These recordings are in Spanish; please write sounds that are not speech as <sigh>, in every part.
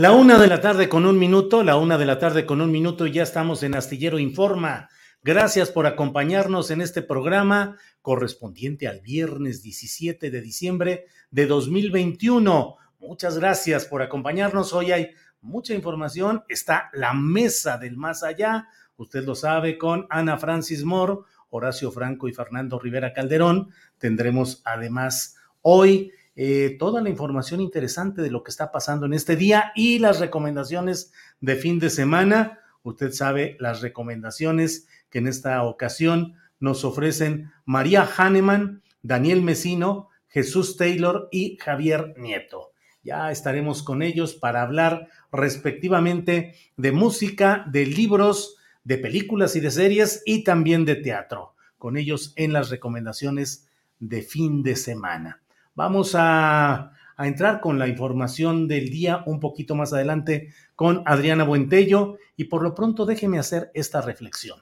La una de la tarde con un minuto, la una de la tarde con un minuto y ya estamos en Astillero Informa. Gracias por acompañarnos en este programa correspondiente al viernes 17 de diciembre de 2021. Muchas gracias por acompañarnos. Hoy hay mucha información. Está la mesa del más allá. Usted lo sabe con Ana Francis Moore, Horacio Franco y Fernando Rivera Calderón. Tendremos además hoy eh, toda la información interesante de lo que está pasando en este día y las recomendaciones de fin de semana. Usted sabe las recomendaciones que en esta ocasión nos ofrecen María Hahnemann, Daniel Mesino, Jesús Taylor y Javier Nieto. Ya estaremos con ellos para hablar respectivamente de música, de libros, de películas y de series y también de teatro. Con ellos en las recomendaciones de fin de semana. Vamos a, entrar con la información del día un poquito más adelante con Adriana Buentello y por lo pronto déjeme hacer esta reflexión.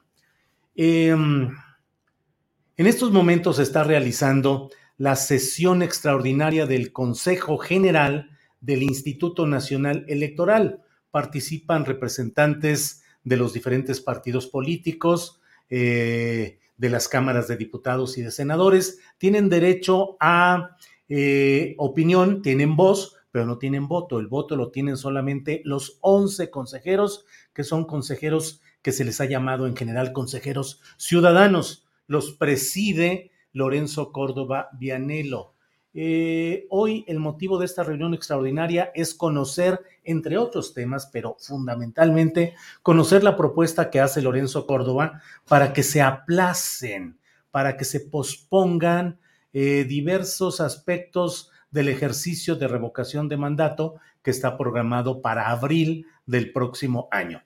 Em, en estos momentos se está realizando la sesión extraordinaria del Consejo General del Instituto Nacional Electoral. Participan representantes de los diferentes partidos políticos, eh, de las cámaras de diputados y de senadores. Tienen derecho a eh, opinión, tienen voz, pero no tienen voto. El voto lo tienen solamente los 11 consejeros, que son consejeros que se les ha llamado en general consejeros ciudadanos. Los preside Lorenzo Córdoba Vianelo. Eh, hoy el motivo de esta reunión extraordinaria es conocer, entre otros temas, pero fundamentalmente conocer la propuesta que hace Lorenzo Córdoba para que se aplacen, para que se pospongan eh, diversos aspectos del ejercicio de revocación de mandato que está programado para abril del próximo año.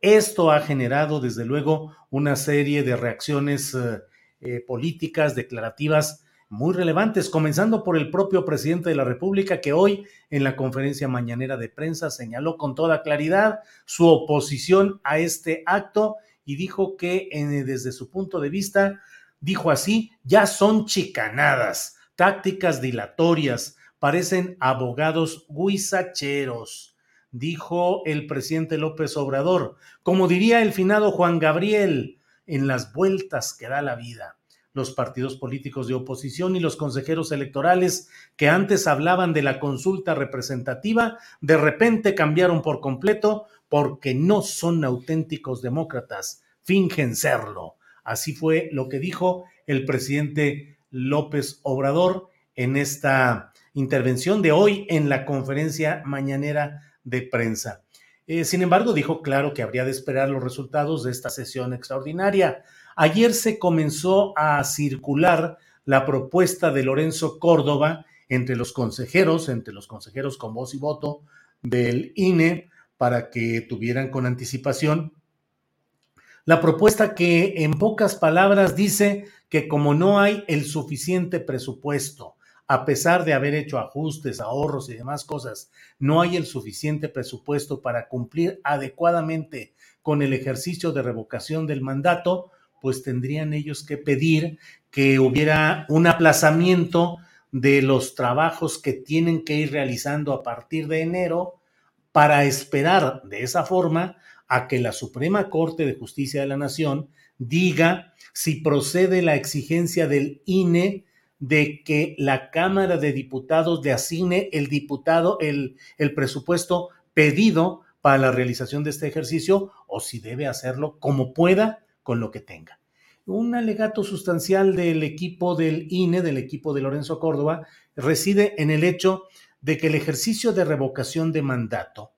Esto ha generado, desde luego, una serie de reacciones eh, eh, políticas, declarativas muy relevantes, comenzando por el propio presidente de la República, que hoy en la conferencia mañanera de prensa señaló con toda claridad su oposición a este acto y dijo que desde su punto de vista dijo así, ya son chicanadas, tácticas dilatorias, parecen abogados guisacheros, dijo el presidente López Obrador, como diría el finado Juan Gabriel, en las vueltas que da la vida. Los partidos políticos de oposición y los consejeros electorales que antes hablaban de la consulta representativa, de repente cambiaron por completo porque no son auténticos demócratas, fingen serlo. Así fue lo que dijo el presidente López Obrador en esta intervención de hoy en la conferencia mañanera de prensa. Eh, sin embargo, dijo claro que habría de esperar los resultados de esta sesión extraordinaria. Ayer se comenzó a circular la propuesta de Lorenzo Córdoba entre los consejeros, entre los consejeros con voz y voto del INE, para que tuvieran con anticipación La propuesta que en pocas palabras dice que como no hay el suficiente presupuesto, a pesar de haber hecho ajustes, ahorros y demás cosas, no hay el suficiente presupuesto para cumplir adecuadamente con el ejercicio de revocación del mandato, pues tendrían ellos que pedir que hubiera un aplazamiento de los trabajos que tienen que ir realizando a partir de enero para esperar de esa forma a que la Suprema Corte de Justicia de la Nación diga si procede la exigencia del INE de que la Cámara de Diputados le asigne el diputado, el, el presupuesto pedido para la realización de este ejercicio o si debe hacerlo como pueda con lo que tenga. Un alegato sustancial del equipo del INE, del equipo de Lorenzo Córdoba, reside en el hecho de que el ejercicio de revocación de mandato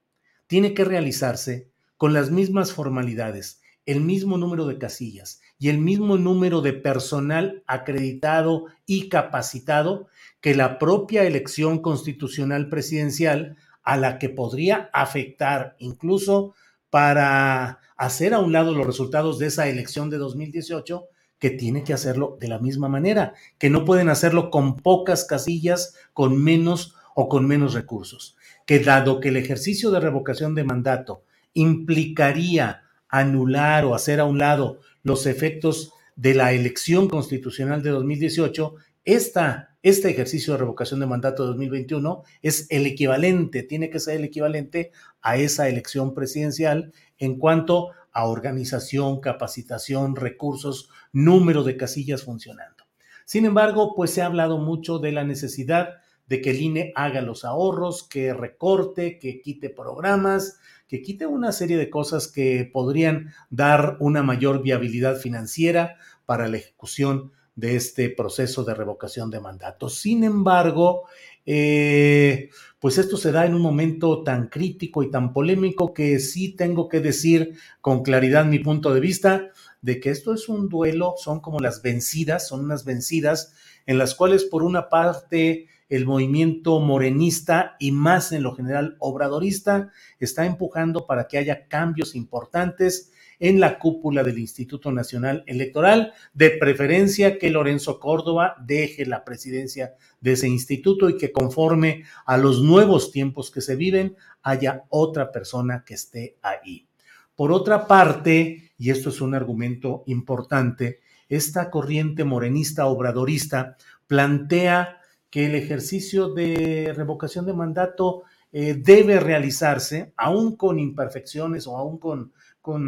tiene que realizarse con las mismas formalidades, el mismo número de casillas y el mismo número de personal acreditado y capacitado que la propia elección constitucional presidencial a la que podría afectar incluso para hacer a un lado los resultados de esa elección de 2018, que tiene que hacerlo de la misma manera, que no pueden hacerlo con pocas casillas, con menos o con menos recursos, que dado que el ejercicio de revocación de mandato implicaría anular o hacer a un lado los efectos de la elección constitucional de 2018, esta, este ejercicio de revocación de mandato de 2021 es el equivalente, tiene que ser el equivalente a esa elección presidencial en cuanto a organización, capacitación, recursos, número de casillas funcionando. Sin embargo, pues se ha hablado mucho de la necesidad de que el INE haga los ahorros, que recorte, que quite programas, que quite una serie de cosas que podrían dar una mayor viabilidad financiera para la ejecución de este proceso de revocación de mandato. Sin embargo, eh, pues esto se da en un momento tan crítico y tan polémico que sí tengo que decir con claridad mi punto de vista de que esto es un duelo, son como las vencidas, son unas vencidas en las cuales por una parte el movimiento morenista y más en lo general obradorista está empujando para que haya cambios importantes en la cúpula del Instituto Nacional Electoral, de preferencia que Lorenzo Córdoba deje la presidencia de ese instituto y que conforme a los nuevos tiempos que se viven haya otra persona que esté ahí. Por otra parte, y esto es un argumento importante, esta corriente morenista obradorista plantea que el ejercicio de revocación de mandato eh, debe realizarse, aún con imperfecciones o aún con, con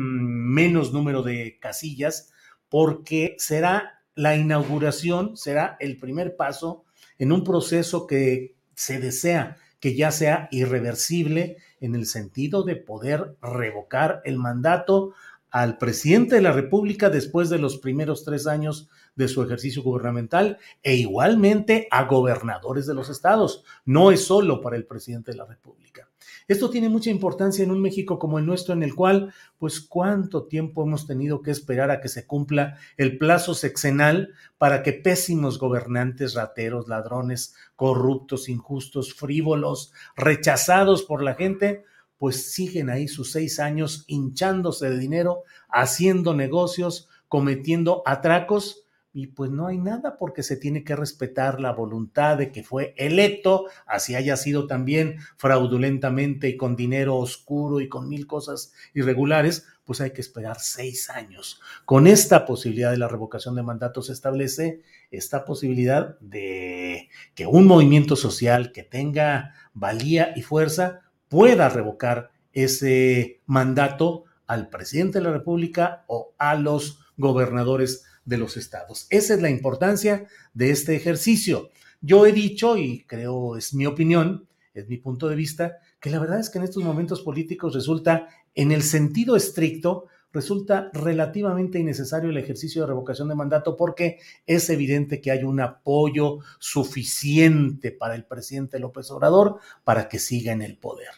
menos número de casillas, porque será la inauguración, será el primer paso en un proceso que se desea que ya sea irreversible en el sentido de poder revocar el mandato al presidente de la República después de los primeros tres años de su ejercicio gubernamental e igualmente a gobernadores de los estados. No es solo para el presidente de la República. Esto tiene mucha importancia en un México como el nuestro, en el cual, pues, cuánto tiempo hemos tenido que esperar a que se cumpla el plazo sexenal para que pésimos gobernantes, rateros, ladrones, corruptos, injustos, frívolos, rechazados por la gente, pues siguen ahí sus seis años hinchándose de dinero, haciendo negocios, cometiendo atracos y pues no hay nada porque se tiene que respetar la voluntad de que fue electo, así haya sido también fraudulentamente y con dinero oscuro y con mil cosas irregulares, pues hay que esperar seis años. Con esta posibilidad de la revocación de mandato se establece esta posibilidad de que un movimiento social que tenga valía y fuerza pueda revocar ese mandato al presidente de la República o a los gobernadores de los estados. Esa es la importancia de este ejercicio. Yo he dicho, y creo es mi opinión, es mi punto de vista, que la verdad es que en estos momentos políticos resulta, en el sentido estricto, resulta relativamente innecesario el ejercicio de revocación de mandato porque es evidente que hay un apoyo suficiente para el presidente López Obrador para que siga en el poder.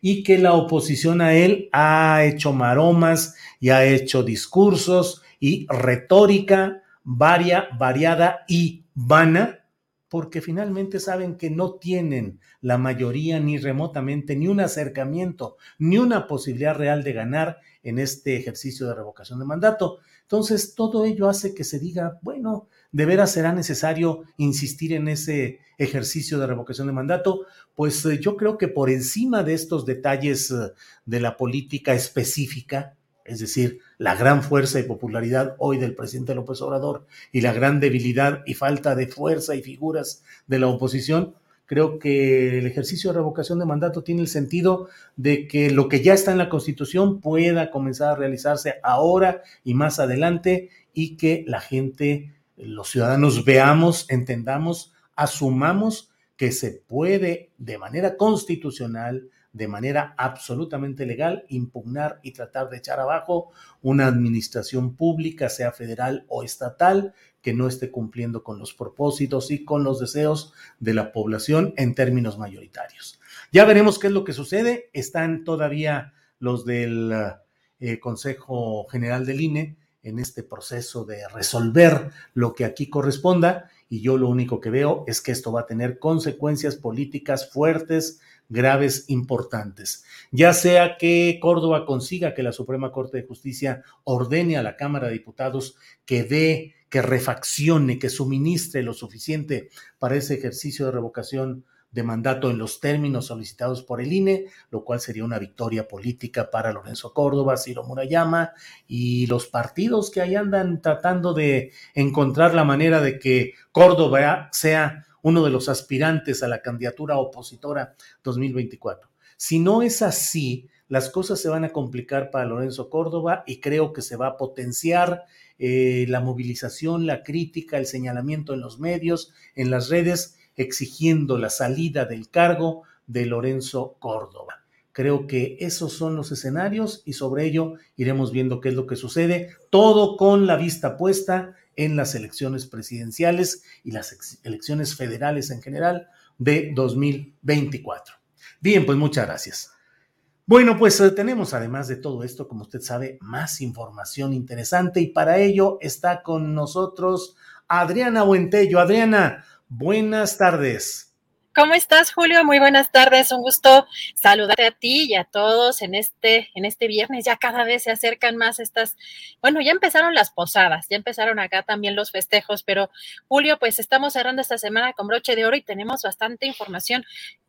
Y que la oposición a él ha hecho maromas y ha hecho discursos y retórica varia, variada y vana, porque finalmente saben que no tienen la mayoría ni remotamente ni un acercamiento ni una posibilidad real de ganar en este ejercicio de revocación de mandato. Entonces, todo ello hace que se diga, bueno, de veras será necesario insistir en ese ejercicio de revocación de mandato, pues eh, yo creo que por encima de estos detalles eh, de la política específica, es decir, la gran fuerza y popularidad hoy del presidente López Obrador y la gran debilidad y falta de fuerza y figuras de la oposición, creo que el ejercicio de revocación de mandato tiene el sentido de que lo que ya está en la Constitución pueda comenzar a realizarse ahora y más adelante y que la gente los ciudadanos veamos, entendamos, asumamos que se puede de manera constitucional, de manera absolutamente legal, impugnar y tratar de echar abajo una administración pública, sea federal o estatal, que no esté cumpliendo con los propósitos y con los deseos de la población en términos mayoritarios. Ya veremos qué es lo que sucede. Están todavía los del eh, Consejo General del INE en este proceso de resolver lo que aquí corresponda y yo lo único que veo es que esto va a tener consecuencias políticas fuertes, graves, importantes. Ya sea que Córdoba consiga que la Suprema Corte de Justicia ordene a la Cámara de Diputados que dé, que refaccione, que suministre lo suficiente para ese ejercicio de revocación de mandato en los términos solicitados por el INE, lo cual sería una victoria política para Lorenzo Córdoba, Ciro Murayama y los partidos que ahí andan tratando de encontrar la manera de que Córdoba sea uno de los aspirantes a la candidatura opositora 2024. Si no es así, las cosas se van a complicar para Lorenzo Córdoba y creo que se va a potenciar eh, la movilización, la crítica, el señalamiento en los medios, en las redes exigiendo la salida del cargo de Lorenzo Córdoba. Creo que esos son los escenarios y sobre ello iremos viendo qué es lo que sucede, todo con la vista puesta en las elecciones presidenciales y las elecciones federales en general de 2024. Bien, pues muchas gracias. Bueno, pues eh, tenemos además de todo esto, como usted sabe, más información interesante y para ello está con nosotros Adriana Buentello. Adriana, Buenas tardes. ¿Cómo estás, Julio? Muy buenas tardes. Un gusto saludarte a ti y a todos en este, en este viernes. Ya cada vez se acercan más estas. Bueno, ya empezaron las posadas, ya empezaron acá también los festejos, pero Julio, pues estamos cerrando esta semana con broche de oro y tenemos bastante información.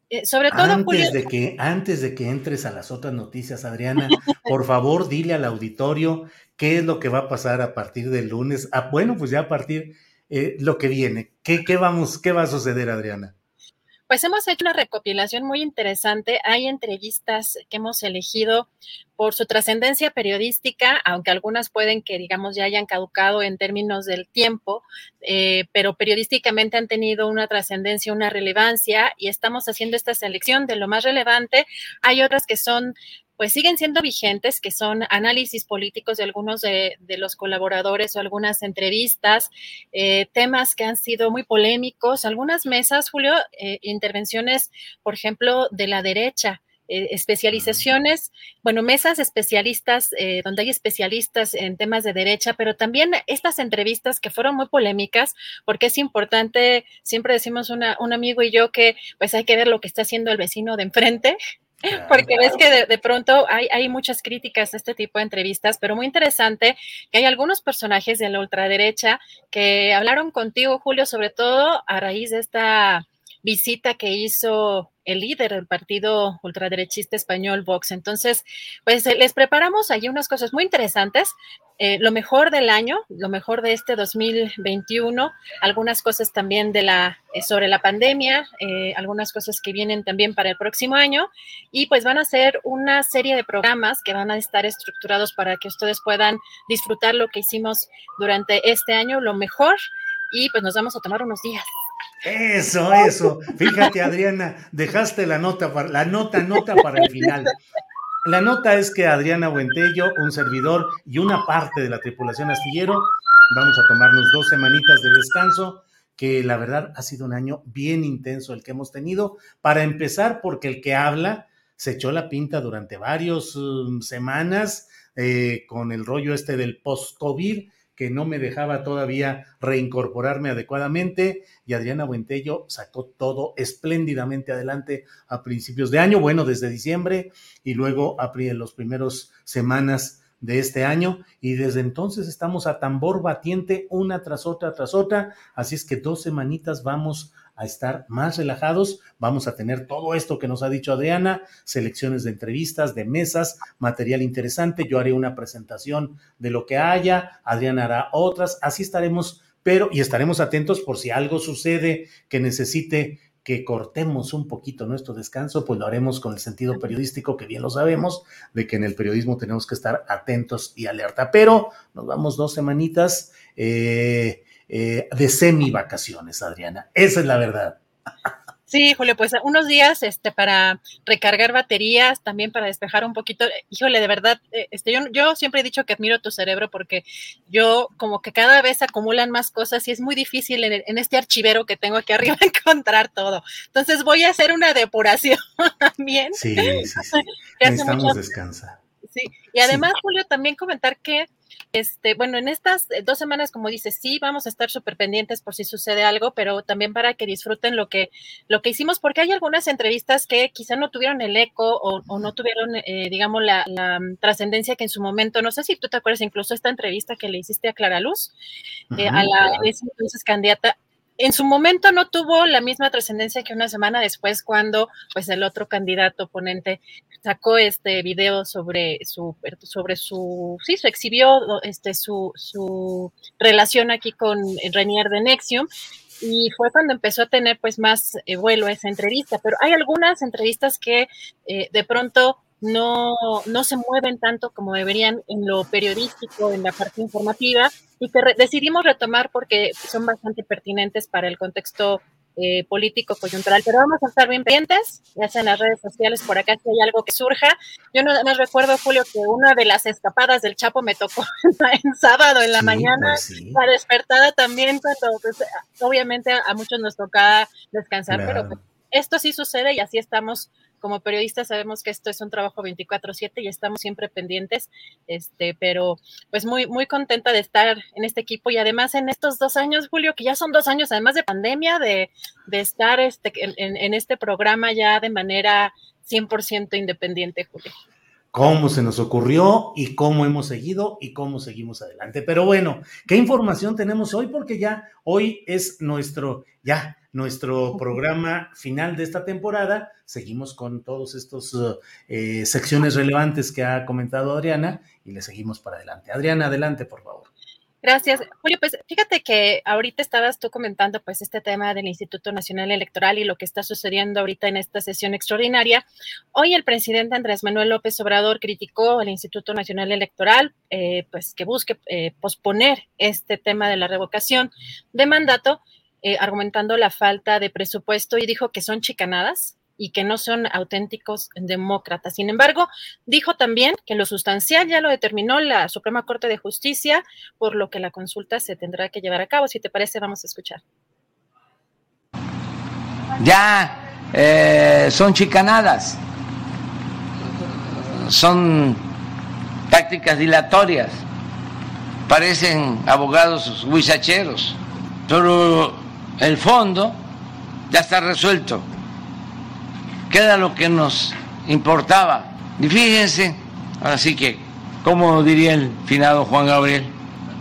Eh, sobre todo, antes de que antes de que entres a las otras noticias, Adriana, <laughs> por favor, dile al auditorio qué es lo que va a pasar a partir del lunes. Ah, bueno, pues ya a partir eh, lo que viene. ¿Qué, ¿Qué, vamos, ¿Qué va a suceder, Adriana? Pues hemos hecho una recopilación muy interesante. Hay entrevistas que hemos elegido por su trascendencia periodística, aunque algunas pueden que, digamos, ya hayan caducado en términos del tiempo, eh, pero periodísticamente han tenido una trascendencia, una relevancia, y estamos haciendo esta selección de lo más relevante. Hay otras que son pues siguen siendo vigentes, que son análisis políticos de algunos de, los colaboradores o algunas entrevistas, eh, temas que han sido muy polémicos, algunas mesas, Julio, eh, intervenciones, por ejemplo, de la derecha. Eh, especializaciones, bueno, mesas especialistas, donde hay especialistas en temas de derecha, pero también estas entrevistas que fueron muy polémicas, porque es importante, siempre decimos una, un amigo y yo que pues hay que ver lo que está haciendo el vecino de enfrente, porque ves que de, pronto hay, hay, muchas críticas a este tipo de entrevistas, pero muy interesante que hay algunos personajes de la ultraderecha que hablaron contigo, Julio, sobre todo a raíz de esta visita que hizo el líder del partido ultraderechista español Vox. Entonces, pues eh, les preparamos allí unas cosas muy interesantes, eh, lo mejor del año, lo mejor de este 2021, algunas cosas también de la, eh, sobre la pandemia, algunas cosas que vienen también para el próximo año y pues van a ser una serie de programas que van a estar estructurados para que ustedes puedan disfrutar lo que hicimos durante este año, lo mejor y pues nos vamos a tomar unos días. Eso, eso. Fíjate, Adriana, dejaste la nota, para, la nota, nota para el final. La nota es que Adriana Buentello, un servidor y una parte de la tripulación astillero, vamos a tomarnos dos semanitas de descanso, que la verdad ha sido un año bien intenso el que hemos tenido. Para empezar, porque el que habla se echó la pinta durante varias um, semanas eh, con el rollo este del post-COVID que no me dejaba todavía reincorporarme adecuadamente y Adriana Buentello sacó todo espléndidamente adelante a principios de año, bueno, desde diciembre y luego en los primeros semanas de este año y desde entonces estamos a tambor batiente una tras otra tras otra, así es que dos semanitas vamos a estar más relajados, vamos a tener todo esto que nos ha dicho Adriana, selecciones de entrevistas, de mesas, material interesante, yo haré una presentación de lo que haya, Adriana hará otras, así estaremos, pero y estaremos atentos por si algo sucede que necesite que cortemos un poquito nuestro descanso, pues lo haremos con el sentido periodístico, que bien lo sabemos, de que en el periodismo tenemos que estar atentos y alerta. Pero nos vamos dos semanitas eh, eh, de semi vacaciones, Adriana. Esa es la verdad. Sí, Julio, pues unos días este, para recargar baterías, también para despejar un poquito. Híjole, de verdad, eh, este, yo, yo siempre he dicho que admiro tu cerebro porque yo como que cada vez acumulan más cosas y es muy difícil en, este archivero que tengo aquí <laughs> arriba encontrar todo. Entonces voy a hacer una depuración <laughs> también. Sí, sí, sí. <laughs> Necesitamos descansar. Sí, y además, Julio, también comentar que este, bueno, en estas eh, dos semanas, como dices, sí, vamos a estar súper pendientes por si sucede algo, pero también para que disfruten lo que, lo que hicimos, porque hay algunas entrevistas que quizá no tuvieron el eco o, no tuvieron, eh, digamos, la, mm, trascendencia que en su momento, no sé si tú te acuerdas, incluso esta entrevista que le hiciste a Clara Luz, eh, a la entonces candidata, en su momento no tuvo la misma trascendencia que una semana después cuando pues el otro candidato oponente sacó este video sobre su sobre su sí se exhibió este su, su relación aquí con Renier de Nexium y fue cuando empezó a tener pues más eh, vuelo esa entrevista. Pero hay algunas entrevistas que eh, de pronto no, no se mueven tanto como deberían en lo periodístico, en la parte informativa, y que decidimos retomar porque son bastante pertinentes para el contexto eh, político coyuntural. Pero vamos a estar bien pendientes, ya sea en las redes sociales, por acá si hay algo que surja. Yo no más recuerdo, Julio, que una de las escapadas del Chapo me tocó <laughs> en sábado en la mañana, pues la despertada también, cuando pues, obviamente a, muchos nos toca descansar, pero pues, esto sí sucede y así estamos como periodistas sabemos que esto es un trabajo 24/7 y estamos siempre pendientes, este, pero pues muy, muy contenta de estar en este equipo y además en estos dos años, Julio, que ya son dos años, además de pandemia, de, de estar este, en, en este programa ya de manera 100% independiente, Julio cómo se nos ocurrió y cómo hemos seguido y cómo seguimos adelante. Pero bueno, ¿qué información tenemos hoy? Porque ya hoy es nuestro, ya nuestro programa final de esta temporada. Seguimos con todos estos eh, secciones relevantes que ha comentado Adriana y le seguimos para adelante. Adriana, adelante, por favor. Gracias. Julio, pues fíjate que ahorita estabas tú comentando pues este tema del Instituto Nacional Electoral y lo que está sucediendo ahorita en esta sesión extraordinaria. Hoy el presidente Andrés Manuel López Obrador criticó al Instituto Nacional Electoral eh, pues que busque eh, posponer este tema de la revocación de mandato eh, argumentando la falta de presupuesto y dijo que son chicanadas y que no son auténticos demócratas. Sin embargo, dijo también que lo sustancial ya lo determinó la Suprema Corte de Justicia, por lo que la consulta se tendrá que llevar a cabo. Si te parece, vamos a escuchar. Ya eh, son chicanadas, son tácticas dilatorias, parecen abogados huizacheros, pero el fondo ya está resuelto. Queda lo que nos importaba. Y fíjense, así que, como diría el finado Juan Gabriel,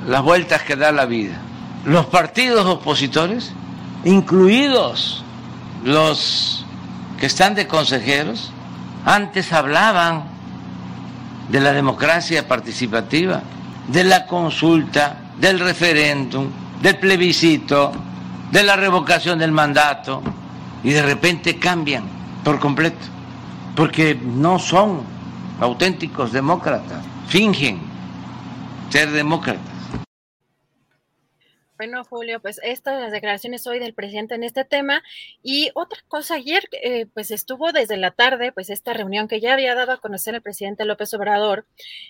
las vueltas que da la vida. Los partidos opositores, incluidos los que están de consejeros, antes hablaban de la democracia participativa, de la consulta, del referéndum, del plebiscito, de la revocación del mandato y de repente cambian por completo, porque no son auténticos demócratas, fingen ser demócratas. Bueno, Julio, pues estas las declaraciones hoy del presidente en este tema. Y otra cosa, ayer eh, pues estuvo desde la tarde, pues esta reunión que ya había dado a conocer el presidente López Obrador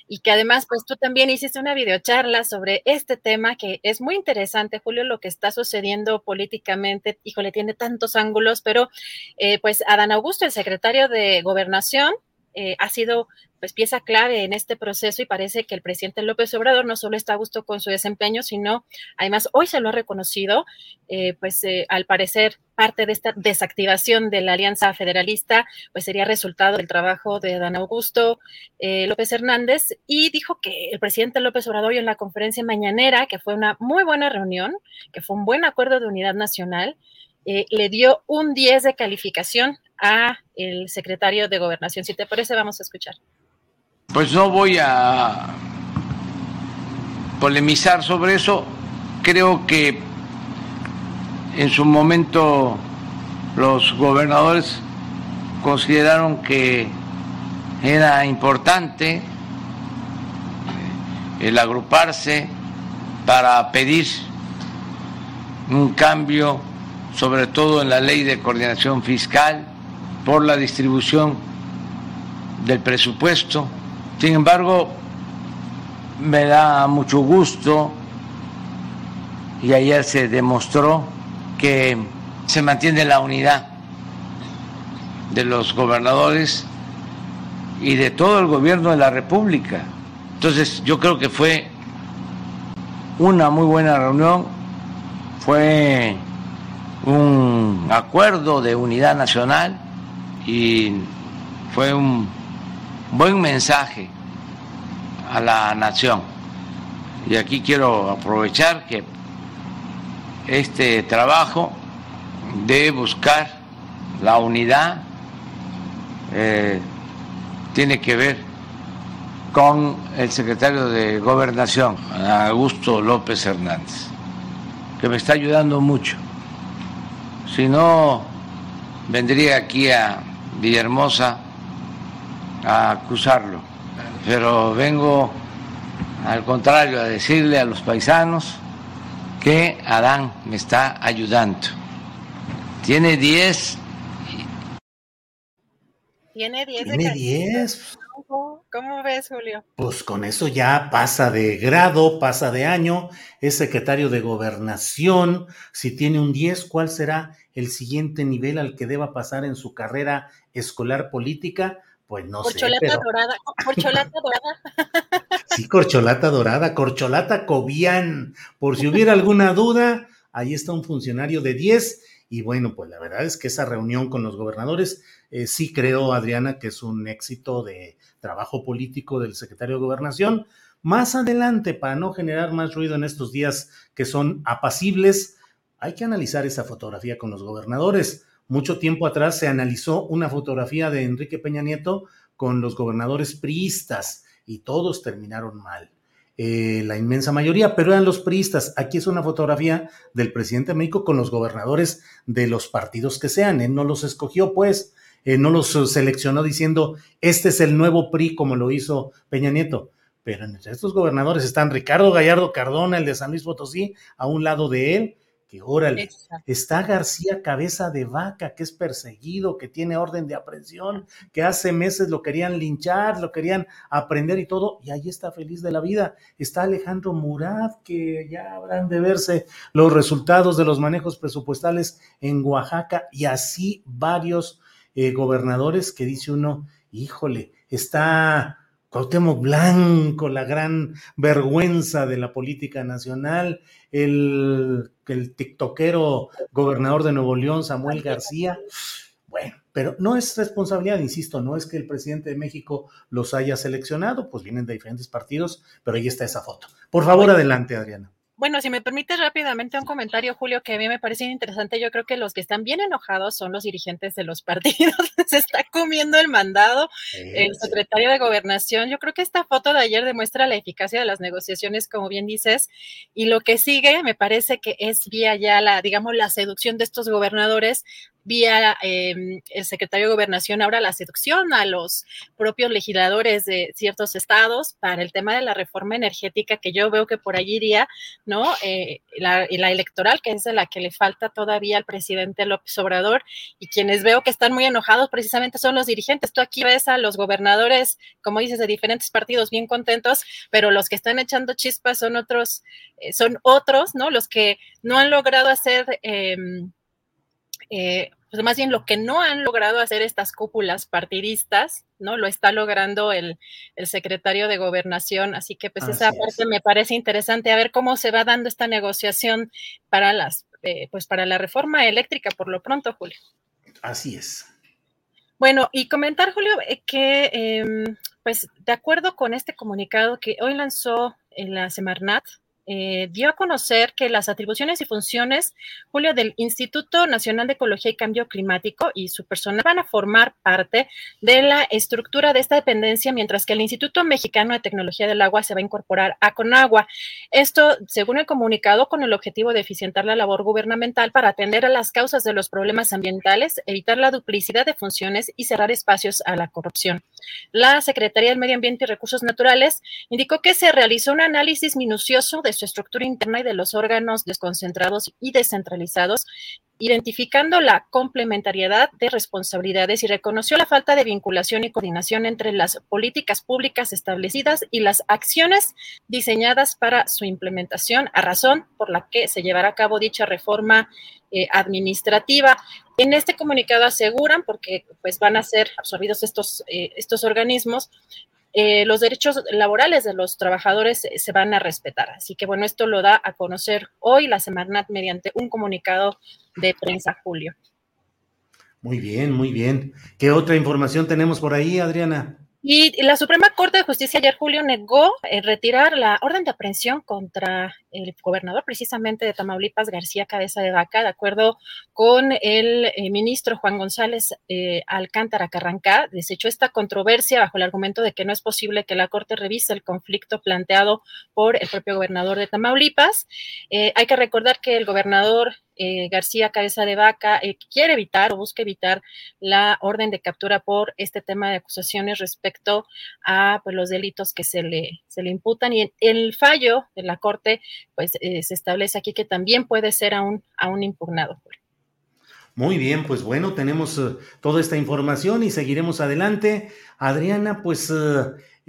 y que además pues tú también hiciste una videocharla sobre este tema que es muy interesante, Julio, lo que está sucediendo políticamente. Híjole, tiene tantos ángulos, pero eh, pues Adán Augusto, el secretario de Gobernación, eh, ha sido pues pieza clave en este proceso y parece que el presidente López Obrador no solo está a gusto con su desempeño, sino además hoy se lo ha reconocido, eh, pues eh, al parecer parte de esta desactivación de la Alianza Federalista, pues sería resultado del trabajo de Dan Augusto López Hernández y dijo que el presidente López Obrador en la conferencia mañanera, que fue una muy buena reunión, que fue un buen acuerdo de unidad nacional, le dio un 10 de calificación a el secretario de Gobernación. Si te parece, vamos a escuchar. Pues no voy a polemizar sobre eso. Creo que en su momento los gobernadores consideraron que era importante el agruparse para pedir un cambio, sobre todo en la ley de coordinación fiscal, por la distribución del presupuesto. Sin embargo, me da mucho gusto y ayer se demostró que se mantiene la unidad de los gobernadores y de todo el gobierno de la República. Entonces yo creo que fue una muy buena reunión, fue un acuerdo de unidad nacional y fue un buen mensaje a la nación. Y aquí quiero aprovechar que este trabajo de buscar la unidad eh, tiene que ver con el secretario de Gobernación, Augusto López Hernández, que me está ayudando mucho. Si no, vendría aquí a Villahermosa a acusarlo, pero vengo al contrario a decirle a los paisanos que Adán me está ayudando. Tiene 10. Tiene 10. Tiene 10. ¿Cómo ves, Julio? Pues con eso ya pasa de grado, pasa de año, es secretario de gobernación. Si tiene un 10, ¿cuál será el siguiente nivel al que deba pasar en su carrera escolar política? Pues no corcholata sé. Dorada, corcholata dorada. <laughs> Sí, corcholata dorada, corcholata cobian. Por si hubiera alguna duda, ahí está un funcionario de 10. Y bueno, pues la verdad es que esa reunión con los gobernadores, eh, sí creo, Adriana, que es un éxito de trabajo político del secretario de Gobernación. Más adelante, para no generar más ruido en estos días que son apacibles, hay que analizar esa fotografía con los gobernadores. Mucho tiempo atrás se analizó una fotografía de Enrique Peña Nieto con los gobernadores priistas y todos terminaron mal. Eh, la inmensa mayoría, pero eran los priistas. Aquí es una fotografía del presidente de México con los gobernadores de los partidos que sean. Él no los escogió, pues, eh, no los seleccionó diciendo, este es el nuevo PRI como lo hizo Peña Nieto. Pero entre estos gobernadores están Ricardo Gallardo Cardona, el de San Luis Potosí, a un lado de él, que órale, está García Cabeza de Vaca, que es perseguido, que tiene orden de aprehensión, que hace meses lo querían linchar, lo querían aprender y todo, y ahí está feliz de la vida. Está Alejandro Murat, que ya habrán de verse los resultados de los manejos presupuestales en Oaxaca, y así varios eh, gobernadores que dice uno, híjole, está Cuauhtémoc Blanco, la gran vergüenza de la política nacional, el, el tiktokero gobernador de Nuevo León, Samuel García. Bueno, pero no es responsabilidad, insisto, no es que el presidente de México los haya seleccionado, pues vienen de diferentes partidos, pero ahí está esa foto. Por favor, adelante, Adriana. Bueno, si me permites rápidamente un comentario, Julio, que a mí me parece interesante. Yo creo que los que están bien enojados son los dirigentes de los <laughs> partidos. Se está comiendo el mandado el secretario de Gobernación. Yo creo que esta foto de ayer demuestra la eficacia de las negociaciones, como bien dices, y lo que sigue me parece que es vía ya la, digamos, la seducción de estos gobernadores vía eh, el secretario de Gobernación ahora la seducción a los propios legisladores de ciertos estados para el tema de la reforma energética, que yo veo que por allí iría, ¿no? Eh, la, la, electoral, que es de la que le falta todavía al presidente López Obrador, y quienes veo que están muy enojados precisamente son los dirigentes. Tú aquí ves a los gobernadores, como dices, de diferentes partidos bien contentos, pero los que están echando chispas son otros, eh, son otros, ¿no? Los que no han logrado hacer... Eh, pues más bien lo que no han logrado hacer estas cúpulas partidistas, ¿no? Lo está logrando el, secretario de gobernación, así que pues esa parte me parece interesante, a ver cómo se va dando esta negociación para las, eh, pues para la reforma eléctrica por lo pronto, Julio. Así es. Bueno, y comentar, Julio, eh, que em, pues de acuerdo con este comunicado que hoy lanzó en la Semarnat, eh, dio a conocer que las atribuciones y funciones, Julio, del Instituto Nacional de Ecología y Cambio Climático y su personal van a formar parte de la estructura de esta dependencia, mientras que el Instituto Mexicano de Tecnología del Agua se va a incorporar a Conagua. Esto, según el comunicado, con el objetivo de eficientar la labor gubernamental para atender a las causas de los problemas ambientales, evitar la duplicidad de funciones y cerrar espacios a la corrupción. La Secretaría del Medio Ambiente y Recursos Naturales indicó que se realizó un análisis minucioso de su estructura interna y de los órganos desconcentrados y descentralizados, identificando la complementariedad de responsabilidades y reconoció la falta de vinculación y coordinación entre las políticas públicas establecidas y las acciones diseñadas para su implementación, a razón por la que se llevará a cabo dicha reforma eh, administrativa. En este comunicado aseguran, porque pues van a ser absorbidos estos, eh, estos organismos, eh, los derechos laborales de los trabajadores se van a respetar. Así que bueno, esto lo da a conocer hoy la Semarnat mediante un comunicado de prensa, Julio. Muy bien, muy bien. ¿Qué otra información tenemos por ahí, Adriana? Y la Suprema Corte de Justicia ayer, Julio, negó eh, retirar la orden de aprehensión contra el gobernador precisamente de Tamaulipas, García Cabeza de Vaca, de acuerdo con el eh, ministro Juan González eh, Alcántara Carrancá, desechó esta controversia bajo el argumento de que no es posible que la Corte revise el conflicto planteado por el propio gobernador de Tamaulipas. hay que recordar que el gobernador eh, García Cabeza de Vaca eh, quiere evitar o busca evitar la orden de captura por este tema de acusaciones respecto a pues, los delitos que se le, se le imputan. Y el fallo de la Corte, pues eh, se establece aquí que también puede ser aún, aún impugnado. Muy bien, pues bueno, tenemos toda esta información y seguiremos adelante. Adriana, pues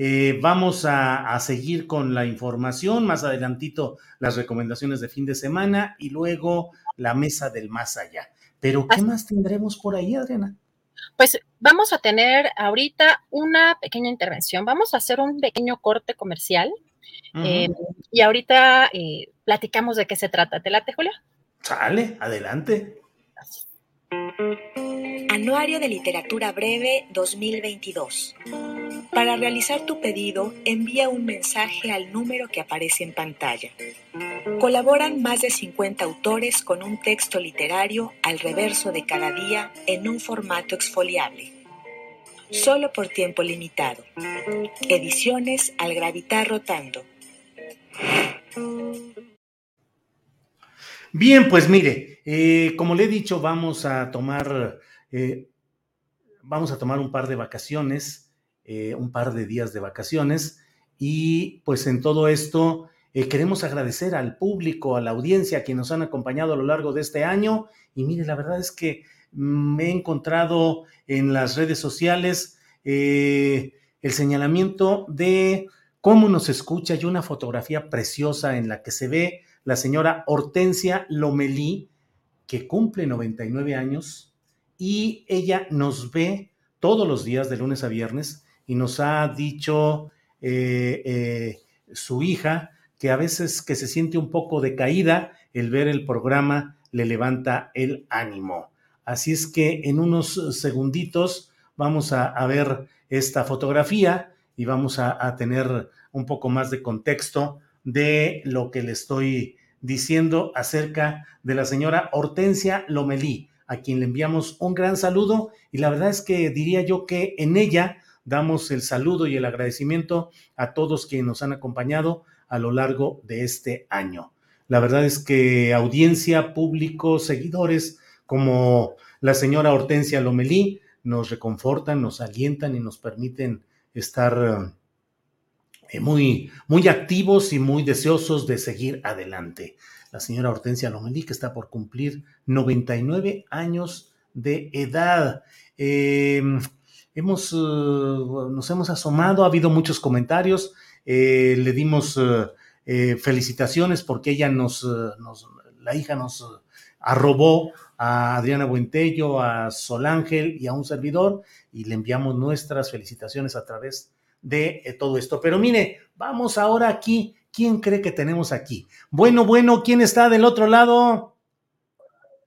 eh, vamos a, seguir con la información, más adelantito las recomendaciones de fin de semana y luego la mesa del más allá. Pero, ¿qué más tendremos por ahí, Adriana? Pues vamos a tener ahorita una pequeña intervención. Vamos a hacer un pequeño corte comercial eh, y ahorita eh, platicamos de qué se trata. ¿Te late, Julia? Sale, adelante. Anuario de Literatura Breve 2022. Para realizar tu pedido, envía un mensaje al número que aparece en pantalla. Colaboran más de 50 autores con un texto literario al reverso de cada día en un formato exfoliable. Solo por tiempo limitado. Ediciones al gravitar rotando. Bien, pues mire, eh, como le he dicho, vamos a tomar, eh, vamos a tomar un par de vacaciones eh, un par de días de vacaciones y pues en todo esto eh, queremos agradecer al público, a la audiencia que nos han acompañado a lo largo de este año y mire, la verdad es que me he encontrado en las redes sociales eh, el señalamiento de cómo nos escucha y una fotografía preciosa en la que se ve la señora Hortensia Lomelí, que cumple 99 años y ella nos ve todos los días de lunes a viernes y nos ha dicho eh, eh, su hija que a veces que se siente un poco decaída, el ver el programa le levanta el ánimo. Así es que en unos segunditos vamos a, ver esta fotografía y vamos a, a, tener un poco más de contexto de lo que le estoy diciendo acerca de la señora Hortensia Lomelí, a quien le enviamos un gran saludo y la verdad es que diría yo que en ella damos el saludo y el agradecimiento a todos quienes nos han acompañado a lo largo de este año. La verdad es que audiencia, público, seguidores como la señora Hortensia Lomelí nos reconfortan, nos alientan y nos permiten estar eh, muy, muy activos y muy deseosos de seguir adelante. La señora Hortensia Lomelí, que está por cumplir 99 años de edad. Eh, hemos, eh, nos hemos asomado, ha habido muchos comentarios, eh, le dimos felicitaciones porque ella nos, la hija nos arrobó a Adriana Buentello, a Sol Ángel y a un servidor y le enviamos nuestras felicitaciones a través de eh, todo esto. Pero mire, vamos ahora aquí. ¿Quién cree que tenemos aquí? Bueno, bueno, ¿quién está del otro lado?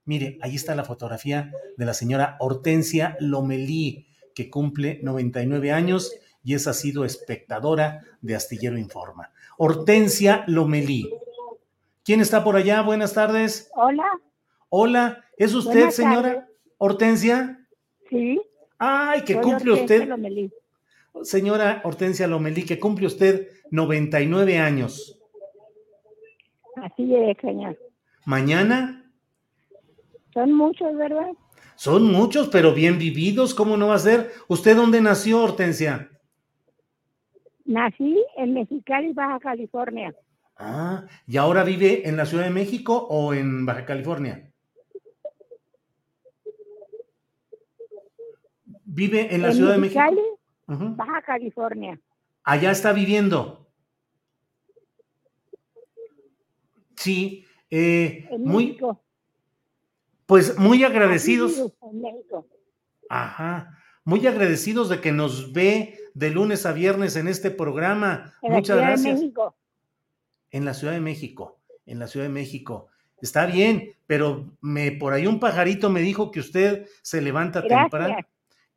Mire, ahí está la fotografía de la señora Hortensia Lomelí, que cumple 99 años y es ha sido espectadora de Astillero Informa. Hortensia Lomelí. ¿Quién está por allá? Buenas tardes. Hola. Hola, ¿es usted, señora Hortensia? Sí. Ay, que cumple usted. Señora Hortensia Lomelí, que cumple usted 99 años. Así es, señor. ¿Mañana? Son muchos, ¿verdad? Son muchos, pero bien vividos, ¿cómo no va a ser? ¿Usted dónde nació, Hortensia? Nací en Mexicali, Baja California. Ah, ¿y ahora vive en la Ciudad de México o en Baja California? ¿Vive en la Ciudad de México? Baja California. Allá está viviendo. Sí, eh, muy, pues muy agradecidos. Ajá. Muy agradecidos de que nos ve de lunes a viernes en este programa. Muchas gracias. En la Ciudad de México. En la Ciudad de México. Está bien, pero me por ahí un pajarito me dijo que usted se levanta temprano,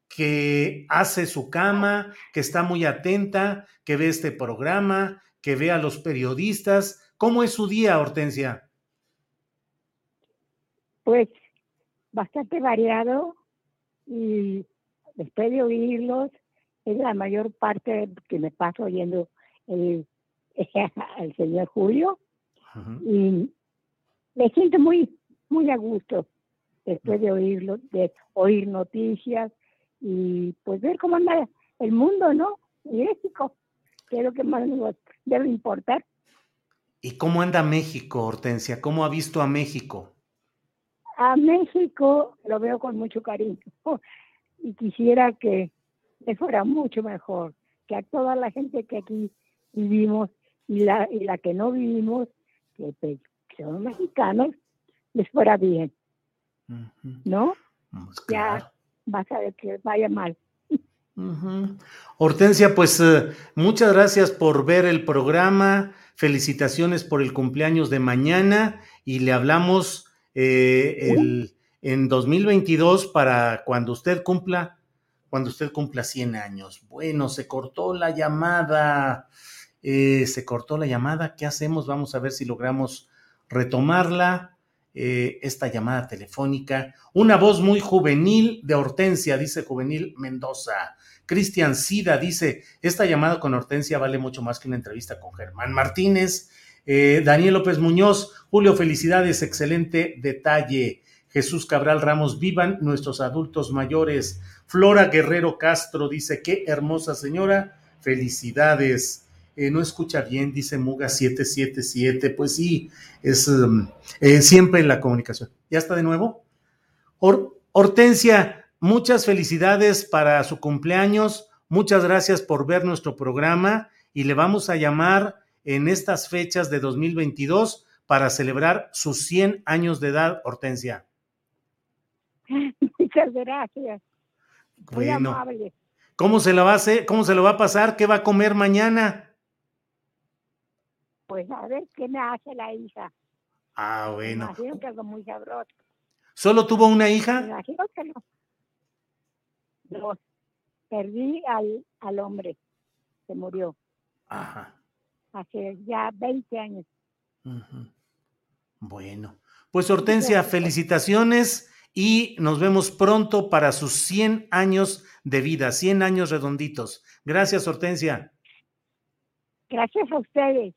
que hace su cama, que está muy atenta, que ve este programa, que ve a los periodistas. ¿Cómo es su día, Hortensia? Pues bastante variado y después de oírlos, es la mayor parte que me paso oyendo el, <laughs> al señor Julio y me siento muy, muy a gusto después de oírlo, de oír noticias y pues ver cómo anda el mundo, ¿no? México, que es lo que más nos debe importar. ¿Y cómo anda México, Hortensia? ¿Cómo ha visto a México? a México lo veo con mucho cariño <laughs> y quisiera que fuera mucho mejor, que a toda la gente que aquí vivimos y la, y la que no vivimos, que, pues, son mexicanos, les fuera bien. ¿No? Pues ya vas a ver que vaya mal. Hortensia, pues eh, muchas gracias por ver el programa, felicitaciones por el cumpleaños de mañana y le hablamos eh, el, en 2022 para cuando usted cumpla, cuando usted cumpla 100 años. Bueno, se cortó la llamada, eh, se cortó la llamada, ¿qué hacemos? Vamos a ver si logramos retomarla. Eh, esta llamada telefónica. Una voz muy juvenil de Hortensia, dice Juvenil Mendoza. Cristian Sida dice, esta llamada con Hortensia vale mucho más que una entrevista con Germán Martínez. Eh, Daniel López Muñoz, Julio, felicidades, excelente detalle. Jesús Cabral Ramos, vivan nuestros adultos mayores. Flora Guerrero Castro dice, qué hermosa señora, felicidades. Eh, no escucha bien, dice Muga 777. Pues sí, es um, eh, siempre en la comunicación. ¿Ya está de nuevo? Hortensia, muchas felicidades para su cumpleaños. Muchas gracias por ver nuestro programa y le vamos a llamar en estas fechas de 2022 para celebrar sus 100 años de edad, Hortensia? <laughs> Muchas gracias. Muy amable. ¿Cómo se, lo va a hacer? ¿Cómo se lo va a pasar? ¿Qué va a comer mañana? Pues a ver qué me hace la hija. Ah, bueno. Me imagino que algo muy sabroso. ¿Solo tuvo una hija? Me imagino que no. Dos. Perdí al, al hombre. Se murió. Ajá hace ya 20 años. Bueno, pues Hortensia, felicitaciones y nos vemos pronto para sus 100 años de vida, 100 años redonditos. Gracias, Hortensia. Gracias a ustedes.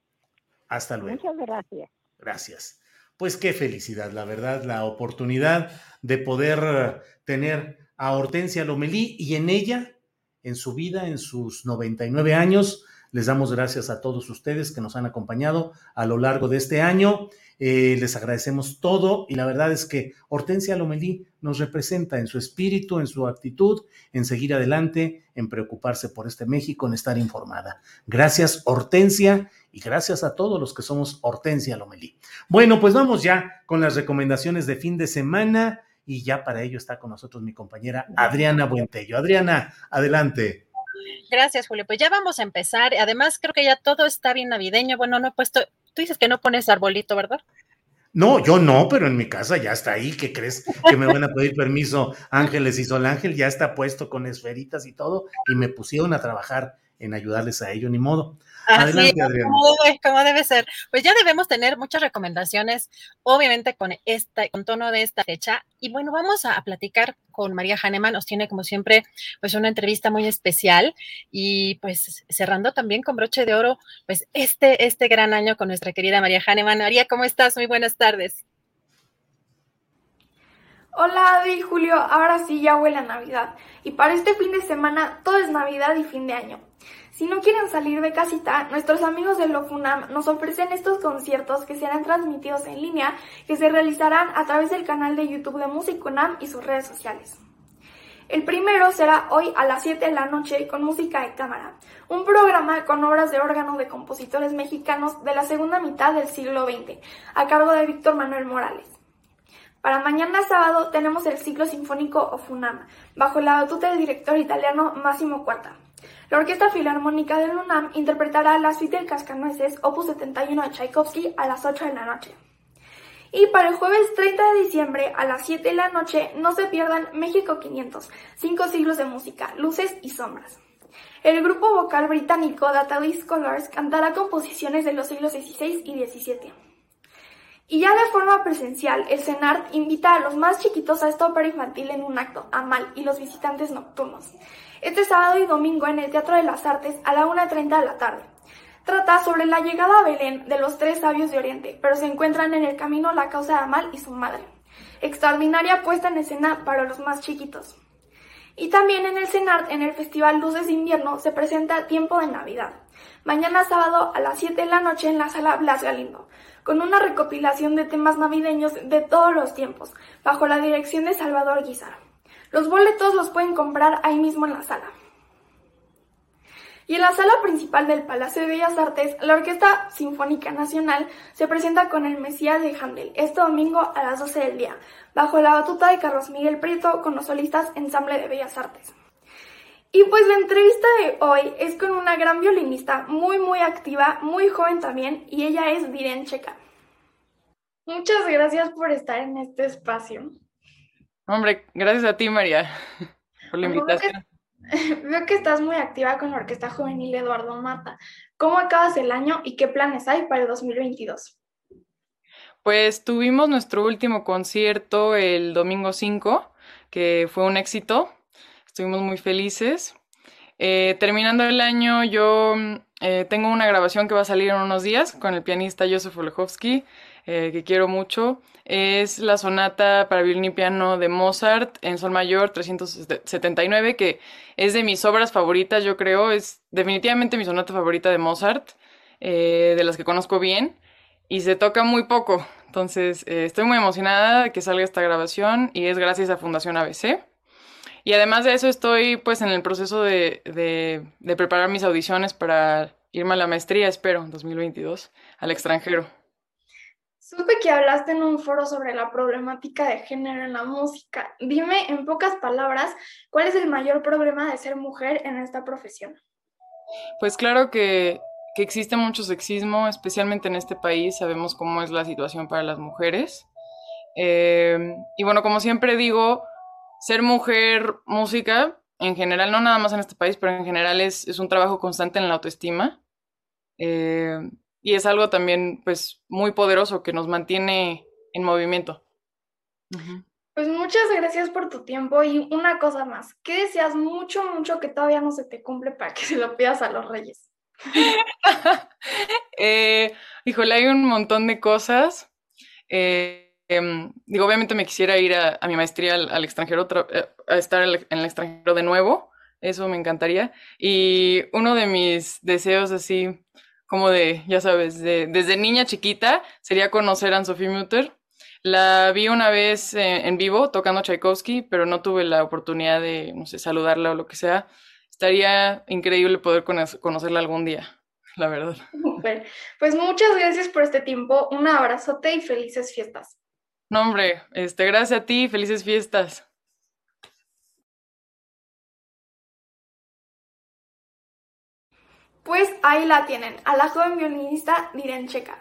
Hasta luego. Muchas gracias. Gracias. Pues qué felicidad, la verdad, la oportunidad de poder tener a Hortensia Lomelí y en ella, en su vida, en sus 99 años, les damos gracias a todos ustedes que nos han acompañado a lo largo de este año. Eh, les agradecemos todo y la verdad es que Hortensia Lomelí nos representa en su espíritu, en su actitud, en seguir adelante, en preocuparse por este México, en estar informada. Gracias Hortensia y gracias a todos los que somos Hortensia Lomelí. Bueno, pues vamos ya con las recomendaciones de fin de semana y ya para ello está con nosotros mi compañera Adriana Buentello. Adriana, adelante. Gracias, Julio. Pues ya vamos a empezar. Además, creo que ya todo está bien navideño. Bueno, no he puesto, dices que no pones arbolito, ¿verdad? No, yo no, pero en mi casa ya está ahí. ¿Qué crees que me van a pedir permiso? Ángeles y Sol Ángel ya está puesto con esferitas y todo, y me pusieron a trabajar en ayudarles a ello, ni modo. Adelante, Adriana. Como debe, ser. Pues ya debemos tener muchas recomendaciones, obviamente con esta, con tono de esta fecha. Y bueno, vamos a, platicar con María Hahnemann. Nos tiene, como siempre, pues una entrevista muy especial. Y pues cerrando también con broche de oro, pues este, este gran año con nuestra querida María Hahnemann. María, ¿cómo estás? Muy buenas tardes. Hola Adi y Julio, ahora sí ya huele a Navidad y para este fin de semana todo es Navidad y fin de año. Si no quieren salir de casita, nuestros amigos de Lofunam nos ofrecen estos conciertos que serán transmitidos en línea que se realizarán a través del canal de YouTube de Musicunam y sus redes sociales. El primero será hoy a las 7 de la noche con música de cámara, un programa con obras de órgano de compositores mexicanos de la segunda mitad del siglo XX, a cargo de Víctor Manuel Morales. Para mañana sábado tenemos el ciclo sinfónico Ofunam, bajo la batuta del director italiano Massimo Cuarta. La Orquesta Filarmónica de UNAM interpretará la suite del Cascanueces, opus 71 de Tchaikovsky, a las 8 de la noche. Y para el jueves 30 de diciembre a las 7 de la noche no se pierdan México 500, 5 siglos de música, luces y sombras. El grupo vocal británico Database Colors cantará composiciones de los siglos XVI y XVII. Y ya de forma presencial, el CENART invita a los más chiquitos a esta ópera infantil en un acto, Amal y los visitantes nocturnos este sábado y domingo en el Teatro de las Artes a la 1.30 de la tarde. Trata sobre la llegada a Belén de los tres sabios de Oriente, pero se encuentran en el camino la causa de Amal y su madre. Extraordinaria puesta en escena para los más chiquitos. Y también en el CENART, en el Festival Luces de Invierno, se presenta Tiempo de Navidad. Mañana sábado a las 7 de la noche en la sala Blas Galindo, con una recopilación de temas navideños de todos los tiempos, bajo la dirección de Salvador Guizar. Los boletos los pueden comprar ahí mismo en la sala. Y en la sala principal del Palacio de Bellas Artes, la Orquesta Sinfónica Nacional se presenta con el Mesías de Handel este domingo a las 12 del día, bajo la batuta de Carlos Miguel Prieto con los solistas Ensamble de Bellas Artes. Y pues la entrevista de hoy es con una gran violinista, muy muy activa, muy joven también, y ella es Viren Checa. Muchas gracias por estar en este espacio. Hombre, gracias a ti, María, por la invitación. <laughs> Veo que, estás muy activa con la Orquesta Juvenil Eduardo Mata. ¿Cómo acabas el año y qué planes hay para el 2022? Pues tuvimos nuestro último concierto el domingo 5, que fue un éxito. Estuvimos muy felices. Eh, terminando el año, yo eh, tengo una grabación que va a salir en unos días con el pianista Josef Olechowski. Eh, que quiero mucho, es la sonata para violín y piano de Mozart en sol mayor 379, que es de mis obras favoritas, yo creo, es definitivamente mi sonata favorita de Mozart, de las que conozco bien, y se toca muy poco. Entonces, estoy muy emocionada de que salga esta grabación y es gracias a Fundación ABC. Y además de eso estoy pues en el proceso de, de, de preparar mis audiciones para irme a la maestría, espero, en 2022, al extranjero. Supe que hablaste en un foro sobre la problemática de género en la música. Dime en pocas palabras, ¿cuál es el mayor problema de ser mujer en esta profesión? Pues claro que, existe mucho sexismo, especialmente en este país. Sabemos cómo es la situación para las mujeres. Eh, y bueno, como siempre digo, ser mujer música, en general, no nada más en este país, pero en general es, es un trabajo constante en la autoestima. Eh, y es algo también pues muy poderoso que nos mantiene en movimiento. Pues muchas gracias por tu tiempo y una cosa más, ¿qué deseas mucho, mucho que todavía no se te cumple para que se lo pidas a los reyes? <laughs> eh, híjole, hay un montón de cosas. Eh, em, digo, obviamente me quisiera ir a, mi maestría al, extranjero, eh, a estar en el extranjero de nuevo, eso me encantaría. Y uno de mis deseos así como de, ya sabes, de, desde niña chiquita, sería conocer a Sophie Mutter. La vi una vez en vivo tocando Tchaikovsky, pero no tuve la oportunidad de, no sé, saludarla o lo que sea. Estaría increíble poder conocerla algún día, la verdad. Pues muchas gracias por este tiempo, un abrazote y felices fiestas. No, hombre, este, gracias a ti, felices fiestas. Pues ahí la tienen, a la joven violinista Checa.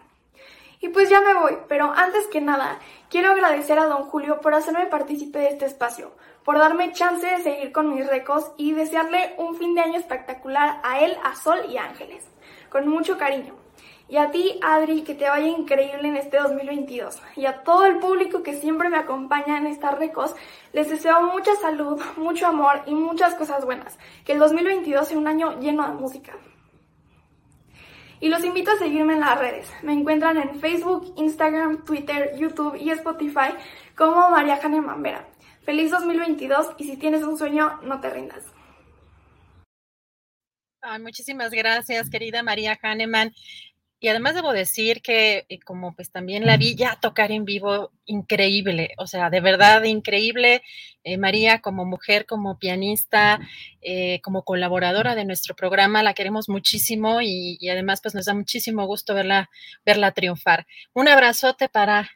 Y pues ya me voy, pero antes que nada, quiero agradecer a don Julio por hacerme partícipe de este espacio, por darme chance de seguir con mis recos y desearle un fin de año espectacular a él, a Sol y a Ángeles. Con mucho cariño. Y a ti, Adri, que te vaya increíble en este 2022. Y a todo el público que siempre me acompaña en estas recos, les deseo mucha salud, mucho amor y muchas cosas buenas. Que el 2022 sea un año lleno de música. Y los invito a seguirme en las redes. Me encuentran en Facebook, Instagram, Twitter, YouTube y Spotify como María Jane Mambera. Feliz 2022 y si tienes un sueño, no te rindas. muchísimas gracias, querida María Hahnemann. Y además debo decir que eh, como pues también la vi ya tocar en vivo, increíble, o sea, de verdad increíble. Eh, María como mujer, como pianista, eh, como colaboradora de nuestro programa, la queremos muchísimo y, además pues nos da muchísimo gusto verla, verla triunfar. Un abrazote para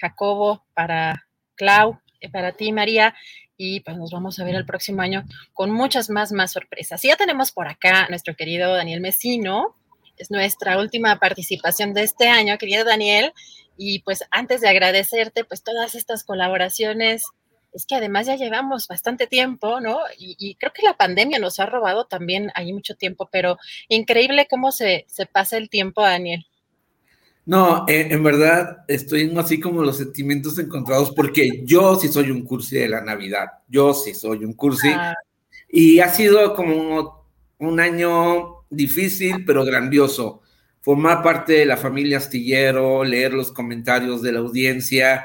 Jacobo, para Clau, para ti María y pues nos vamos a ver el próximo año con muchas más, más sorpresas. Y ya tenemos por acá a nuestro querido Daniel Mesino, es nuestra última participación de este año, querido Daniel. Y pues antes de agradecerte, pues todas estas colaboraciones, es que además ya llevamos bastante tiempo, ¿no? Y, creo que la pandemia nos ha robado también ahí mucho tiempo, pero increíble cómo se, se pasa el tiempo, Daniel. No, en, verdad estoy así como los sentimientos encontrados porque yo sí soy un cursi de la Navidad, yo sí soy un cursi. Ah. Y ha sido como un año difícil pero grandioso. Formar parte de la familia Astillero, leer los comentarios de la audiencia,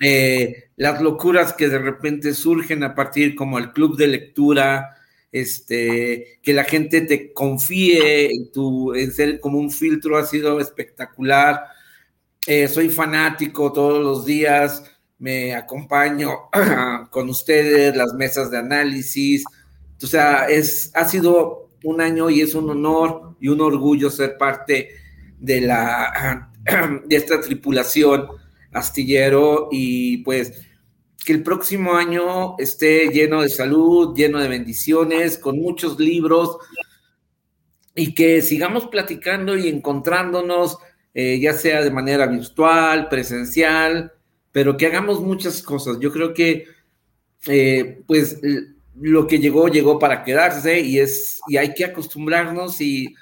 eh, las locuras que de repente surgen a partir como el club de lectura, este, que la gente te confíe en, tu, ser como un filtro ha sido espectacular. Eh, soy fanático todos los días, me acompaño <clears throat> con ustedes, las mesas de análisis. O sea, es, ha sido un año y es un honor y un orgullo ser parte de la <clears throat> de esta tripulación astillero y pues que el próximo año esté lleno de salud, lleno de bendiciones, con muchos libros y que sigamos platicando y encontrándonos, eh, ya sea de manera virtual, presencial, pero que hagamos muchas cosas. Yo creo que, eh, pues, lo que llegó, llegó para quedarse y es, y hay que acostumbrarnos y,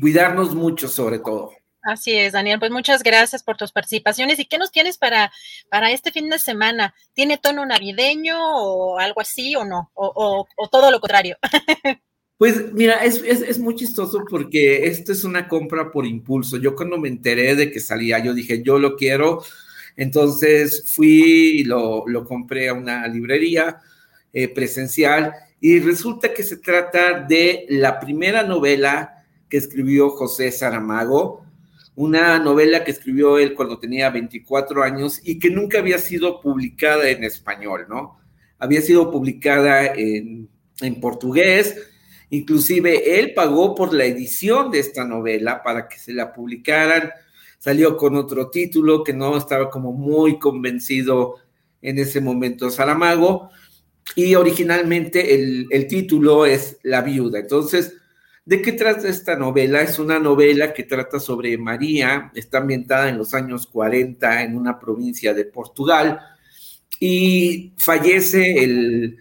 cuidarnos mucho sobre todo. Así es, Daniel. Pues muchas gracias por tus participaciones. ¿Y qué nos tienes para, para este fin de semana? ¿Tiene tono navideño o algo así o no? ¿O, todo lo contrario? <laughs> Pues mira, es, es, muy chistoso porque esto es una compra por impulso. Yo cuando me enteré de que salía, yo dije, yo lo quiero. Entonces fui y lo, lo compré a una librería eh, presencial. Y resulta que se trata de la primera novela que escribió José Saramago, una novela que escribió él cuando tenía 24 años y que nunca había sido publicada en español, ¿no? Había sido publicada en, en portugués, inclusive él pagó por la edición de esta novela para que se la publicaran, salió con otro título que no estaba como muy convencido en ese momento Saramago, y originalmente el, título es La viuda. Entonces, ¿de qué trata esta novela? Es una novela que trata sobre María, está ambientada en los años 40 en una provincia de Portugal y fallece el,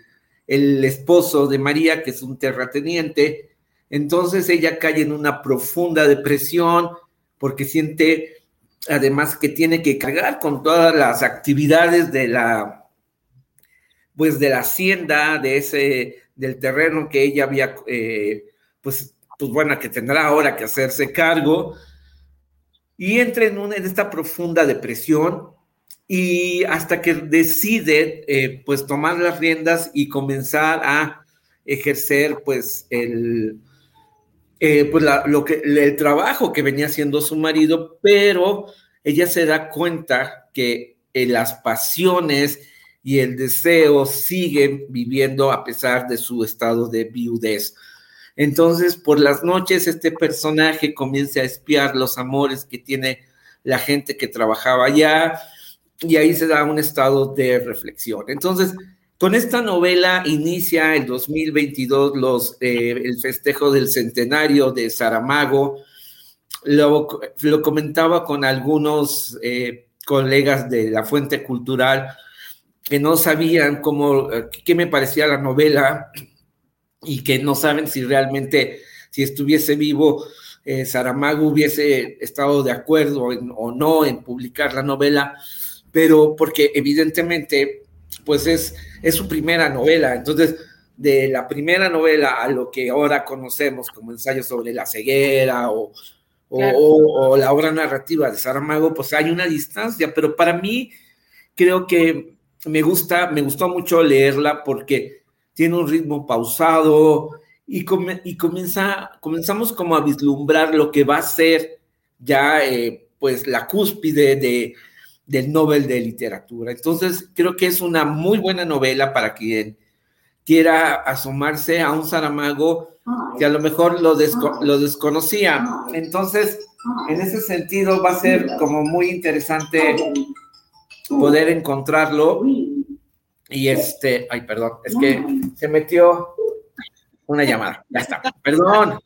el esposo de María, que es un terrateniente. Entonces ella cae en una profunda depresión porque siente además que tiene que cargar con todas las actividades de la pues de la hacienda, de ese, del terreno que ella había, eh, pues, pues bueno, que tendrá ahora que hacerse cargo, y entra en, una, en esta profunda depresión y hasta que decide, eh, pues, tomar las riendas y comenzar a ejercer, pues, el, eh, pues lo que, el trabajo que venía haciendo su marido, pero ella se da cuenta que las pasiones y el deseo sigue viviendo a pesar de su estado de viudez. Entonces, por las noches, este personaje comienza a espiar los amores que tiene la gente que trabajaba allá y ahí se da un estado de reflexión. Entonces, con esta novela inicia el 2022 los, eh, el festejo del centenario de Saramago. Lo, lo comentaba con algunos eh, colegas de la fuente cultural que no sabían cómo, eh, qué me parecía la novela y que no saben si realmente, si estuviese vivo, Saramago hubiese estado de acuerdo o no en publicar la novela pero porque evidentemente, pues es, es su primera novela, entonces de la primera novela a lo que ahora conocemos como ensayo sobre la ceguera o, o, la obra narrativa de Saramago, pues hay una distancia, pero para mí creo que me gusta, me gustó mucho leerla porque tiene un ritmo pausado y, y comienza, comenzamos como a vislumbrar lo que va a ser ya eh, pues la cúspide de, del Nobel de Literatura. Entonces, creo que es una muy buena novela para quien quiera asomarse a un Saramago que a lo mejor lo, lo desconocía. Entonces, en ese sentido, va a ser como muy interesante poder encontrarlo. Y este, ay, perdón, es que se metió una llamada. Ya está. Perdón.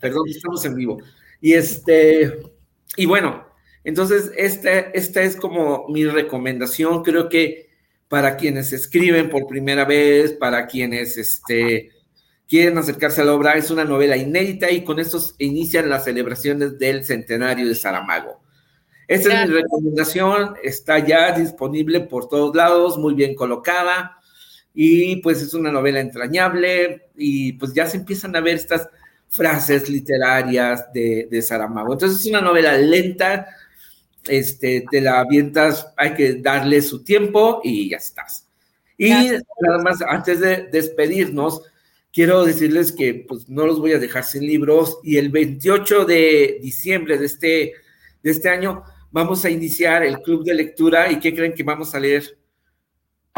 Perdón, estamos en vivo. Y este, y bueno, entonces, esta, esta es como mi recomendación. Creo que para quienes escriben por primera vez, para quienes este, quieren acercarse a la obra, es una novela inédita y con esto inician las celebraciones del centenario de Saramago. Esta es mi recomendación, está ya disponible por todos lados, muy bien colocada y pues es una novela entrañable y pues ya se empiezan a ver estas frases literarias de, de Saramago. Entonces es una novela lenta, este, te la avientas, hay que darle su tiempo y ya estás. Y nada más, antes de despedirnos, quiero decirles que pues no los voy a dejar sin libros y el 28 de diciembre de este, de este año vamos a iniciar el club de lectura y ¿qué creen que vamos a leer?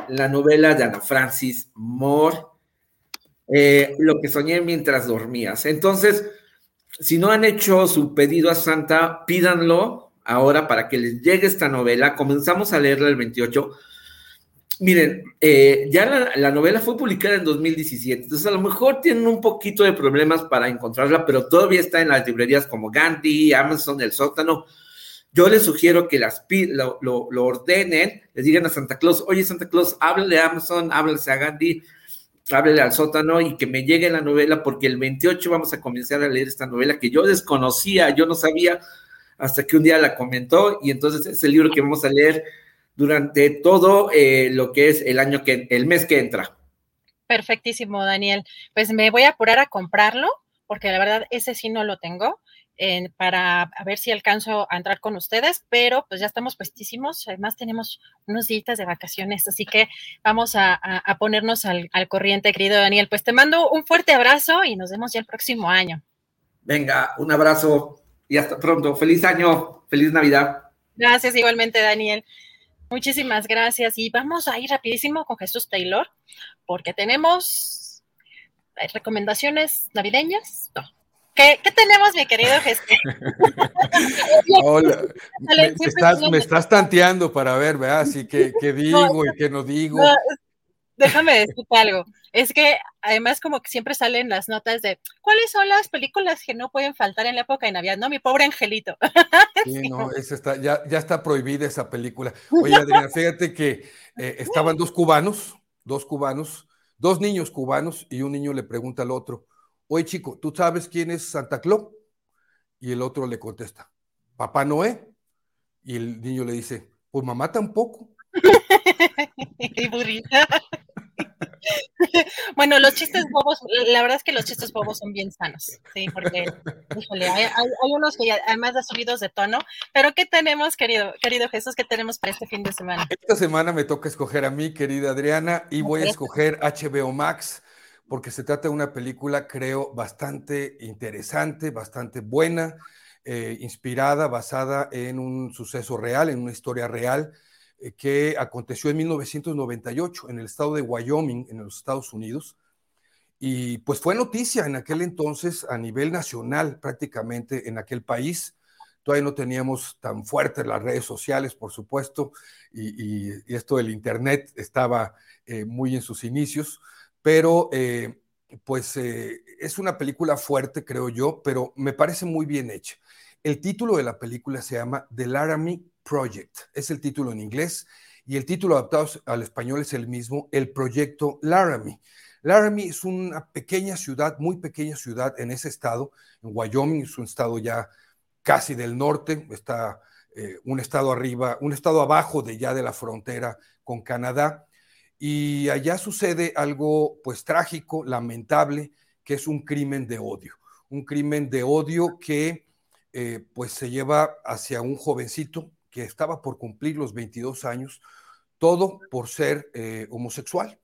La novela de Ana Francis Moore, eh, Lo que soñé mientras dormías. Entonces, si no han hecho su pedido a Santa, pídanlo, ahora para que les llegue esta novela. Comenzamos a leerla el 28. Miren, eh, ya la, novela fue publicada en 2017, entonces a lo mejor tienen un poquito de problemas para encontrarla, pero todavía está en las librerías como Gandhi, Amazon, El Sótano. Yo les sugiero que las lo, lo, ordenen, les digan a Santa Claus, oye Santa Claus, háblale a Amazon, háblale a Gandhi, háblale al sótano y que me llegue la novela, porque el 28 vamos a comenzar a leer esta novela que yo desconocía, yo no sabía hasta que un día la comentó y entonces es el libro que vamos a leer durante todo eh, lo que es el año que, el mes que entra. Perfectísimo, Daniel. Pues me voy a apurar a comprarlo, porque la verdad ese sí no lo tengo. Para ver si alcanzo a entrar con ustedes, pero pues ya estamos puestísimos. Además, tenemos unos días de vacaciones, así que vamos a, ponernos al, al, corriente, querido Daniel. Pues te mando un fuerte abrazo y nos vemos ya el próximo año. Venga, un abrazo y hasta pronto. Feliz año, feliz Navidad. Gracias igualmente, Daniel. Muchísimas gracias. Y vamos a ir rapidísimo con Jesús Taylor, porque tenemos recomendaciones navideñas. ¿Qué, tenemos, mi querido Jesús? <laughs> Hola. Me, estás, tanteando para ver, ¿verdad? Así que, ¿qué <laughs> digo y qué no digo? déjame decirte algo. Es que además como que siempre salen las notas de cuáles son las películas que no pueden faltar en la época de Navidad, ¿no? Mi pobre angelito. <laughs> Sí, no, está, ya, ya está prohibida esa película. Oye, Adriana, fíjate que eh, estaban dos cubanos, dos cubanos, dos niños cubanos, y un niño le pregunta al otro, oye chico, ¿tú sabes quién es Santa Claus? Y el otro le contesta, Papá Noé. Y el niño le dice, pues mamá tampoco. <laughs> <laughs> bueno, los chistes bobos, la verdad es que los chistes bobos son bien sanos, sí, porque, hay, unos que además de subidos de tono, pero ¿qué tenemos, querido, querido Jesús, qué tenemos para este fin de semana? Esta semana me toca escoger a mí, querida Adriana, y voy a escoger HBO Max, porque se trata de una película, creo, bastante interesante, bastante buena, eh, inspirada, basada en un suceso real, en una historia real, eh, que aconteció en 1998 en el estado de Wyoming, en los Estados Unidos. Y pues fue noticia en aquel entonces a nivel nacional prácticamente en aquel país. todavía no teníamos tan fuertes las redes sociales, por supuesto, y, esto del Internet estaba eh, muy en sus inicios, pero eh, pues eh, es una película fuerte, creo yo, pero me parece muy bien hecha. El título de la película se llama The Laramie Project, es el título en inglés, y el título adaptado al español es el mismo, el proyecto Laramie. Laramie es una pequeña ciudad, muy pequeña ciudad en ese estado, en Wyoming, es un estado ya casi del norte, está eh, un estado arriba, un estado abajo de ya de la frontera con Canadá, y allá sucede algo pues trágico, lamentable, que es un crimen de odio, un crimen de odio que eh, pues se lleva hacia un jovencito que estaba por cumplir los 22 años, todo por ser eh, homosexual.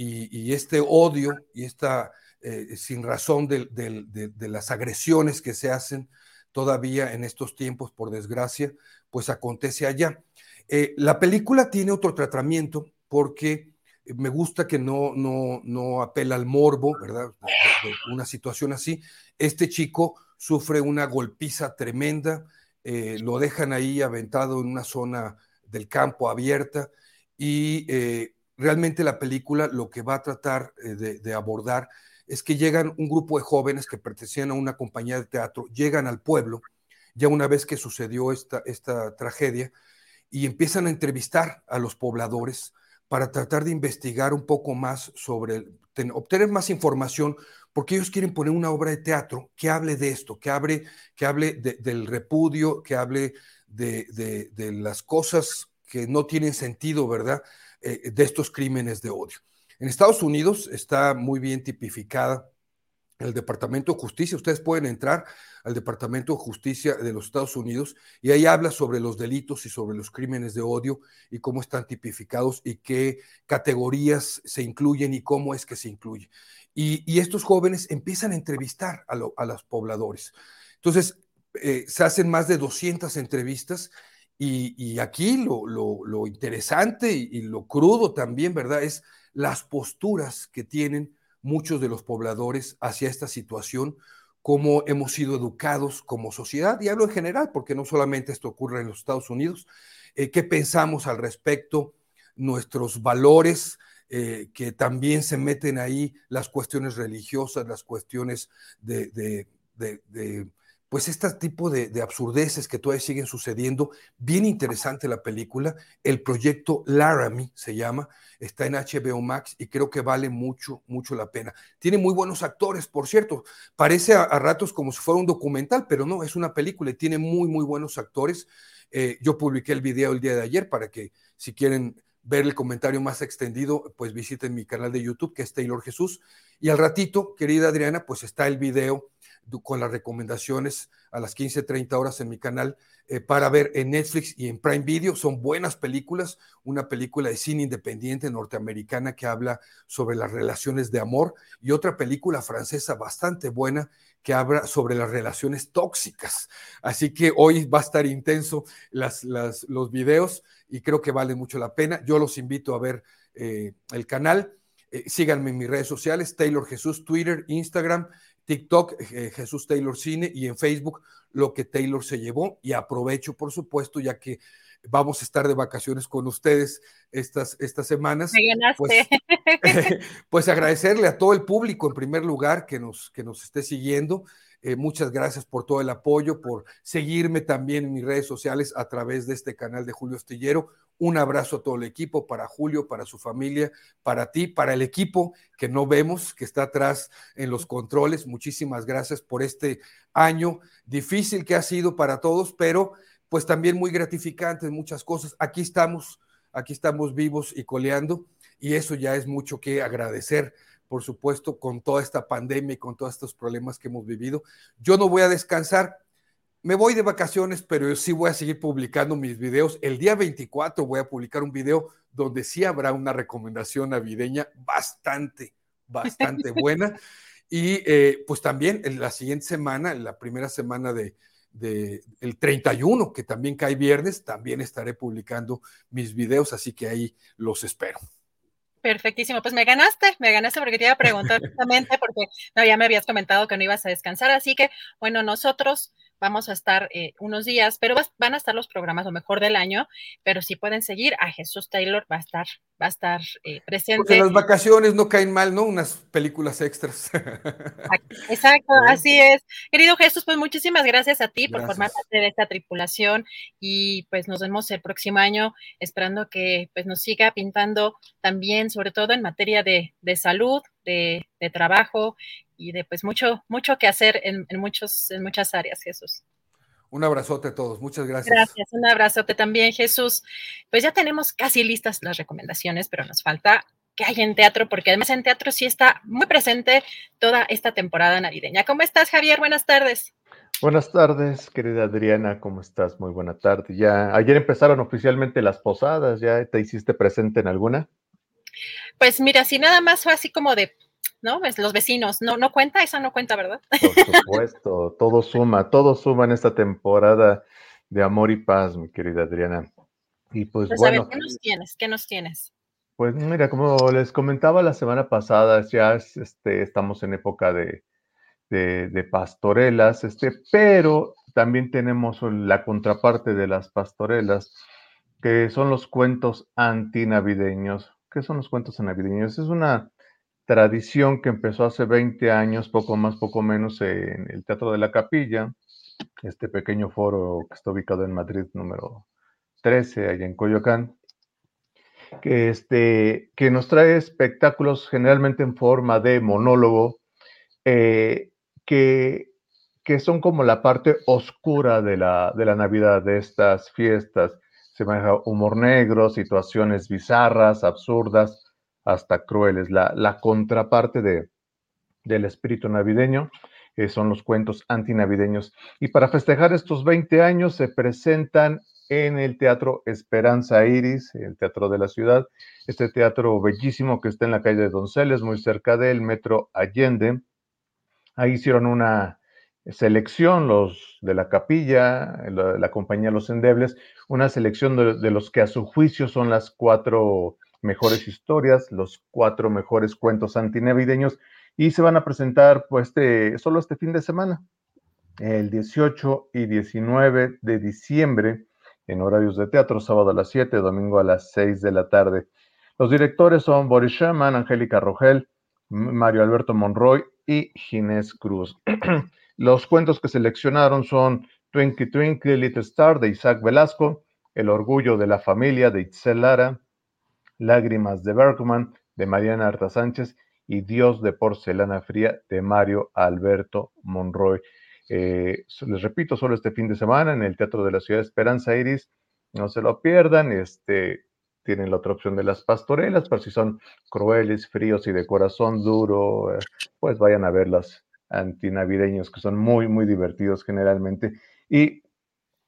Y, este odio y esta sin razón de, las agresiones que se hacen todavía en estos tiempos, por desgracia, pues acontece allá. Eh, la película tiene otro tratamiento porque me gusta que no, no, no apela al morbo, ¿verdad? una situación así. Este chico sufre una golpiza tremenda, eh, lo dejan ahí aventado en una zona del campo abierta y eh, realmente la película lo que va a tratar de, de abordar es que llegan un grupo de jóvenes que pertenecían a una compañía de teatro, llegan al pueblo, ya una vez que sucedió esta, esta tragedia, y empiezan a entrevistar a los pobladores para tratar de investigar un poco más sobre, obtener más información, porque ellos quieren poner una obra de teatro que hable de esto, que hable, que hable del repudio, que hable de, las cosas que no tienen sentido, ¿verdad? Eh, de estos crímenes de odio. En Estados Unidos está muy bien tipificada el Departamento de Justicia. Ustedes pueden entrar al Departamento de Justicia de los Estados Unidos y ahí habla sobre los delitos y sobre los crímenes de odio y cómo están tipificados y qué categorías se incluyen y cómo es que se incluye. Y, estos jóvenes empiezan a entrevistar a, los pobladores. Entonces, eh, se hacen más de 200 entrevistas y, aquí lo, interesante y, lo crudo también, ¿verdad? Es las posturas que tienen muchos de los pobladores hacia esta situación, cómo hemos sido educados como sociedad, y hablo en general, porque no solamente esto ocurre en los Estados Unidos, eh, qué pensamos al respecto, nuestros valores, eh, que también se meten ahí las cuestiones religiosas, las cuestiones de pues este tipo de, absurdeces que todavía siguen sucediendo. Bien interesante la película. El proyecto Laramie se llama, está en HBO Max y creo que vale mucho, mucho la pena. Tiene muy buenos actores, por cierto. Parece a, ratos como si fuera un documental, pero no, es una película y tiene muy, muy buenos actores. Eh, yo publiqué el video el día de ayer para que si quieren ver el comentario más extendido, pues visiten mi canal de YouTube, que es Taylor Jesús. Y al ratito, querida Adriana, pues está el video con las recomendaciones a las 15.30 horas en mi canal eh, para ver en Netflix y en Prime Video. Son buenas películas, una película de cine independiente norteamericana que habla sobre las relaciones de amor y otra película francesa bastante buena que habla sobre las relaciones tóxicas. Así que hoy va a estar intenso las, los videos y creo que vale mucho la pena. Yo los invito a ver eh, el canal. Eh, síganme en mis redes sociales, Taylor Jesús, Twitter, Instagram TikTok, eh, Jesús Taylor Cine, y en Facebook, lo que Taylor se llevó. Y aprovecho, por supuesto, ya que vamos a estar de vacaciones con ustedes estas, estas semanas. Pues, <laughs> pues, agradecerle a todo el público, en primer lugar, que nos, que nos esté siguiendo. Eh, muchas gracias por todo el apoyo, por seguirme también en mis redes sociales a través de este canal de Julio Astillero. Un abrazo a todo el equipo, para Julio, para su familia, para ti, para el equipo que no vemos, que está atrás en los controles. Muchísimas gracias por este año difícil que ha sido para todos, pero pues también muy gratificante en muchas cosas. Aquí estamos, aquí estamos vivos y coleando y eso ya es mucho que agradecer por supuesto, con toda esta pandemia y con todos estos problemas que hemos vivido. Yo no voy a descansar, me voy de vacaciones, pero sí voy a seguir publicando mis videos. El día 24 voy a publicar un video donde sí habrá una recomendación navideña bastante, bastante <laughs> buena. Y eh, pues también en la siguiente semana, en la primera semana de, de, el 31, que también cae viernes, también estaré publicando mis videos, así que ahí los espero. Perfectísimo, pues me ganaste, me ganaste porque te iba a preguntar <laughs> justamente porque no, ya me habías comentado que no ibas a descansar, así que bueno, nosotros vamos a estar eh, unos días, pero van a estar los programas lo mejor del año, pero si pueden seguir a Jesús Taylor, va a estar, va a estar eh, presente. Porque las vacaciones no caen mal, ¿no? Unas películas extras. Exacto, <laughs> así es. Querido Jesús, pues muchísimas gracias a ti por formar parte de esta tripulación y pues nos vemos el próximo año, esperando que pues nos siga pintando también, sobre todo en materia de, de salud, de, de trabajo y de pues mucho, mucho que hacer en, muchos, en muchas áreas, Jesús. Un abrazote a todos, muchas gracias. Gracias, un abrazote también, Jesús. Pues ya tenemos casi listas las recomendaciones, pero nos falta que hay en teatro, porque además en teatro sí está muy presente toda esta temporada navideña. ¿Cómo estás, Javier? Buenas tardes. Buenas tardes, querida Adriana, ¿cómo estás? Muy buena tarde. Ya ayer empezaron oficialmente las posadas, ¿ya te hiciste presente en alguna? Pues mira, si nada más fue así como de ¿no? Los vecinos, no, no cuenta, esa no cuenta, ¿verdad? Por <laughs> supuesto, todo suma, todo suma en esta temporada de amor y paz, mi querida Adriana. Y pues, pues bueno. ¿qué nos tienes? ¿Qué nos tienes? Pues mira, como les comentaba la semana pasada, ya este, estamos en época de, de, de, pastorelas, este, pero también tenemos la contraparte de las pastorelas, que son los cuentos antinavideños. ¿Qué son los cuentos navideños? Es una tradición que empezó hace 20 años, poco más, poco menos, en el Teatro de la Capilla, este pequeño foro que está ubicado en Madrid número 13, allá en Coyoacán, que, este, que nos trae espectáculos generalmente en forma de monólogo, eh, que, que son como la parte oscura de la, de la Navidad, de estas fiestas. Se maneja humor negro, situaciones bizarras, absurdas, hasta crueles. La, la contraparte de, del espíritu navideño eh, son los cuentos antinavideños. Y para festejar estos 20 años se presentan en el Teatro Esperanza Iris, el Teatro de la Ciudad, este teatro bellísimo que está en la calle de Donceles, muy cerca del Metro Allende. Ahí hicieron una selección, los de la capilla, la, compañía Los Endebles, una selección de, de, los que a su juicio son las cuatro mejores historias, los cuatro mejores cuentos antinavideños y se van a presentar pues este, solo este fin de semana, el 18 y 19 de diciembre en horarios de teatro, sábado a las 7, domingo a las 6 de la tarde. Los directores son Boris Sherman, Angélica Rogel, Mario Alberto Monroy y Ginés Cruz. <clears throat> Los cuentos que seleccionaron son Twinkle Twinkle Little Star de Isaac Velasco, El Orgullo de la Familia de Itzel Lara, Lágrimas de Bergman de Mariana Arta Sánchez y Dios de Porcelana Fría de Mario Alberto Monroy. Eh, les repito, solo este fin de semana en el Teatro de la Ciudad de Esperanza Iris, no se lo pierdan, este, tienen la otra opción de las pastorelas, pero si son crueles, fríos y de corazón duro, eh, pues vayan a ver las antinavideños que son muy, muy divertidos generalmente. Y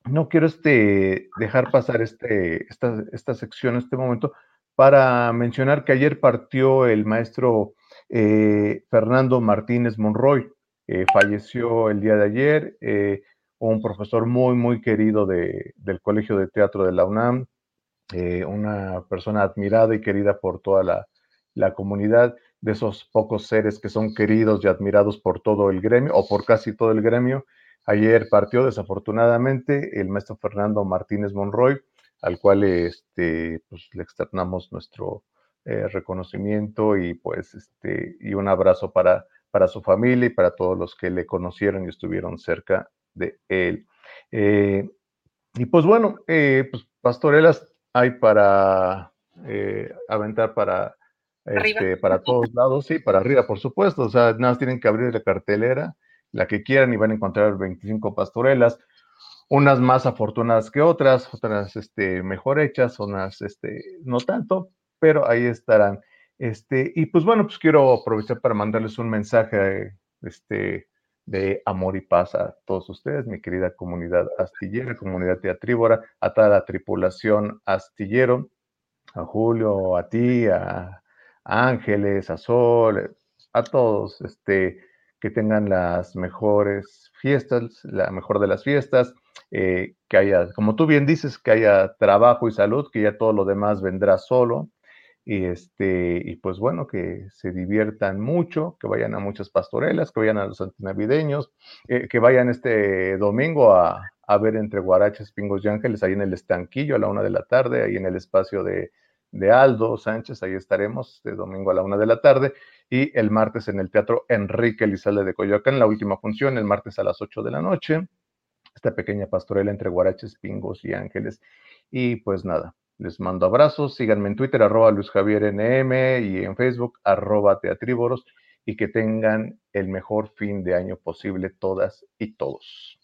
no quiero este, dejar pasar este, esta, esta sección, este momento, para mencionar que ayer partió el maestro eh, Fernando Martínez Monroy. Eh, falleció el día de ayer, eh, un profesor muy, muy querido del Colegio de Teatro de la UNAM, una persona admirada y querida por toda la, la comunidad, de esos pocos seres que son queridos y admirados por todo el gremio o por casi todo el gremio. Ayer partió desafortunadamente el maestro Fernando Martínez Monroy, al cual este, pues, le externamos nuestro eh, reconocimiento y pues este, y un abrazo para, para su familia y para todos los que le conocieron y estuvieron cerca de él. Eh, y pues bueno, eh, pues pastorelas hay para aventar para, este, para todos lados, sí, para arriba, por supuesto. O sea, nada más tienen que abrir la cartelera, la que quieran, y van a encontrar 25 pastorelas unas más afortunadas que otras, otras este, mejor hechas, unas este, no tanto, pero ahí estarán. Este, y pues bueno, pues quiero aprovechar para mandarles un mensaje este, de amor y paz a todos ustedes, mi querida comunidad astillera, comunidad teatríbora, a toda la tripulación astillero, a Julio, a ti, a, Ángeles, a Sol, a todos, este, que tengan las mejores fiestas, la mejor de las fiestas, eh, que haya, como tú bien dices, que haya trabajo y salud, que ya todo lo demás vendrá solo. y este, y pues bueno, que se diviertan mucho, que vayan a muchas pastorelas, que vayan a los antinavideños, eh, que vayan este domingo a, a, ver entre Guaraches, Pingos y Ángeles, ahí en el estanquillo a la una de la tarde, ahí en el espacio de, de Aldo Sánchez, ahí estaremos este domingo a la una de la tarde, y el martes en el Teatro Enrique Elizalde de Coyoacán, la última función, el martes a las ocho de la noche, esta pequeña pastorela entre Guaraches, Pingos y Ángeles. Y pues nada, les mando abrazos, síganme en Twitter, arroba Luis Javier NM y en Facebook, arroba Teatríboros, y que tengan el mejor fin de año posible todas y todos.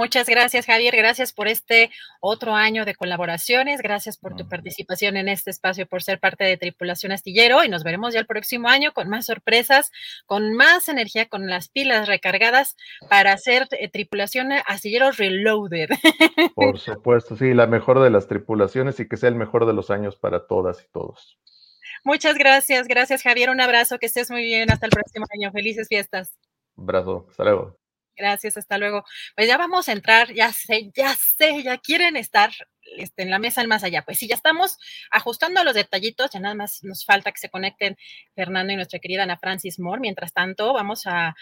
Muchas gracias, Javier. Gracias por este otro año de colaboraciones. Gracias por tu participación en este espacio, por ser parte de Tripulación Astillero. Y nos veremos ya el próximo año con más sorpresas, con más energía, con las pilas recargadas para hacer eh, Tripulación Astillero Reloaded. <laughs> Por supuesto, sí, la mejor de las tripulaciones y que sea el mejor de los años para todas y todos. Muchas gracias. Gracias, Javier. Un abrazo. Que estés muy bien. Hasta el próximo año. Felices fiestas. Abrazo. Hasta luego. Gracias, hasta luego. Pues ya vamos a entrar, ya sé, ya sé, ya quieren estar este, en la mesa al más allá. Pues sí, ya estamos ajustando los detallitos, ya nada más nos falta que se conecten Fernando y nuestra querida Ana Francis Moore. Mientras tanto, vamos a,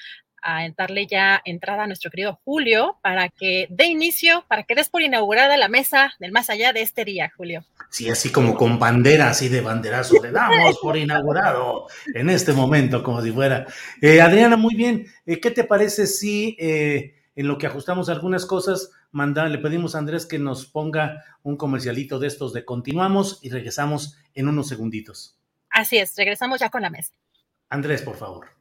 a darle ya entrada a nuestro querido Julio para que dé inicio, para que des por inaugurada la mesa del más allá de este día, Julio. Sí, así como con bandera, así de banderazo, le damos por inaugurado en este momento, como si fuera. Eh, Adriana, muy bien, eh, ¿qué te parece si eh, en lo que ajustamos algunas cosas, manda, le pedimos a Andrés que nos ponga un comercialito de estos de continuamos y regresamos en unos segunditos? Así es, regresamos ya con la mesa. Andrés, por favor.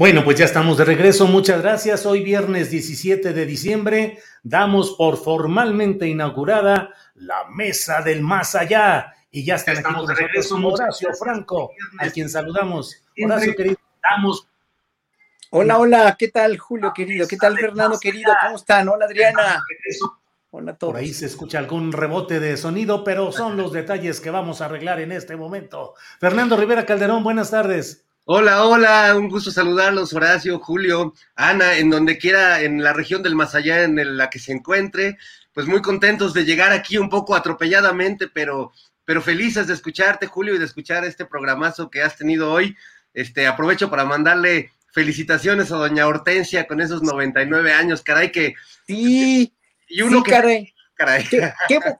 Bueno, pues ya estamos de regreso. Muchas gracias. Hoy viernes 17 de diciembre damos por formalmente inaugurada la Mesa del Más Allá. Y ya estamos de regreso. Horacio Franco, a quien saludamos. Horacio querido, damos. Hola, hola, ¿qué tal Julio querido? ¿Qué tal Fernando querido? ¿Cómo están? Hola Adriana. Hola a todos. Por ahí se escucha algún rebote de sonido, pero son los detalles que vamos a arreglar en este momento. Fernando Rivera Calderón, buenas tardes. Hola, hola, un gusto saludarlos, Horacio, Julio, Ana, en donde quiera, en la región del más allá en la que se encuentre, pues muy contentos de llegar aquí un poco atropelladamente, pero, pero felices de escucharte, Julio, y de escuchar este programazo que has tenido hoy. Este, aprovecho para mandarle felicitaciones a doña Hortensia con esos 99 años, caray que... Sí, y uno que... Caray.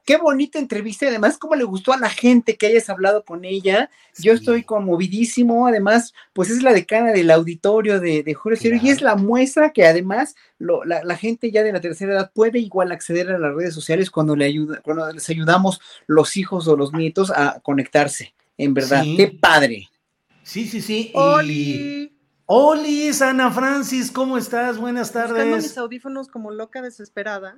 Qué, bonita entrevista y además cómo le gustó a la gente que hayas hablado con ella. Yo estoy conmovidísimo, además, pues es la decana del auditorio de, de Julio y es la muestra que además la, gente ya de la tercera edad puede igual acceder a las redes sociales cuando, le ayuda, cuando les ayudamos los hijos o los nietos a conectarse. En verdad, qué padre. Sí, sí, sí. ¡Oli! Oli, Ana Francis, ¿cómo estás? Buenas tardes. Buscando mis audífonos como loca desesperada.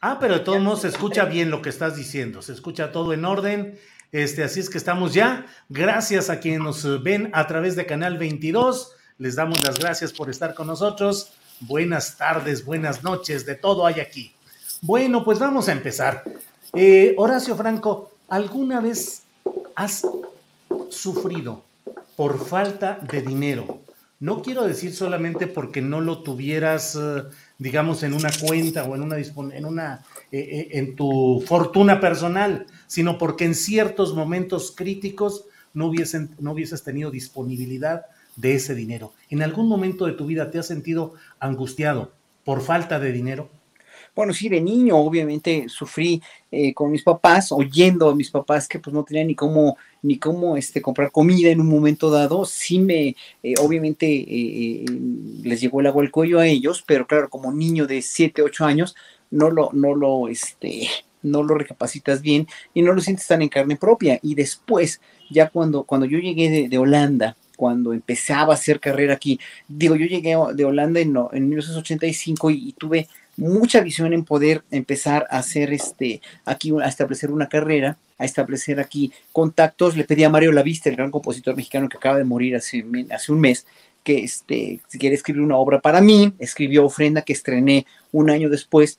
Ah, pero de todos modos se escucha bien lo que estás diciendo, se escucha todo en orden. Este, así es que estamos ya. Gracias a quienes nos ven a través de Canal 22. Les damos las gracias por estar con nosotros. Buenas tardes, buenas noches, de todo hay aquí. Bueno, pues vamos a empezar. Eh, Horacio Franco, ¿alguna vez has sufrido por falta de dinero? No quiero decir solamente porque no lo tuvieras eh, digamos, en una cuenta o en una, en, una eh, eh, en tu fortuna personal, sino porque en ciertos momentos críticos no, hubiesen, no hubieses tenido disponibilidad de ese dinero. ¿En algún momento de tu vida te has sentido angustiado por falta de dinero? bueno, sí, de niño obviamente sufrí eh, con mis papás, oyendo a mis papás que pues no tenían ni cómo, ni cómo este, comprar comida en un momento dado, sí me, eh, obviamente eh, les llegó el agua al cuello a ellos, pero claro, como niño de 7, 8 años, no lo, no lo, este, no lo recapacitas bien y no lo sientes tan en carne propia. Y después, ya cuando, cuando yo llegué de, Holanda, cuando empezaba a hacer carrera aquí, digo, yo llegué de Holanda en, en 1985 y, y tuve mucha visión en poder empezar a hacer este, aquí, a establecer una carrera, a establecer aquí contactos. Le pedí a Mario Lavista, el gran compositor mexicano que acaba de morir hace, hace un mes, que este, quiere escribir una obra para mí, escribió Ofrenda que estrené un año después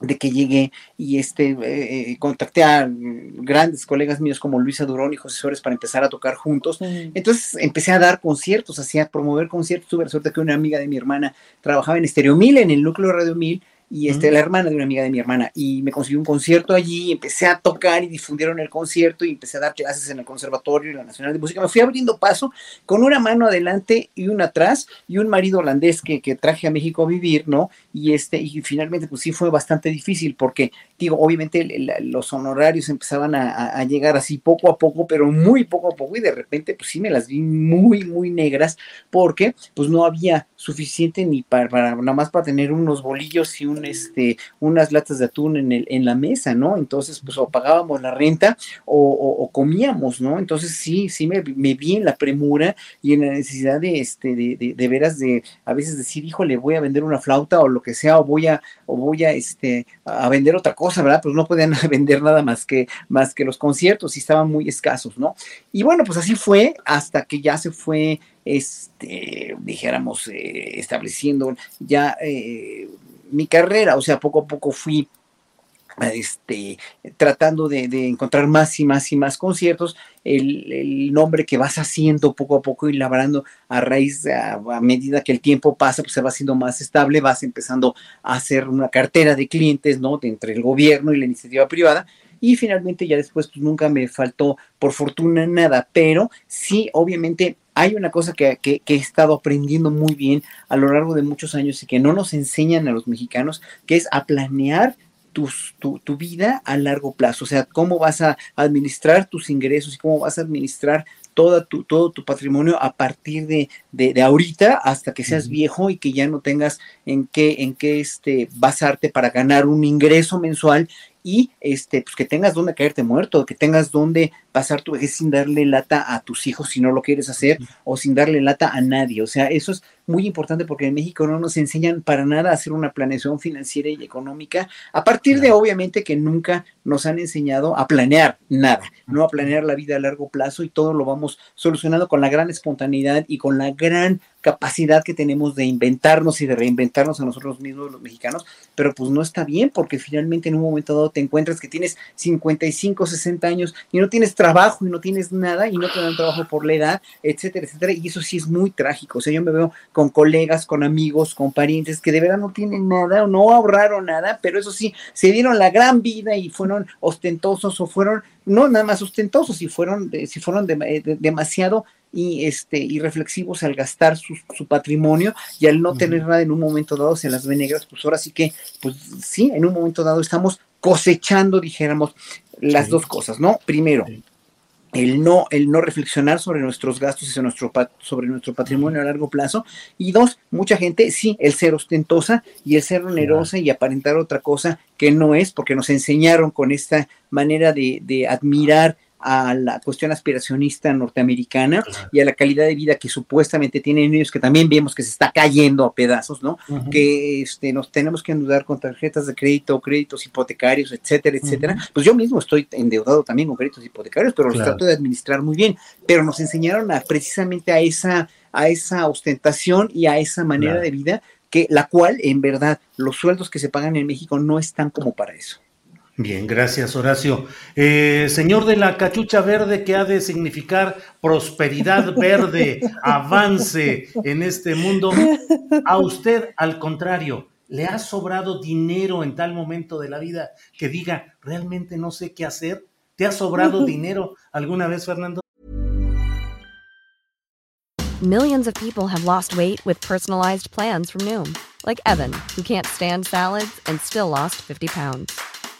de que llegué y este, eh, eh, contacté a grandes colegas míos como Luisa Durón y José Suárez para empezar a tocar juntos. Entonces empecé a dar conciertos, hacía promover conciertos. Tuve la suerte que una amiga de mi hermana trabajaba en Estéreo Mil, en el núcleo Radio Mil, y este, la hermana de una amiga de mi hermana, y me consiguió un concierto allí, empecé a tocar y difundieron el concierto y empecé a dar clases en el Conservatorio y la Nacional de Música. Me fui abriendo paso con una mano adelante y una atrás y un marido holandés que, que traje a México a vivir, ¿no? Y, este, y finalmente pues sí fue bastante difícil porque, digo, obviamente los honorarios empezaban a, a, llegar así poco a poco, pero muy poco a poco y de repente pues sí me las vi muy, muy negras porque pues no había suficiente ni para, para nada más para tener unos bolillos y un este, unas latas de atún en, el, en la mesa, ¿no? Entonces, pues o pagábamos la renta o, comíamos, ¿no? Entonces sí, sí me, vi en la premura y en la necesidad de, este, de, veras de a veces decir, híjole, voy a vender una flauta o lo que sea, o voy a, o voy a, este, a vender otra cosa, ¿verdad? Pues no podían <laughs> vender nada más que, más que los conciertos y estaban muy escasos, ¿no? Y bueno, pues así fue hasta que ya se fue este, dijéramos, eh, estableciendo ya eh, mi carrera, o sea, poco a poco fui este, tratando de, encontrar más y más y más conciertos, el, nombre que vas haciendo poco a poco y labrando a raíz, a, medida que el tiempo pasa, pues se va haciendo más estable, vas empezando a hacer una cartera de clientes, ¿no? De entre el gobierno y la iniciativa privada. Y finalmente ya después pues nunca me faltó por fortuna nada, pero sí, obviamente hay una cosa que, he estado aprendiendo muy bien a lo largo de muchos años y que no nos enseñan a los mexicanos, que es a planear tu, tu, vida a largo plazo, o sea, cómo vas a administrar tus ingresos y cómo vas a administrar toda tu, todo tu patrimonio a partir de, de, ahorita hasta que seas viejo y que ya no tengas en qué, en qué este, basarte para ganar un ingreso mensual y este, pues que tengas donde caerte muerto, que tengas donde pasar tu vejez sin darle lata a tus hijos si no lo quieres hacer o sin darle lata a nadie. O sea, eso es muy importante porque en México no nos enseñan para nada a hacer una planeación financiera y económica, a partir de obviamente que nunca nos han enseñado a planear nada, no a planear la vida a largo plazo y todo lo vamos solucionando con la gran espontaneidad y con la gran capacidad que tenemos de inventarnos y de reinventarnos a nosotros mismos los mexicanos, pero pues no está bien porque finalmente en un momento dado te encuentras que tienes 55, 60 años y no tienes trabajo y no tienes nada y no te dan trabajo por la edad, etcétera, etcétera, y eso sí es muy trágico, o sea, yo me veo con colegas, con amigos, con parientes que de verdad no tienen nada o no ahorraron nada, pero eso sí, se dieron la gran vida y fueron ostentosos o fueron, no nada más ostentosos, si fueron, si fueron eh, demasiado y este y reflexivos al gastar su, patrimonio y al no tener nada en un momento dado se las ve negras, pues ahora sí que, pues sí, en un momento dado estamos cosechando, dijéramos, las dos cosas, ¿no? Primero, el no, el no reflexionar sobre nuestros gastos y sobre nuestro, sobre nuestro patrimonio a largo plazo. Y dos, mucha gente, sí, el ser ostentosa y el ser onerosa y aparentar otra cosa que no es, porque nos enseñaron con esta manera de, de admirar a la cuestión aspiracionista norteamericana y a la calidad de vida que supuestamente tienen ellos, que también vemos que se está cayendo a pedazos, ¿no? Que este, nos tenemos que endeudar con tarjetas de crédito, créditos hipotecarios, etcétera, etcétera. Pues yo mismo estoy endeudado también con créditos hipotecarios, pero los trato de administrar muy bien. Pero nos enseñaron a, precisamente a esa, a esa ostentación y a esa manera de vida que la cual en verdad los sueldos que se pagan en México no están como para eso. Bien, gracias Horacio. Eh, señor de la cachucha verde, ¿qué ha de significar prosperidad <laughs> verde, avance en este mundo? A usted, al contrario, ¿le ha sobrado dinero en tal momento de la vida que diga, realmente no sé qué hacer? ¿Te ha sobrado dinero alguna vez, Fernando? Millions of people have lost weight with personalized plans from Noom. Like Evan, who can't stand salads and still lost 50 pounds.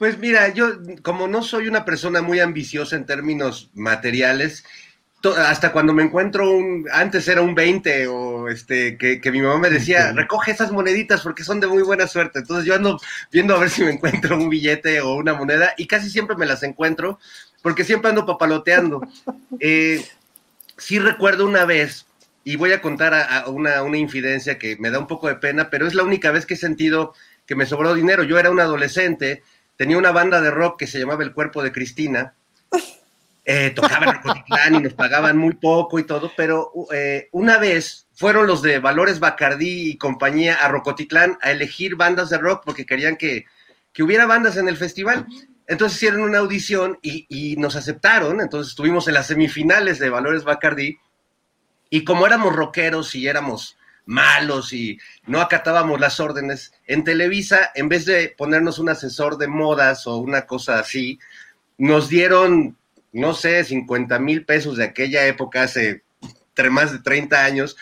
Pues mira, yo como no soy una persona muy ambiciosa en términos materiales, hasta cuando me encuentro un, antes era un 20 o este, que, que mi mamá me decía, recoge esas moneditas porque son de muy buena suerte. Entonces yo ando viendo a ver si me encuentro un billete o una moneda y casi siempre me las encuentro porque siempre ando papaloteando. <laughs> Eh, sí recuerdo una vez, y voy a contar a, a una, una infidencia que me da un poco de pena, pero es la única vez que he sentido que me sobró dinero. Yo era un adolescente, tenía una banda de rock que se llamaba El Cuerpo de Cristina, eh, tocaba en y nos pagaban muy poco y todo, pero eh, una vez fueron los de Valores Bacardí y compañía a Rocotitlán a elegir bandas de rock porque querían que, que hubiera bandas en el festival. Entonces hicieron una audición y, y nos aceptaron, entonces estuvimos en las semifinales de Valores Bacardí y como éramos rockeros y éramos malos y no acatábamos las órdenes, en Televisa, en vez de ponernos un asesor de modas o una cosa así, nos dieron, no sé, 50 mil pesos de aquella época, hace más de 30 años,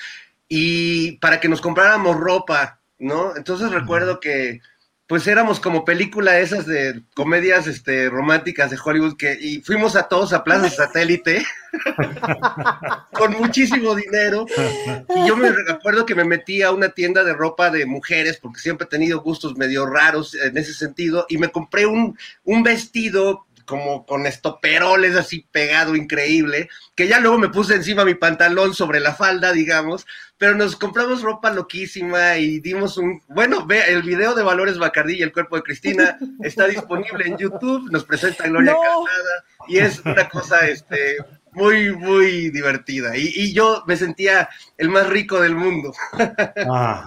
y para que nos compráramos ropa, ¿no? Entonces recuerdo que pues éramos como película esas de comedias este, románticas de Hollywood que y fuimos a todos a Plaza Satélite <laughs> con muchísimo dinero. Y yo me recuerdo que me metí a una tienda de ropa de mujeres porque siempre he tenido gustos medio raros en ese sentido y me compré un, un vestido como con estoperoles así pegado increíble, que ya luego me puse encima mi pantalón sobre la falda, digamos, pero nos compramos ropa loquísima y dimos un, bueno, ve, el video de Valores Bacardí y el cuerpo de Cristina está disponible en YouTube, nos presenta Gloria No. Calzada y es una cosa este muy muy divertida y, y yo me sentía el más rico del mundo.